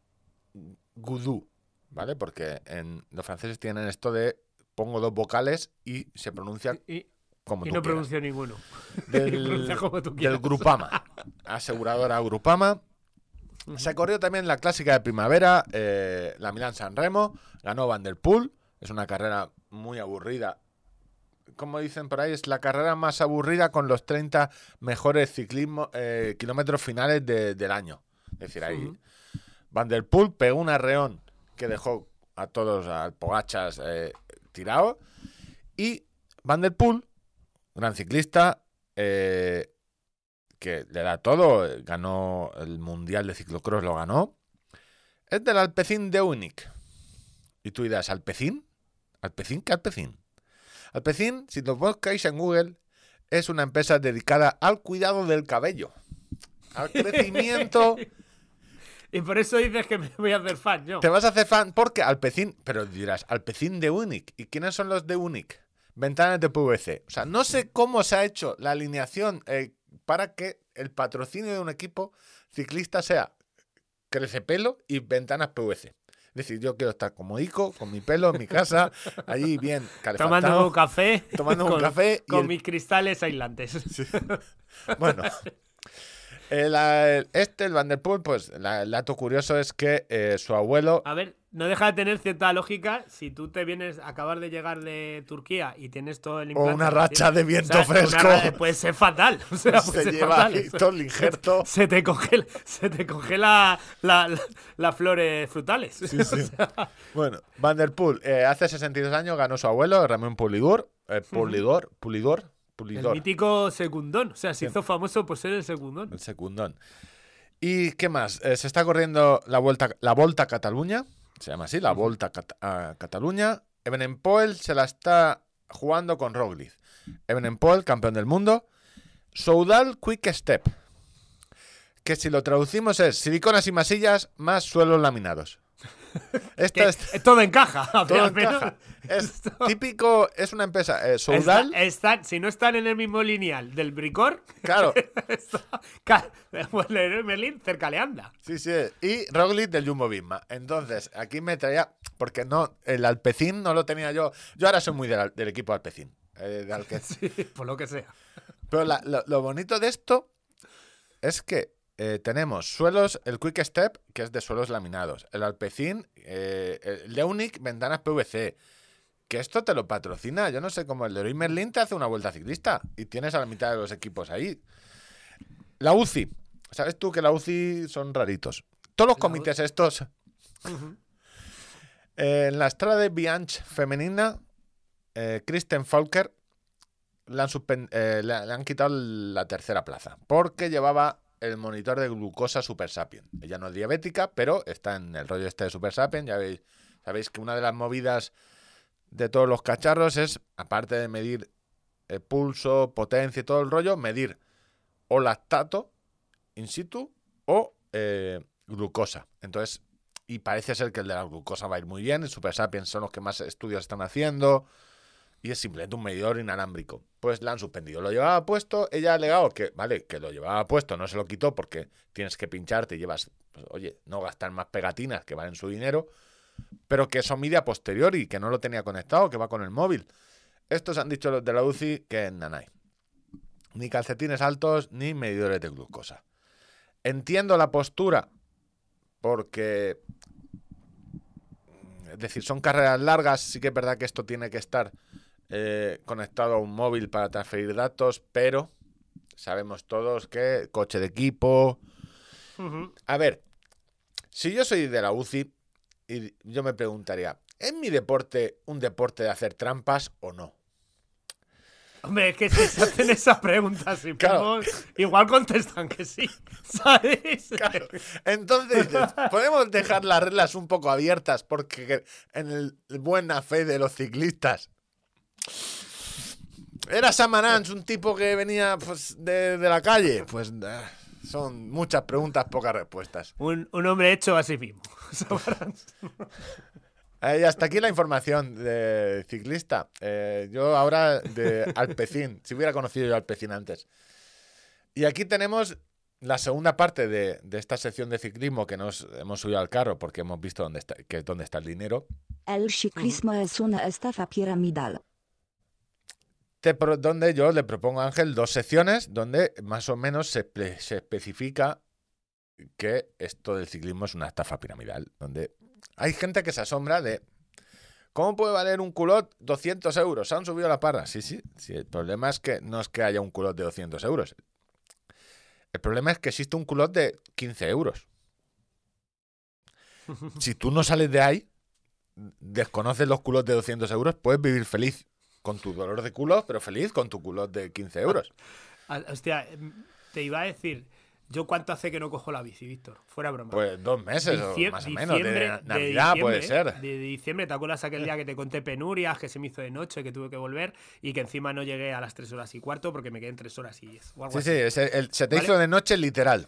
Goudou, ¿vale? Porque en, los franceses tienen esto de pongo dos vocales y se pronuncia Y, como y tú no quieras. pronuncio ninguno. Del, pronuncia como tú del. Grupama, aseguradora Grupama. Se corrió también la clásica de primavera, eh, la Milán San Remo, ganó Van der Poel, es una carrera muy aburrida. Como dicen por ahí, es la carrera más aburrida con los 30 mejores ciclismo, eh, kilómetros finales de- del año. Es decir, ahí Ujú. Van der Poel pegó un arreón que dejó a todos, al Pogachas, eh, tirado. Y Van der Poel, gran ciclista, eh, que le da todo, ganó el Mundial de Ciclocross, lo ganó. Es del Alpecin de Unic. Y tú dirás, ¿Alpecin? ¿Alpecin? ¿Qué Alpecin? Alpecin, si lo buscáis en Google, es una empresa dedicada al cuidado del cabello, al crecimiento. Y por eso dices que me voy a hacer fan yo. Te vas a hacer fan porque Alpecin, pero dirás, Alpecin de Unic. ¿Y quiénes son los de Unic? Ventanas de PVC. O sea, no sé cómo se ha hecho la alineación eh, para que el patrocinio de un equipo ciclista sea crecepelo y ventanas PVC. Es decir, yo quiero estar como Ico, con mi pelo en mi casa, allí bien calefactado, Tomando un café. tomando un con- café y Con el- mis cristales aislantes. Bueno, el, el- este, el Van der Poel, pues el dato curioso es que eh, su abuelo A ver, no deja de tener cierta lógica si tú te vienes a acabar de llegar de Turquía y tienes todo el O implante. una así. racha de viento una fresco. puede ser fatal. O sea, Se puede ser lleva fatal. todo el injerto. Se te congela, se te congela la, la- las flores frutales. O sea, Bueno, Van der Poel, eh, hace 62 años ganó su abuelo, Ramón Pulidur. eh, Pulidor, Pulidor, el mítico secundón. O sea, se Sí. hizo famoso por ser el secundón. el secundón. ¿Y qué más? Eh, se está corriendo la Vuelta, la Volta a Cataluña, se llama así, la Volta a Cat- a Cataluña. Evenepoel se la está jugando con Roglic. Evenepoel, campeón del mundo. Soudal Quick Step, que si lo traducimos es siliconas y masillas más suelos laminados. Esta es... todo encaja. Todo encaja. Es típico, es una empresa. eh, Está- si no están en el mismo lineal del Bricor, claro, está- pues Merlin cerca le anda. sí, sí. Y Roglic del Jumbo Visma. Entonces, aquí me traía, porque no, el Alpecin no lo tenía yo. Yo ahora soy muy del, del equipo Alpecin. eh, Sí, por lo que sea. Pero la- lo, lo bonito de esto es que eh, tenemos suelos, el Quick Step, que es de suelos laminados. El Alpecin, eh, el Leunic, ventanas PVC. Que esto te lo patrocina. Yo no sé cómo el Leroy Merlin te hace una vuelta ciclista y tienes a la mitad de los equipos ahí. La UCI. ¿Sabes tú que la UCI son raritos? Todos los comités estos. Eh, en la estrada de Bianch femenina, eh, Kristen Falker han, le han quitado la tercera plaza porque llevaba el monitor de glucosa Super Sapien. Ella no es diabética, pero está en el rollo este de Super Sapien. Ya veis, sabéis que una de las movidas de todos los cacharros es, aparte de medir el pulso, potencia y todo el rollo, medir o lactato in situ o eh, glucosa. Entonces, y parece ser que el de la glucosa va a ir muy bien. El Super Sapiens son los que más estudios están haciendo. Y es simplemente un medidor inalámbrico. Pues la han suspendido. Lo llevaba puesto. Ella ha alegado que, vale, que lo llevaba puesto, no se lo quitó porque tienes que pincharte y llevas, pues, oye, no gastar más pegatinas que valen su dinero. Pero que eso mide a posteriori, que no lo tenía conectado, que va con el móvil. Estos han dicho los de la UCI que en nanay. Ni calcetines altos, ni medidores de glucosa. Entiendo la postura porque es decir, son carreras largas, sí que es verdad que esto tiene que estar eh, conectado a un móvil para transferir datos, pero sabemos todos que coche de equipo. A ver, si yo soy de la UCI y yo me preguntaría, ¿es mi deporte un deporte de hacer trampas o no? Hombre, es que si se hacen esas preguntas Claro. igual contestan que sí, ¿sabes? Claro. Entonces, podemos dejar las reglas un poco abiertas porque en el buena fe de los ciclistas. ¿Era Samarans un tipo que venía pues, de, de la calle? Pues eh, son muchas preguntas, pocas respuestas. Un, un hombre hecho a sí mismo. Eh, y hasta aquí la información de ciclista. Eh, yo ahora de Alpecin, si hubiera conocido yo Alpecin antes. Y aquí tenemos la segunda parte de, de esta sección de ciclismo que nos hemos subido al carro porque hemos visto dónde está, que es dónde está el dinero. El ciclismo es una estafa piramidal. Te pro- donde yo le propongo a Ángel dos secciones donde más o menos se, se especifica que esto del ciclismo es una estafa piramidal. Donde hay gente que se asombra de ¿cómo puede valer un culot 200 euros? ¿Se han subido la parra? Sí, sí, sí. El problema es que no es que haya un culot de 200 euros. El problema es que existe un culot de 15 euros. Si tú no sales de ahí, desconoces los culos de 200 euros, puedes vivir feliz con tu dolor de culo, pero feliz con tu culot de 15 euros. Ah, Hostia, em, te iba a decir, ¿yo cuánto hace que no cojo la bici, Víctor? Fuera broma. Pues dos meses o Dicie- más o menos. De diciembre- na- de Navidad puede ser. De diciembre, ¿te acuerdas aquel día que te conté penurias, que se me hizo de noche, que tuve que volver y que encima no llegué a las 3 horas y cuarto porque me quedé en 3 horas y 10? o algo Sí, así? sí, ese- el- se te ¿Vale? hizo de noche literal.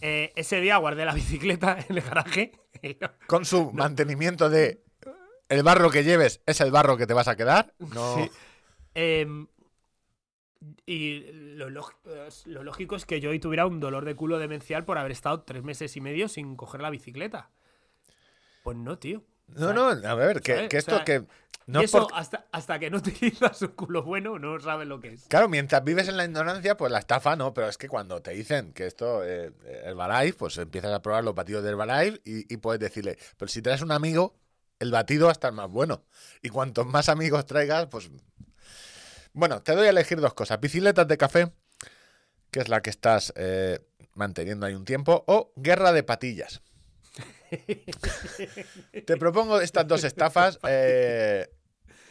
Eh, ese día guardé la bicicleta en el garaje. Con su mantenimiento de el barro que lleves es el barro que te vas a quedar. No. Sí. Em, y lo, lógico es que yo hoy tuviera un dolor de culo demencial por haber estado tres meses y medio sin coger la bicicleta. Pues no, tío. No, no, a ver, que, esto sea, que. No y es eso hasta, hasta que no utilizas un culo bueno no sabes lo que es. Claro, mientras vives en la ignorancia, pues la estafa no, pero es que cuando te dicen que esto, eh, Herbalife, pues empiezas a probar los batidos de Herbalife y, y puedes decirle, pero si traes un amigo, el batido va a estar más bueno. Y cuantos más amigos traigas, pues... Bueno, te doy a elegir dos cosas. Bicicletas de café, que es la que estás eh, manteniendo ahí un tiempo, o guerra de patillas. te propongo estas dos estafas. eh,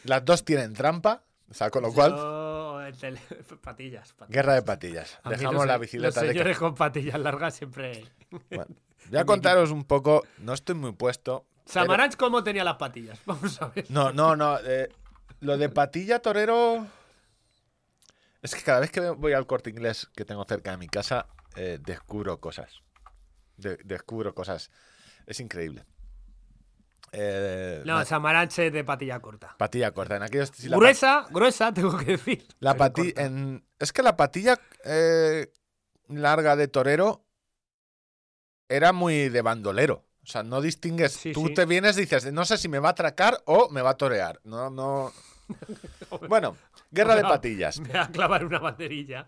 las dos tienen trampa, o sea, con lo cual... Yo, el tele- patillas, patillas. Guerra de patillas. A Dejamos los- la Los bicicleta de señores con patillas largas siempre. Bueno, voy a contaros un poco. No estoy muy puesto. Samaranch, ¿cómo tenía las patillas? Vamos a ver. No, no, no. eh, lo de patilla torero. Es que cada vez que voy al corte inglés que tengo cerca de mi casa, eh, descubro cosas. De- descubro cosas. Es increíble. Eh, No, la- Samaranch es de patilla corta. patilla corta. En aquellos. si gruesa, gruesa, tengo que decir. la pero pati- corta. en- es que la patilla eh, larga de torero era muy de bandolero. O sea, no distingues. Sí, Tú sí. te vienes y dices, no sé si me va a atracar o me va a torear. No, no. Bueno, guerra de patillas. Me va a clavar una banderilla.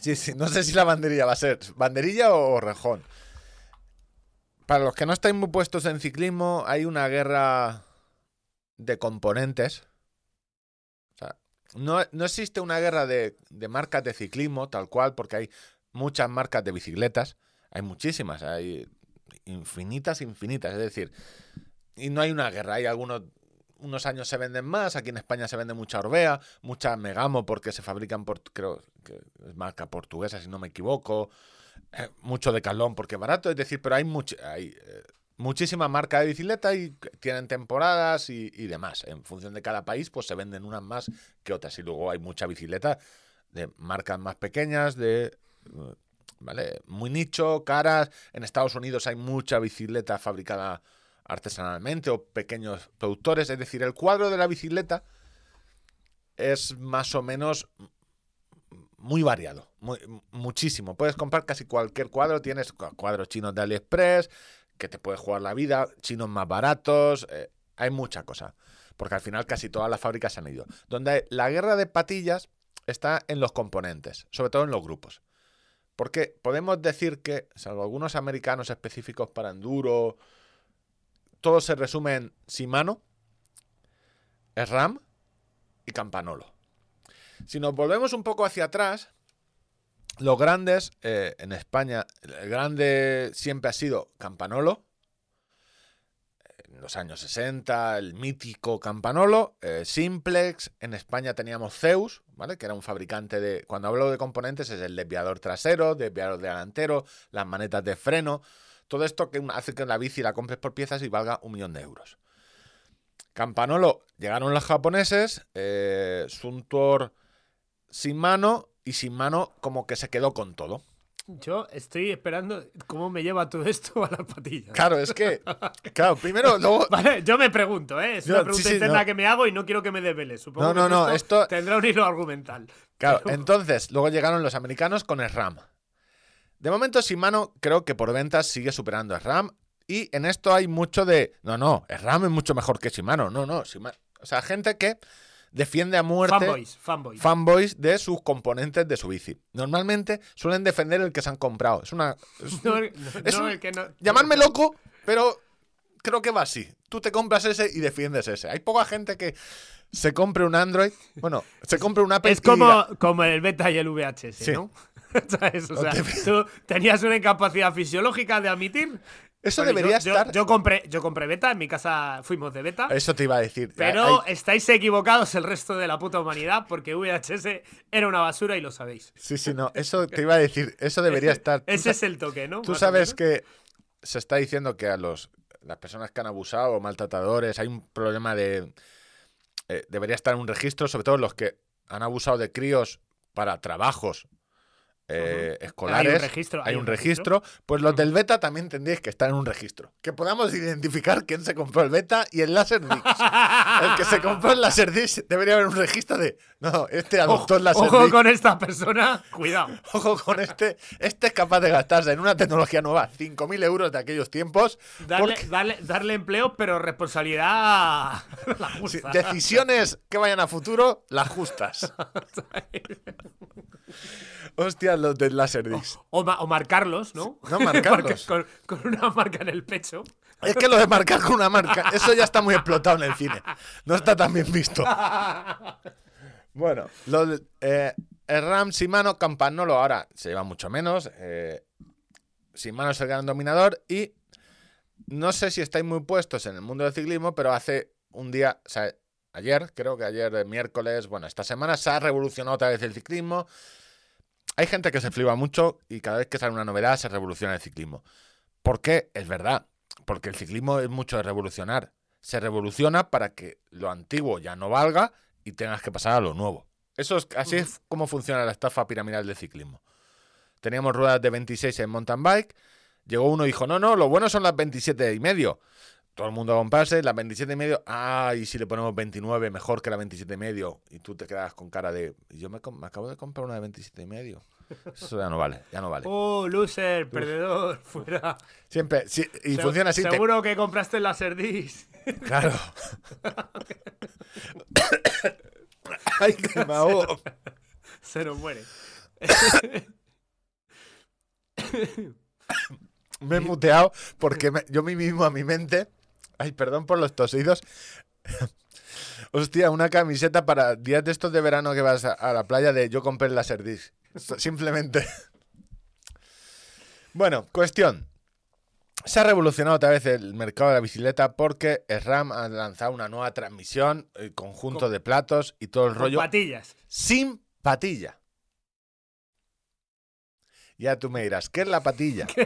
Sí, sí, no sé si la banderilla va a ser banderilla o rejón. Para los que no estáis muy puestos en ciclismo, hay una guerra de componentes. O sea, no, no existe una guerra de, de marcas de ciclismo, tal cual, porque hay muchas marcas de bicicletas. Hay muchísimas, hay infinitas, infinitas. Es decir, y no hay una guerra. Hay algunos. Unos años se venden más, aquí en España se vende mucha Orbea, mucha Megamo porque se fabrican por, creo que es marca portuguesa si no me equivoco, eh, mucho de Calón porque es barato, es decir, pero hay, much- hay eh, muchísima marca de bicicleta y tienen temporadas y, y demás. En función de cada país, pues se venden unas más que otras. Y luego hay mucha bicicleta de marcas más pequeñas, de eh, ¿vale? Muy nicho, caras. En Estados Unidos hay mucha bicicleta fabricada artesanalmente o pequeños productores. Es decir, el cuadro de la bicicleta es más o menos muy variado, muchísimo. Puedes comprar casi cualquier cuadro. Tienes cu- cuadros chinos de AliExpress, que te puedes jugar la vida, chinos más baratos. eh, hay mucha cosa. Porque al final casi todas las fábricas se han ido. Donde la guerra de patillas está en los componentes, sobre todo en los grupos. Porque podemos decir que, salvo algunos americanos específicos para enduro, todo se resume en Shimano, SRAM y Campanolo. Si nos volvemos un poco hacia atrás, los grandes eh, en España, el grande siempre ha sido Campanolo. En los años 60, el mítico Campanolo, eh, Simplex. En España teníamos Zeus, ¿vale? Que era un fabricante de. Cuando hablo de componentes, es el desviador trasero, desviador delantero, las manetas de freno. Todo esto que hace que la bici la compres por piezas y valga un millón de euros. Campanolo, llegaron los japoneses, eh, sin mano y sin mano como que se quedó con todo. Yo estoy esperando cómo me lleva todo esto a las patillas. Claro, es que, claro, primero, luego, Vale, yo me pregunto, ¿eh? Es Yo- una pregunta sí, interna no. que me hago y no quiero que me desvele. Supongo No, que no, no, esto- tendrá un hilo argumental. claro, Pero- entonces, luego llegaron los americanos con el RAM. De momento, Shimano creo que por ventas sigue superando el RAM y en esto hay mucho de, no, no, el RAM es mucho mejor que Shimano, no, no, Shimano, o sea, gente que defiende a muerte Fanboys, fanboys. fanboys de sus componentes de su bici. Normalmente suelen defender el que se han comprado. Es una es- No, no, es no, un- el que no- llamadme loco, pero creo que va así. Tú te compras ese y defiendes ese. Hay poca gente que se compre un Android, bueno, se compre un Apple Es y como, como el beta y el VHS, Sí. ¿no? ¿Sabes? O sea, tú tenías una incapacidad fisiológica de admitir. Eso Bueno, debería yo, estar. Yo, compré, yo compré beta, en mi casa fuimos de beta. Eso te iba a decir. Pero Hay- estáis equivocados el resto de la puta humanidad porque VHS era una basura y lo sabéis. Sí, sí, no. Eso te iba a decir. Eso debería estar. Ese es el toque, ¿no? Tú Más sabes que se está diciendo que a los las personas que han abusado o maltratadores hay un problema de eh, debería estar en un registro, sobre todo los que han abusado de críos para trabajos eh, escolares. Hay un registro, Hay un registro. Pues los del beta también tendríais que estar en un registro. Que podamos identificar quién se compró el beta y el Laserdisc. el que se compró el Laserdisc debería haber un registro de. No, este adoptó el Ojo Laserdisc. con esta persona, cuidado. Ojo con este. Este es capaz de gastarse en una tecnología nueva 5.000 euros de aquellos tiempos. Darle, porque- darle, darle empleo, pero responsabilidad la sí, justa. decisiones que vayan a futuro, las justas. Hostia, los del Laserdisc. O, ma- o marcarlos, ¿no? No, marcarlos. con, con una marca en el pecho. Es que lo de marcar con una marca, eso ya está muy explotado en el cine. No está tan bien visto. Bueno, lo de- eh, el RAM Shimano Campanolo ahora se lleva mucho menos. Eh, Shimano es el gran dominador y no sé si estáis muy puestos en el mundo del ciclismo, pero hace un día, o sea, ayer, creo que ayer de miércoles, bueno, esta semana se ha revolucionado otra vez el ciclismo. Hay gente que se flipa mucho y cada vez que sale una novedad se revoluciona el ciclismo. ¿Por qué? Es verdad. Porque el ciclismo es mucho de revolucionar. Se revoluciona para que lo antiguo ya no valga y tengas que pasar a lo nuevo. Eso es, así es como funciona la estafa piramidal del ciclismo. Teníamos ruedas de 26 en mountain bike. Llegó uno y dijo, no, no, lo bueno son las 27 y medio. Todo el mundo a comprarse las 27 y medio. Ah, y si le ponemos 29, mejor que la 27 y medio. Y tú te quedas con cara de, yo me, me acabo de comprar una de 27 y medio. Eso ya no vale, ya no vale. Oh, loser, perdedor, fuera. Siempre, y Se- funciona así. te- Seguro que compraste el Laserdisc. Claro. Ay, que me ahogo. Se nos muere. Me he muteado porque me- yo mí mismo a mi mente. Ay, perdón por los tosidos. Hostia, una camiseta para días de estos de verano que vas a, a la playa de yo compré el Laserdisc. Simplemente. Bueno, cuestión. Se ha revolucionado otra vez el mercado de la bicicleta porque SRAM ha lanzado una nueva transmisión, el conjunto Con- de platos y todo el Con rollo patillas. sin patilla. Ya tú me dirás, ¿qué es la patilla?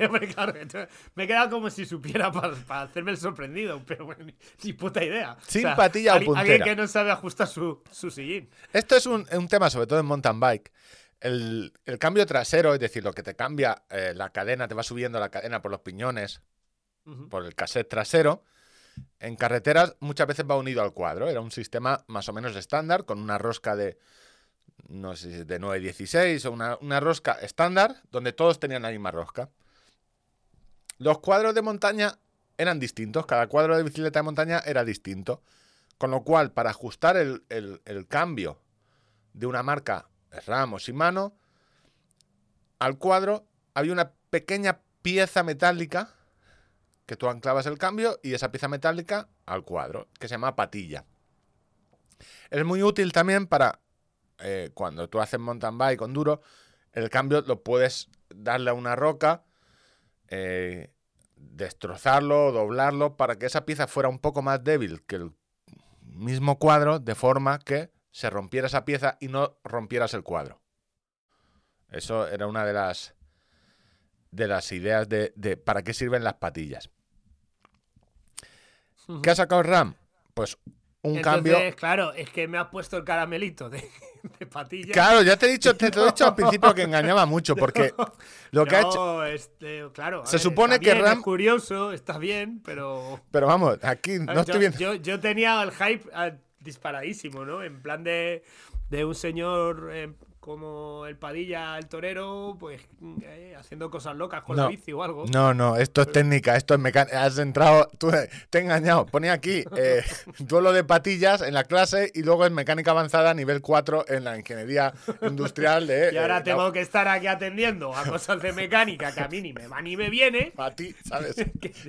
Me he quedado como si supiera para, hacerme el sorprendido, pero bueno, ni, ni puta idea. Sin patilla o alguien- Alguien puntera. que no sabe ajustar su, su sillín. Esto es un, un tema, sobre todo en mountain bike. El, el cambio trasero, es decir, lo que te cambia eh, la cadena, te va subiendo la cadena por los piñones, por el cassette trasero. En carreteras muchas veces va unido al cuadro. Era un sistema más o menos estándar, con una rosca de, no sé de 916 o una, una rosca estándar, donde todos tenían la misma rosca. Los cuadros de montaña eran distintos, cada cuadro de bicicleta de montaña era distinto. Con lo cual, para ajustar el, el- el cambio de una marca RAM o Shimano al cuadro, había una pequeña pieza metálica que tú anclabas el cambio y esa pieza metálica al cuadro, que se llama patilla. Es muy útil también para eh, cuando tú haces mountain bike con duro, el cambio lo puedes darle a una roca, eh, destrozarlo, doblarlo, para que esa pieza fuera un poco más débil que el mismo cuadro, de forma que se rompiera esa pieza y no rompieras el cuadro. Eso era una de las de las ideas de, de para qué sirven las patillas. ¿Qué ha sacado RAM? Pues un Entonces, cambio. claro, es que me has puesto el caramelito de, de patilla. Claro, ya te he dicho, te, te lo he dicho al principio que engañaba mucho, porque lo que ha hecho. Este, claro. Se ver, supone que bien, Ram- Es curioso, está bien, pero. Pero vamos, aquí no yo, estoy viendo. yo, yo tenía el hype ah, disparadísimo, ¿no? En plan de, de un señor eh, como el Padilla, el torero, pues eh, haciendo cosas locas con No, la bici o algo. No, no, esto es técnica, esto es mecánica. Has entrado, tú te he engañado. Ponía aquí eh, duelo de patillas en la clase y luego en mecánica avanzada nivel 4 en la ingeniería industrial de. Y ahora eh, tengo la- que estar aquí atendiendo a cosas de mecánica que a mí ni me va ni me viene. Pa' ti, ¿sabes?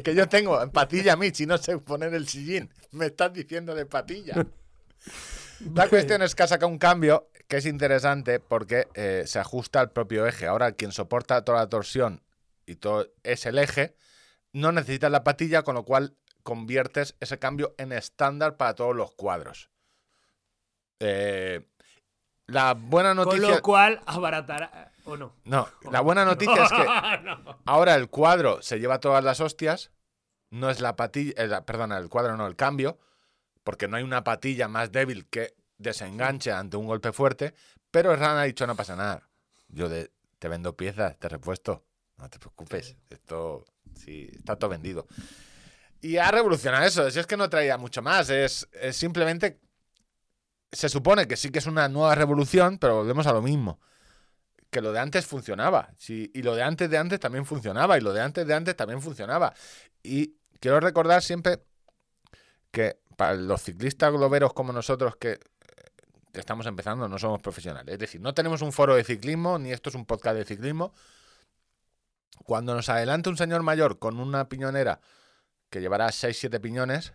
que yo tengo patilla a mí, si no sé poner el sillín. Me estás diciendo de patilla. La cuestión es que ha sacado un cambio que es interesante porque eh, se ajusta al propio eje. Ahora, quien soporta toda la torsión y todo es el eje, no necesitas la patilla, con lo cual conviertes ese cambio en estándar para todos los cuadros. Eh, la buena Con noticia. lo cual abaratará. ¿O no? No, la buena noticia es que No. Ahora el cuadro se lleva todas las hostias. No es la patilla. eh, perdona, el cuadro no, el cambio. Porque no hay una patilla más débil que desenganche ante un golpe fuerte. Pero Ran ha dicho: no pasa nada. Yo de- te vendo piezas, te repuesto. No te preocupes. Esto sí, está todo vendido. Y ha revolucionado eso. Si es que no traía mucho más. Es, es simplemente. Se supone que sí que es una nueva revolución, pero volvemos a lo mismo que lo de antes funcionaba. Sí, y lo de antes de antes también funcionaba. Y lo de antes de antes también funcionaba. Y quiero recordar siempre que para los ciclistas globeros como nosotros que, eh, que estamos empezando, no somos profesionales. Es decir, no tenemos un foro de ciclismo, ni esto es un podcast de ciclismo. Cuando nos adelante un señor mayor con una piñonera que llevará 6-7 piñones,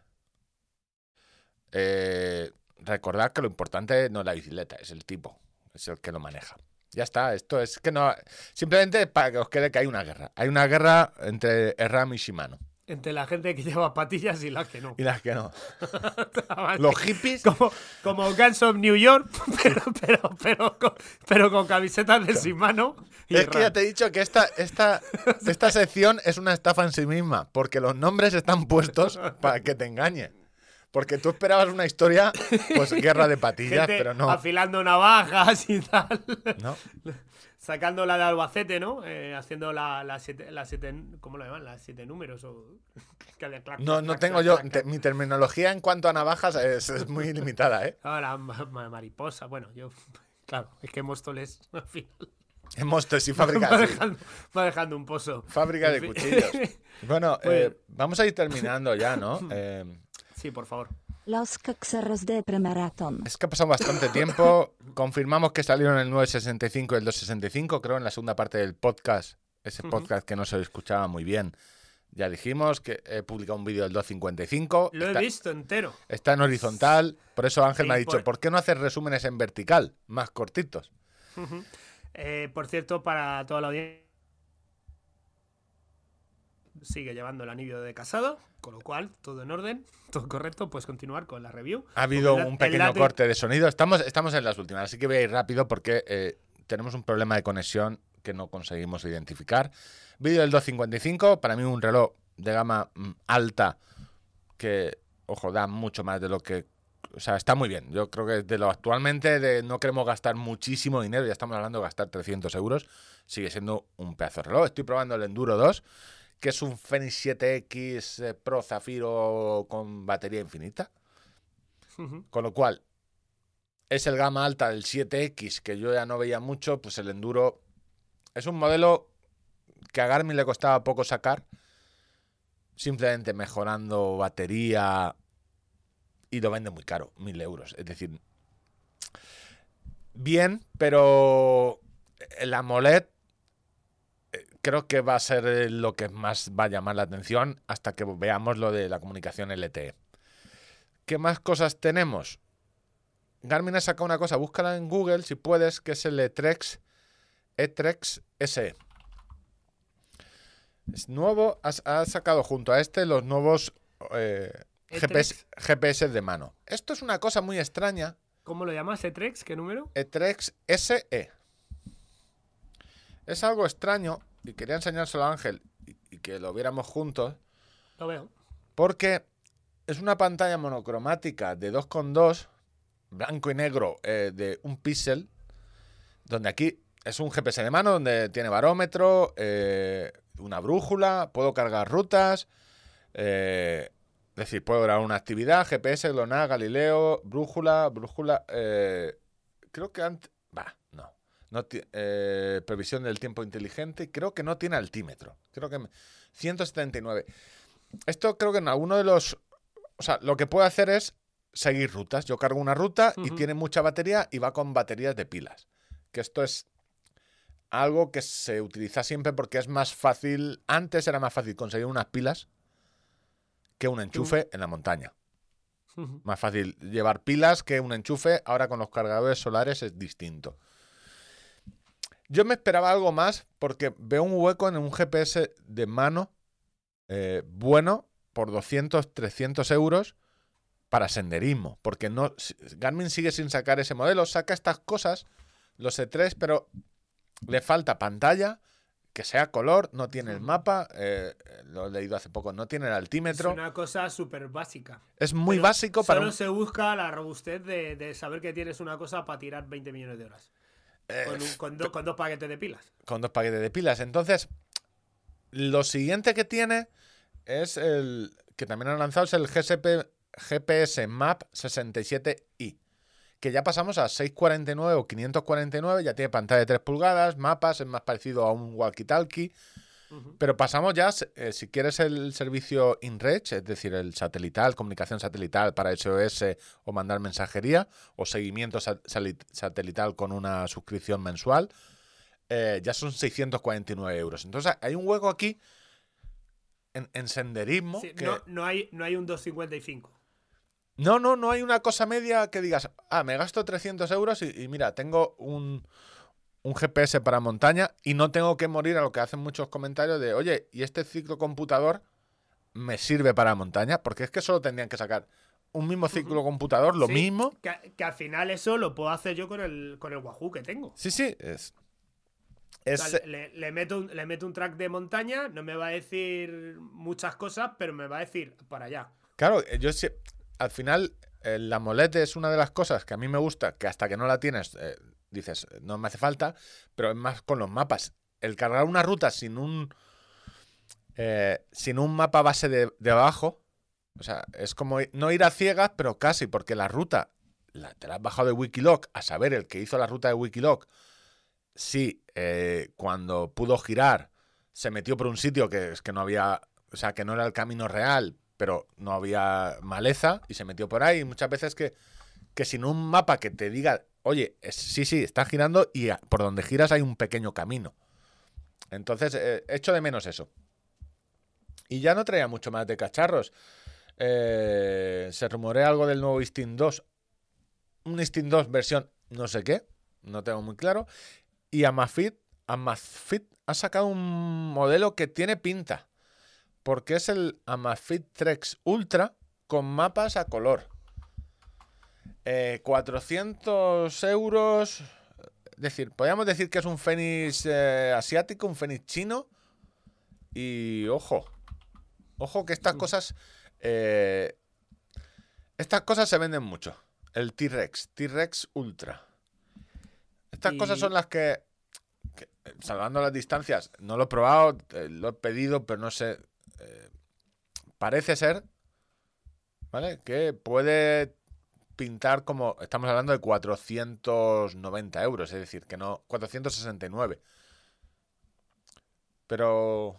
eh, recordad que lo importante no es la bicicleta, es el tipo, es el que lo maneja. Ya está, esto es que no. Simplemente para que os quede que hay una guerra. Hay una guerra entre Erram y Shimano. Entre la gente que lleva patillas y las que no. Y las que no. Los hippies. Como, como Guns of New York, pero, pero, pero, con, pero con camisetas de sin mano. Y Es que ya te he dicho que esta, esta, esta sección es una estafa en sí misma. Porque los nombres están puestos para que te engañe. Porque tú esperabas una historia, pues guerra de patillas, Gente pero no. afilando navajas y tal. no. Sacando la de Albacete, ¿no? Eh, haciendo la, la siete, la siete, ¿cómo lo llaman? Las siete números o... No, no tengo yo. te- mi terminología en cuanto a navajas es, es muy limitada, ¿eh? Ah, la ma- ma- mariposa, bueno, yo... Claro, es que Móstoles al final En Monsters y fábrica. va dejando, va dejando un pozo. Fábrica de cuchillos. Bueno, eh, vamos a ir terminando ya, ¿no? Eh, Sí, por favor. Los Coxeros de Premarathon. es que ha pasado bastante tiempo. Confirmamos que salieron el 965 y el 265, creo, en la segunda parte del podcast. Ese podcast que no se escuchaba muy bien. Ya dijimos que he publicado un vídeo del 255. Lo está, he visto entero. está en horizontal. Por eso Ángel Sí, me ha dicho, por- ¿por qué no hacer resúmenes en vertical? Más cortitos. Eh, por cierto, para toda la audiencia, sigue llevando el anillo de casado, con lo cual, todo en orden, todo correcto, puedes continuar con la review. Ha habido El un pequeño corte de sonido. Estamos, estamos en las últimas, así que voy a ir rápido porque eh, tenemos un problema de conexión que no conseguimos identificar. Vídeo del 255, para mí un reloj de gama mm, alta que, ojo, da mucho más de lo que... O sea, está muy bien. Yo creo que de lo actualmente de no queremos gastar muchísimo dinero, ya estamos hablando de gastar 300 euros, sigue siendo un pedazo de reloj. Estoy probando el Enduro 2, que es un Fenix 7X eh, Pro Zafiro con batería infinita. Con lo cual, es el gama alta del 7X que yo ya no veía mucho, pues el Enduro es un modelo que a Garmin le costaba poco sacar, simplemente mejorando batería y lo vende muy caro, mil euros. Es decir, bien, pero el AMOLED creo que va a ser eh, lo que más va a llamar la atención hasta que veamos lo de la comunicación LTE. ¿Qué más cosas tenemos? Garmin ha sacado una cosa, búscala en Google si puedes, que es el E-Trex, E-Trex SE. Es nuevo, ha, sacado junto a este los nuevos eh, GPS, E-Trex. GPS de mano. Esto es una cosa muy extraña. ¿Cómo lo llamas? ¿E-Trex? ¿Qué número? E-Trex SE. Es algo extraño y quería enseñárselo a Ángel y, y que lo viéramos juntos. Lo veo. Porque es una pantalla monocromática de 2,2, blanco y negro, eh, de un píxel, donde aquí es un GPS de mano, donde tiene barómetro, eh, una brújula, puedo cargar rutas, eh, es decir, puedo grabar una actividad, GPS, GLONASS, Galileo, brújula, brújula, creo que antes, no, eh, previsión del tiempo inteligente, creo que no tiene altímetro, creo que me- 179. Esto creo que en alguno de los. O sea, lo que puedo hacer es seguir rutas. Yo cargo una ruta y tiene mucha batería y va con baterías de pilas. Que esto es algo que se utiliza siempre porque es más fácil. Antes era más fácil conseguir unas pilas que un enchufe en la montaña. Más fácil llevar pilas que un enchufe. Ahora con los cargadores solares es distinto. Yo me esperaba algo más porque veo un hueco en un GPS de mano eh, bueno por 200, 300 euros para senderismo. Porque no, Garmin sigue sin sacar ese modelo. Saca estas cosas, los E3, pero le falta pantalla, que sea color, no tiene el mapa. eh, lo he leído hace poco, no tiene el Es altímetro. una cosa súper básica. Es muy Pero básico para Solo un- se busca la robustez de, de saber que tienes una cosa para tirar 20 millones de horas. Eh, Con, un- con do- con dos paquetes de pilas. con dos paquetes de pilas. Entonces, lo siguiente que tiene es el que también han lanzado es el GSP, GPS Map 67i, que ya pasamos a 649 o 549, ya tiene pantalla de 3 pulgadas, mapas, es más parecido a un walkie-talkie, Pero pasamos ya, eh, si quieres el servicio InReach, es decir, el satelital, comunicación satelital para SOS o mandar mensajería, o seguimiento satelital con una suscripción mensual, eh, ya son 649 euros. Entonces hay un hueco aquí en, en senderismo. Sí, que- no, no hay, no hay un 255. no, no, no hay una cosa media que digas, ah, me gasto 300 euros y, y mira, tengo un, un GPS para montaña y no tengo que morir a lo que hacen muchos comentarios de, oye, ¿y este ciclo computador me sirve para montaña? Porque es que solo tendrían que sacar un mismo ciclo computador, lo Sí, mismo. Que, que al final eso lo puedo hacer yo con el, con el Wahoo que tengo. Sí, sí, es... O es sea, le, le meto un, le meto un track de montaña, no me va a decir muchas cosas, pero me va a decir para allá. Claro, eh, yo sí- al final eh, la molete es una de las cosas que a mí me gusta, que hasta que no la tienes eh, dices, no me hace falta, pero es más con los mapas. El cargar una ruta sin un eh, sin un mapa base de, abajo, o sea, es como no ir a ciegas, pero casi, porque la ruta la- te la has bajado de Wikiloc, a saber, el que hizo la ruta de Wikiloc, sí, eh, cuando pudo girar, se metió por un sitio que es que no había, o sea, que no era el camino real, pero no había maleza y se metió por ahí. Y muchas veces que, que sin un mapa que te diga, oye, sí, sí, está girando y por donde giras hay un pequeño camino. Entonces, eh, echo de menos eso. Y ya no traía mucho más de cacharros. Eh, se rumorea algo del nuevo Instinct 2. Un Instinct 2 versión no sé qué, no tengo muy claro. Y Amazfit, Amazfit ha sacado un modelo que tiene pinta. Porque es el Amazfit Trex Ultra con mapas a color. Eh, 400 euros. Es decir, podríamos decir que es un Fénix eh, asiático, un Fénix chino. Y ojo, ojo que estas cosas. eh, estas cosas se venden mucho. El T-Rex, T-Rex Ultra. Estas Y- cosas son las que, que, salvando las distancias, no lo he probado, eh, lo he pedido, pero no sé. parece ser, ¿vale? Que puede pintar como, estamos hablando de 490 euros, es decir, que no, 469. Pero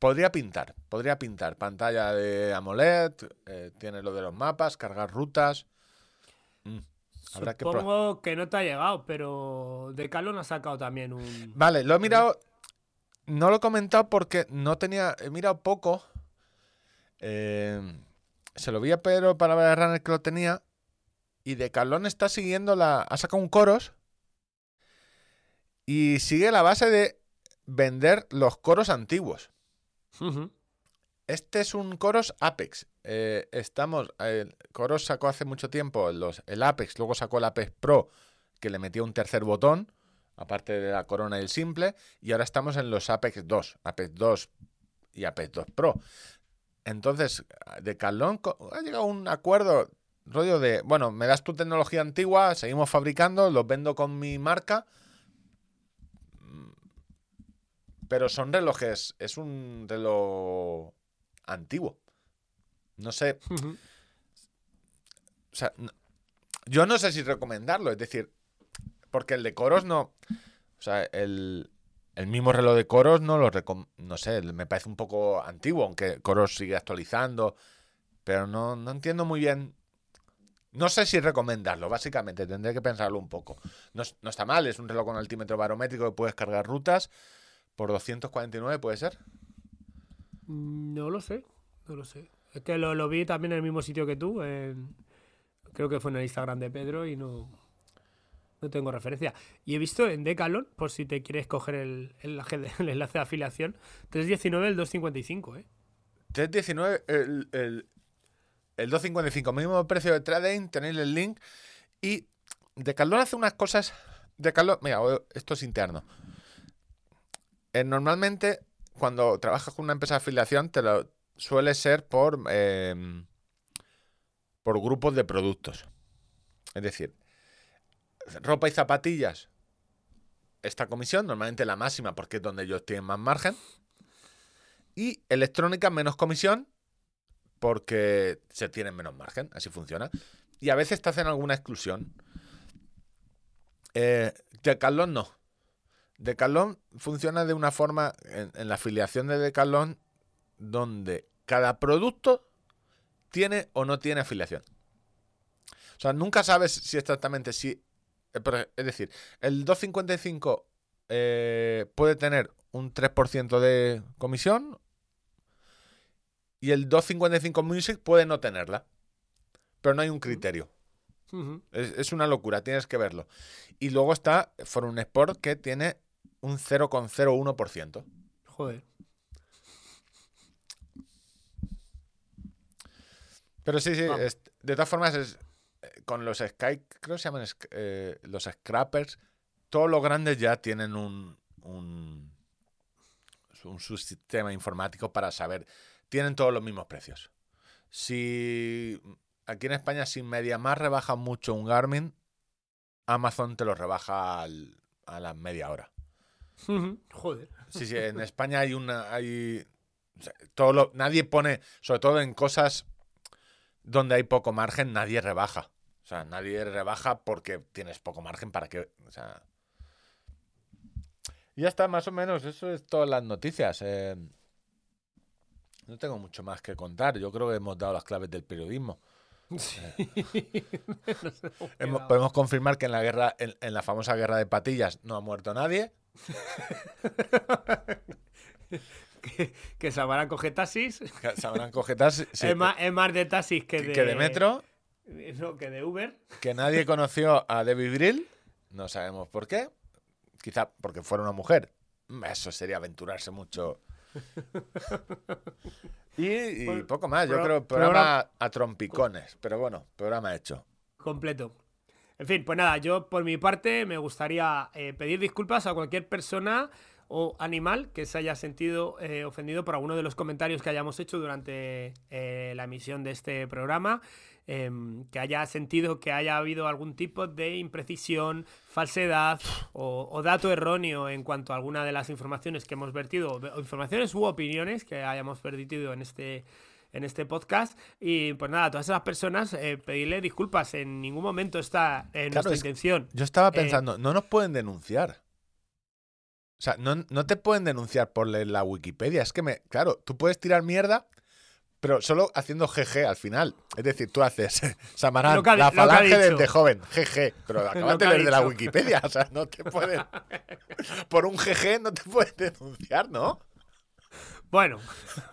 podría pintar, podría pintar. Pantalla de AMOLED, eh, tiene lo de los mapas, cargar rutas. Mm, habrá. Supongo que no te ha llegado, pero Decathlon ha sacado también un... Vale, lo he mirado. No lo he comentado porque no tenía. He mirado poco. Eh, se lo vi a Pedro para ver a Runner que lo tenía. Y Decathlon está siguiendo la. Ha sacado un coros. Y sigue la base de vender los coros antiguos. Este es un Coros Apex. Eh, estamos. El Coros sacó hace mucho tiempo los, el Apex, luego sacó el Apex Pro, que le metía un tercer botón, aparte de la corona y el simple, y ahora estamos en los Apex 2, Apex 2 y Apex 2 Pro. Entonces, de Calón ha llegado a un acuerdo, rollo de, bueno, me das tu tecnología antigua, seguimos fabricando, los vendo con mi marca. Mm, Pero son relojes, es un reloj antiguo. No sé, o sea, no- yo no sé si recomendarlo, es decir, porque el de coros no, o sea, el, el mismo reloj de coros no lo no sé, me parece un poco antiguo, aunque coros sigue actualizando, pero no, no entiendo muy bien. No sé si recomendarlo, básicamente, tendré que pensarlo un poco. No, no está mal, es un reloj con altímetro barométrico que puedes cargar rutas por 249, ¿puede ser? Mm, No lo sé, no lo sé. Es que lo, vi también en el mismo sitio que tú, creo que fue en el Instagram de Pedro y no, no tengo referencia. Y he visto en Decathlon, por si te quieres coger el, el, enlace de- afiliación, 319 el 255, ¿eh? 319, el, el, el 255, mismo precio de trading, tenéis el link. Y Decathlon hace unas cosas. Decathlon, mira, esto es interno. Eh, normalmente, cuando trabajas con una empresa de afiliación, te lo suele ser por, eh, por grupos de productos. Es decir, ropa y zapatillas. Esta comisión, normalmente la máxima, porque es donde ellos tienen más margen. Y electrónica menos comisión porque se tienen menos margen, así funciona. Y a veces te hacen alguna exclusión. Eh, Decathlon no. Decathlon funciona de una forma en, la afiliación de Decathlon donde cada producto tiene o no tiene afiliación. O sea, nunca sabes si exactamente si... eh, Es decir, el 255 eh, puede tener un 3% de comisión y el 255 Music puede no tenerla. Pero no hay un criterio. Es, es una locura, tienes que verlo. Y luego está Forum Sport que tiene un 0,01%. Joder. Pero sí, sí, es- de todas formas, es, con los Sky, creo que se llaman eh, los Scrappers, todos los grandes ya tienen un, un, un subsistema informático para saber, tienen todos los mismos precios. Si aquí en España, si media más rebaja mucho un Garmin, Amazon te lo rebaja al- a la media hora. Joder. Sí, sí, en España hay una. Hay, o sea, todo lo- nadie pone, sobre todo en cosas donde hay poco margen, nadie rebaja. O sea, nadie rebaja porque tienes poco margen para que. O sea. Y ya está, más o menos. Eso es todas las noticias. eh. no tengo mucho más que contar. Yo creo que hemos dado las claves del periodismo. Sí. Hemos podemos confirmar que en la guerra, en, en la famosa guerra de patillas, no ha muerto nadie. que, que Samara coge taxis. que Sabrán cogetas. sí, es, más, es más de taxis que que- de, que de metro. Que de Uber. que nadie conoció a Debbie Brill. No sabemos por qué. Quizá porque fuera una mujer. Eso sería aventurarse mucho. Y, y Bueno, poco más. Yo pro- creo programa a trompicones. Pero bueno, programa hecho. completo. En fin, pues nada, yo por mi parte me gustaría eh, pedir disculpas a cualquier persona o animal que se haya sentido eh, ofendido por alguno de los comentarios que hayamos hecho durante eh, la emisión de este programa, em, que haya sentido que haya habido algún tipo de imprecisión, falsedad o, o dato erróneo en cuanto a alguna de las informaciones que hemos vertido, o informaciones u opiniones que hayamos vertido en este en este podcast. Y pues nada, a todas esas personas eh, pedirle disculpas. En ningún momento está en Claro, nuestra es intención. Yo estaba Eh, pensando, no nos pueden denunciar. O sea, no, no te pueden denunciar por leer la Wikipedia. Es que me. Claro, tú puedes tirar mierda, pero solo haciendo GG al final. Es decir, tú haces Samarán, que la falange desde joven, GG. Pero acabas que de ha leer de la. Wikipedia. O sea, no te pueden. Por un GG no te pueden denunciar, ¿no? Bueno,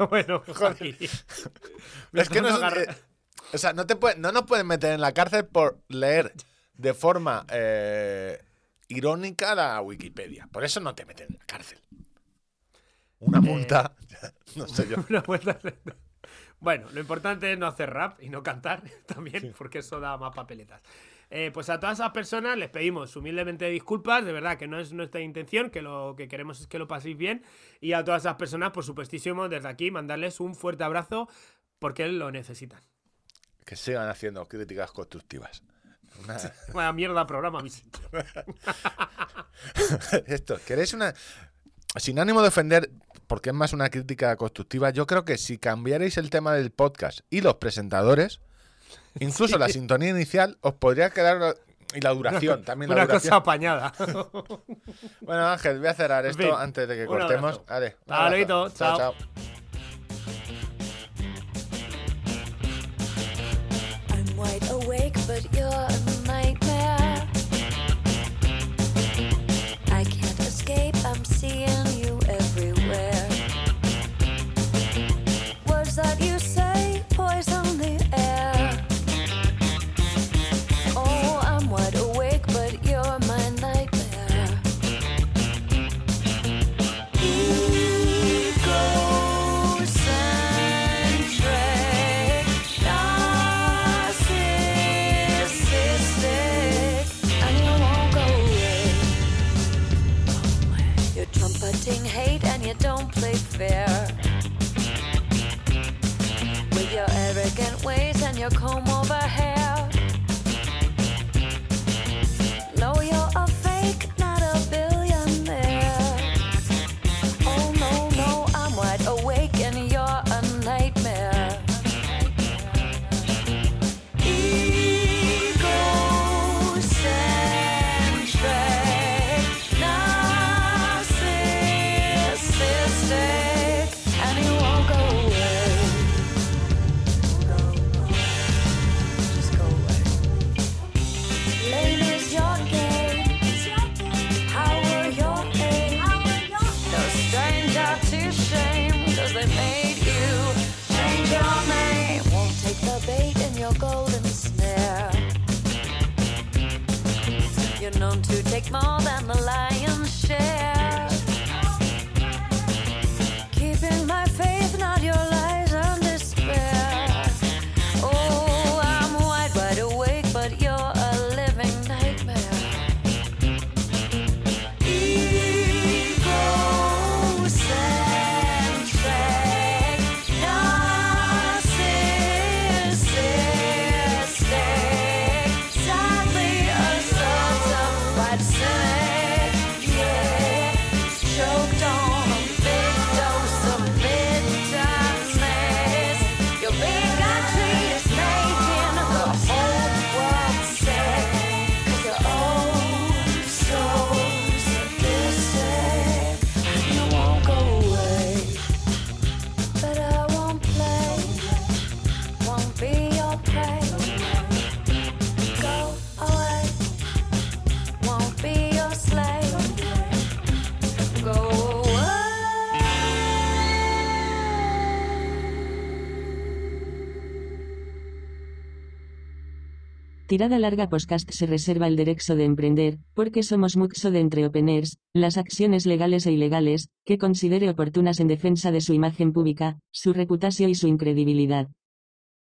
bueno, Joder. Es que no es, eh, O sea, no, te puede- no nos pueden meter en la cárcel por leer de forma eh, irónica la Wikipedia. Por eso no te meten en la cárcel. Una multa, no sé yo. Una vuelta- Bueno, lo importante es no hacer rap y no cantar también, porque eso da más papeletas. Eh, pues a todas esas personas les pedimos humildemente disculpas, de verdad que no es nuestra intención, que lo que queremos es que lo paséis bien. Y a todas esas personas, por supuestísimo, desde aquí mandarles un fuerte abrazo porque lo necesitan. Que sigan haciendo críticas constructivas. Una- mierda programa, hecho. Esto, ¿queréis una. Sin ánimo de ofender, porque es más una crítica constructiva, yo creo que si cambiarais el tema del podcast y los presentadores, incluso la sintonía inicial, os podría quedar. Y la duración, también la Una duración. cosa apañada. Bueno, Ángel, voy a cerrar En esto fin, antes de que cortemos. Vale, chao. chao. I'm wide awake, but you're hate and you don't play fair. With your arrogant ways and your comb over hair. More than the lion's Tirada larga podcast se reserva el derecho de emprender, porque somos muxo de entreopeners, las acciones legales e ilegales, que considere oportunas en defensa de su imagen pública, su reputación y su incredibilidad.